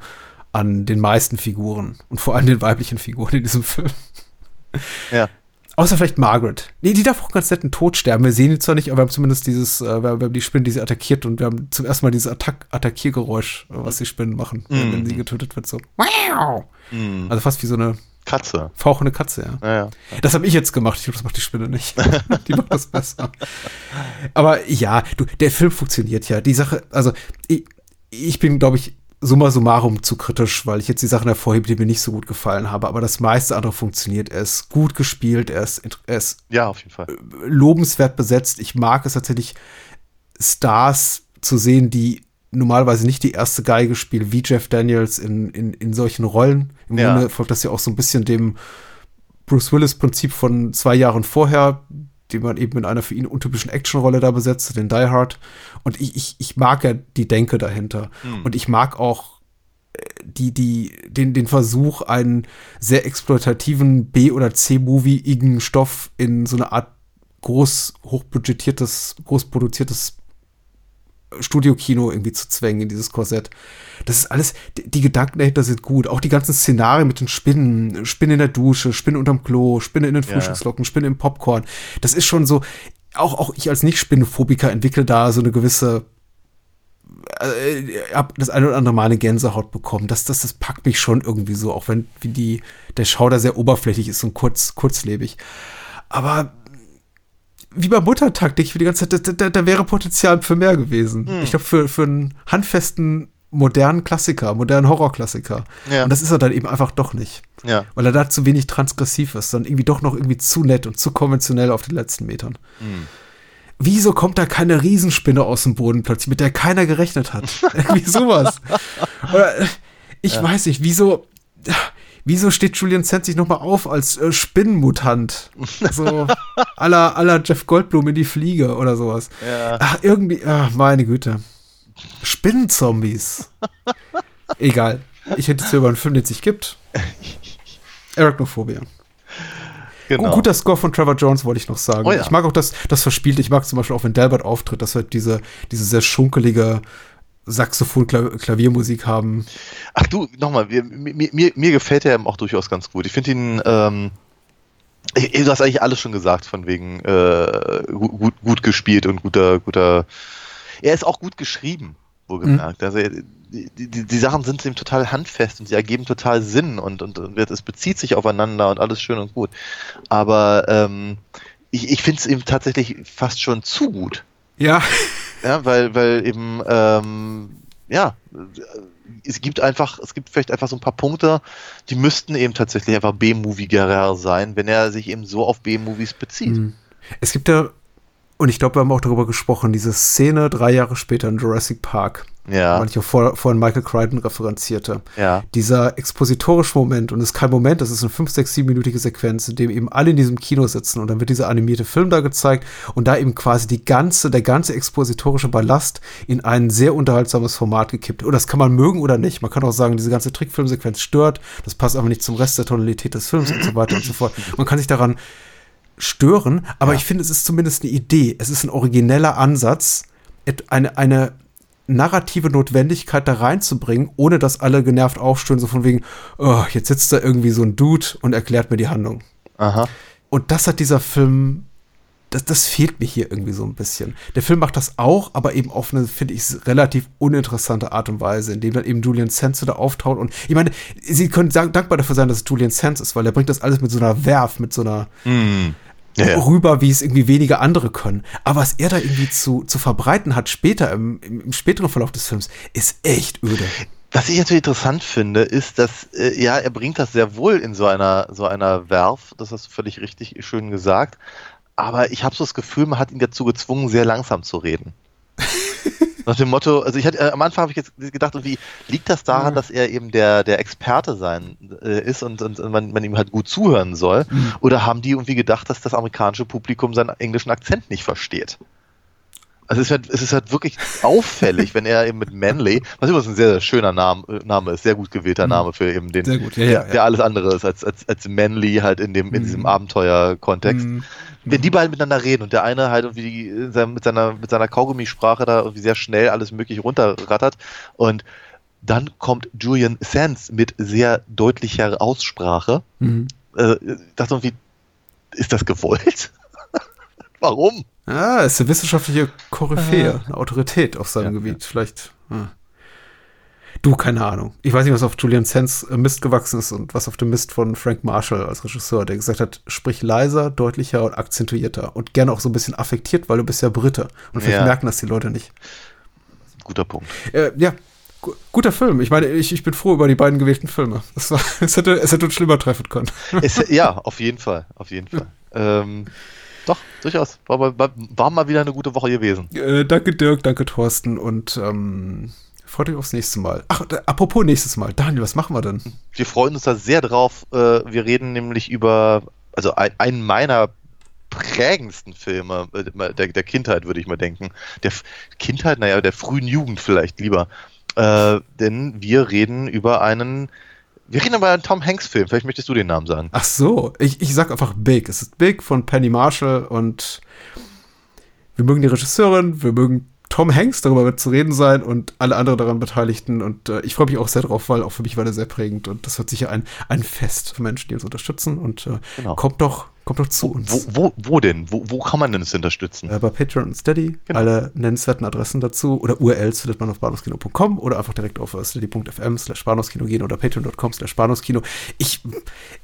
an den meisten Figuren und vor allem den weiblichen Figuren in diesem Film. ja. Außer vielleicht Margaret. Nee, die darf auch ganz netten Tod sterben. Wir sehen sie zwar nicht, aber wir haben zumindest dieses, äh, wir haben wir haben die Spinne, die sie attackiert und wir haben zum ersten Mal dieses Attack Attackiergeräusch, äh, was die Spinnen machen, wenn- wenn sie getötet wird. So. Wow. Hm. Also fast wie so eine Katze. fauchende Katze, ja. Naja. Das habe ich jetzt gemacht. Ich glaube, das macht die Spinne nicht. die macht das besser. Aber ja, du, der Film funktioniert ja. Die Sache, also ich, ich bin, glaube ich, summa summarum zu kritisch, weil ich jetzt die Sachen hervorhebe, die mir nicht so gut gefallen haben. Aber das meiste andere funktioniert. Er ist gut gespielt, er ist, er ist Ja, auf jeden Fall. lobenswert besetzt. Ich mag es tatsächlich, Stars zu sehen, die normalerweise nicht die erste Geige spielen, wie Jeff Daniels in, in, in solchen Rollen. Im Ja. Grunde folgt das ja auch so ein bisschen dem Bruce Willis-Prinzip von zwei Jahren vorher, den man eben in einer für ihn untypischen Actionrolle da besetzt, den Die Hard. Und ich, ich, ich mag ja die Denke dahinter. Und ich mag auch äh, die, die, den, den Versuch, einen sehr exploitativen B- oder C-Movie-igen Stoff in so eine Art groß, hochbudgetiertes, groß produziertes Studiokino irgendwie zu zwängen in dieses Korsett. Das ist alles, die, die Gedanken dahinter sind gut. Auch die ganzen Szenarien mit den Spinnen, Spinne in der Dusche, Spinne unterm Klo, Spinne in den Ja, Frühstückslocken, Spinne im Popcorn. Das ist schon so, auch, auch ich als Nicht-Spinnenphobiker entwickle da so eine gewisse äh, hab das eine oder andere Mal eine Gänsehaut bekommen. Das, das, das packt mich schon irgendwie so, auch wenn wie die, der Schauder sehr oberflächlich ist und kurz, kurzlebig. Aber wie beim Muttertag denke ich mir die ganze Zeit, da, da, da wäre Potenzial für mehr gewesen. Ich glaube, für, für einen handfesten, modernen Klassiker, modernen Horrorklassiker. Ja. Und das ist er dann eben einfach doch nicht. Ja. Weil er da zu wenig transgressiv ist, sondern irgendwie doch noch irgendwie zu nett und zu konventionell auf den letzten Metern. Wieso kommt da keine Riesenspinne aus dem Boden plötzlich, mit der keiner gerechnet hat? irgendwie sowas. Oder, äh, ich weiß nicht, wieso, wieso steht Julian Sand sich nochmal auf als äh, Spinnenmutant? So aller aller Jeff Goldblum in die Fliege oder sowas. Ja. Ach, irgendwie, ach, meine Güte. Spinnenzombies. Egal. Ich hätte jetzt über einen Film, den es nicht gibt. Arachnophobia. Genau. Gu- Guter Score von Trevor Jones, wollte ich noch sagen. Oh ja. Ich mag auch das, das Verspielte. Ich mag zum Beispiel auch, wenn Delbert auftritt, dass wir diese, diese sehr schunkelige Saxophon-Klaviermusik haben. Ach du, nochmal, mir, mir, mir gefällt er eben auch durchaus ganz gut. Ich finde ihn, ähm, du hast eigentlich alles schon gesagt, von wegen äh, gut, gut, gespielt und guter, guter. Er ist auch gut geschrieben, wohlgemerkt. Mhm. Also die, die, die Sachen sind ihm total handfest und sie ergeben total Sinn und, und, und es bezieht sich aufeinander und alles schön und gut. Aber ähm, ich, ich finde es ihm tatsächlich fast schon zu gut. Ja. Ja, weil, weil eben, ähm, ja, es gibt einfach, es gibt vielleicht einfach so ein paar Punkte, die müssten eben tatsächlich einfach B-Movie-Gerer sein, wenn er sich eben so auf B-Movies bezieht. Mhm. Es gibt ja, und ich glaube, wir haben auch darüber gesprochen, diese Szene drei Jahre später in Jurassic Park. Ja. Weil ich auch vor, vorhin Michael Crichton referenzierte. Ja. Dieser expositorische Moment, und es ist kein Moment, das ist eine 5, 6, 7-minütige Sequenz, in dem eben alle in diesem Kino sitzen und dann wird dieser animierte Film da gezeigt und da eben quasi die ganze, der ganze expositorische Ballast in ein sehr unterhaltsames Format gekippt. Und das kann man mögen oder nicht. Man kann auch sagen, diese ganze Trickfilmsequenz stört, das passt aber nicht zum Rest der Tonalität des Films und so weiter und so fort. Man kann sich daran stören, aber ja. ich finde, es ist zumindest eine Idee. Es ist ein origineller Ansatz, eine, eine narrative Notwendigkeit da reinzubringen, ohne dass alle genervt aufstöhnen, so von wegen, oh, jetzt sitzt da irgendwie so ein Dude und erklärt mir die Handlung. Aha. Und das hat dieser Film, das, das fehlt mir hier irgendwie so ein bisschen. Der Film macht das auch, aber eben auf eine, finde ich, relativ uninteressante Art und Weise, indem dann eben Julian Sands da auftaucht. Und ich meine, sie können dankbar dafür sein, dass es Julian Sands ist, weil er bringt das alles mit so einer Werf, mit so einer, mm ja, rüber, wie es irgendwie wenige andere können. Aber was er da irgendwie zu, zu verbreiten hat später, im, im späteren Verlauf des Films, ist echt öde. Was ich natürlich interessant finde, ist, dass äh, ja, er bringt das sehr wohl in so einer so einer Werf, das hast du völlig richtig schön gesagt, aber ich habe so das Gefühl, man hat ihn dazu gezwungen, sehr langsam zu reden. Nach dem Motto, also ich hatte, äh, am Anfang habe ich jetzt gedacht, wie liegt das daran, mhm. dass er eben der, der Experte sein äh, ist und, und, und man, man, ihm halt gut zuhören soll? Mhm. Oder haben die irgendwie gedacht, dass das amerikanische Publikum seinen englischen Akzent nicht versteht? Also es ist halt, es ist halt wirklich auffällig, wenn er eben mit Manly, was übrigens ein sehr, sehr schöner Name, Name ist, sehr gut gewählter mhm. Name für eben den, gut, ja, der, ja, der, alles andere ist als, als, als Manly halt in dem, in mhm. diesem Abenteuer-Kontext. Mhm wenn die beiden miteinander reden und der eine halt irgendwie mit seiner, mit seiner Kaugummisprache da irgendwie sehr schnell alles mögliche runterrattert und dann kommt Julian Sands mit sehr deutlicher Aussprache. Mhm. Äh, dachte irgendwie, ist das gewollt? Warum? Ja, ist eine wissenschaftliche Koryphäe, eine Autorität auf seinem ja, Gebiet. Ja. Vielleicht. Ja. Du, keine Ahnung. Ich weiß nicht, was auf Julian Sands äh, Mist gewachsen ist und was auf dem Mist von Frank Marshall als Regisseur, der gesagt hat, sprich leiser, deutlicher und akzentuierter und gerne auch so ein bisschen affektiert, weil du bist ja Brite und vielleicht ja. merken das die Leute nicht. Guter Punkt. Äh, ja, guter Film. Ich meine, ich, ich bin froh über die beiden gewählten Filme. Das war, es, hätte, es hätte uns schlimmer treffen können. Es, ja, auf jeden Fall. Auf jeden Fall. ähm, durchaus. War, war, war, mal wieder eine gute Woche gewesen. Äh, danke Dirk, danke Thorsten und ähm, Freut euch aufs nächste Mal. Ach, apropos nächstes Mal. Daniel, was machen wir denn? Wir freuen uns da sehr drauf. Äh, wir reden nämlich über, also einen meiner prägendsten Filme äh, der, der Kindheit, würde ich mal denken. Der Kindheit, naja, der frühen Jugend vielleicht lieber. Äh, denn wir reden über einen wir reden über einen Tom Hanks-Film. Vielleicht möchtest du den Namen sagen. Ach so, ich, ich sag einfach Big. Es ist Big von Penny Marshall und wir mögen die Regisseurin, wir mögen Tom Hanks, darüber wird zu reden sein und alle anderen daran Beteiligten. Und äh, ich freue mich auch sehr drauf, weil auch für mich war der sehr prägend. Und das wird sicher ein, ein Fest für Menschen, die uns unterstützen. Und äh, genau. kommt doch Kommt doch zu uns. Wo, wo, wo denn? Wo, wo kann man denn es unterstützen? Äh, bei Patreon und Steady. Genau. Alle nennenswerten Adressen dazu oder URLs findet man auf bahnhofskino.com oder einfach direkt auf äh, steady.fm slash bahnhofskino gehen oder patreon.com slash bahnhofskino. Ich,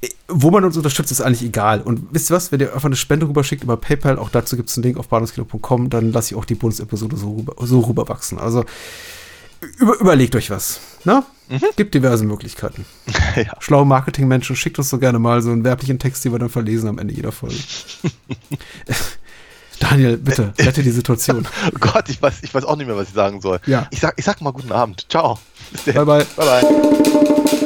äh, wo man uns unterstützt, ist eigentlich egal. Und wisst ihr was? Wenn ihr einfach eine Spende rüberschickt über PayPal, auch dazu gibt es einen Link auf bahnhofskino.com, dann lasse ich auch die Bundesepisode so, rüber, so rüberwachsen. Also über, überlegt euch was. Ne? Mhm. Gibt diverse Möglichkeiten. ja. Schlaue Marketingmenschen, schickt uns so gerne mal so einen werblichen Text, den wir dann verlesen am Ende jeder Folge. Daniel, bitte, rette die Situation. oh Gott, ich weiß, ich weiß auch nicht mehr, was ich sagen soll. Ja. Ich sag, ich sag mal guten Abend. Ciao. Bye, bye. Bye, bye.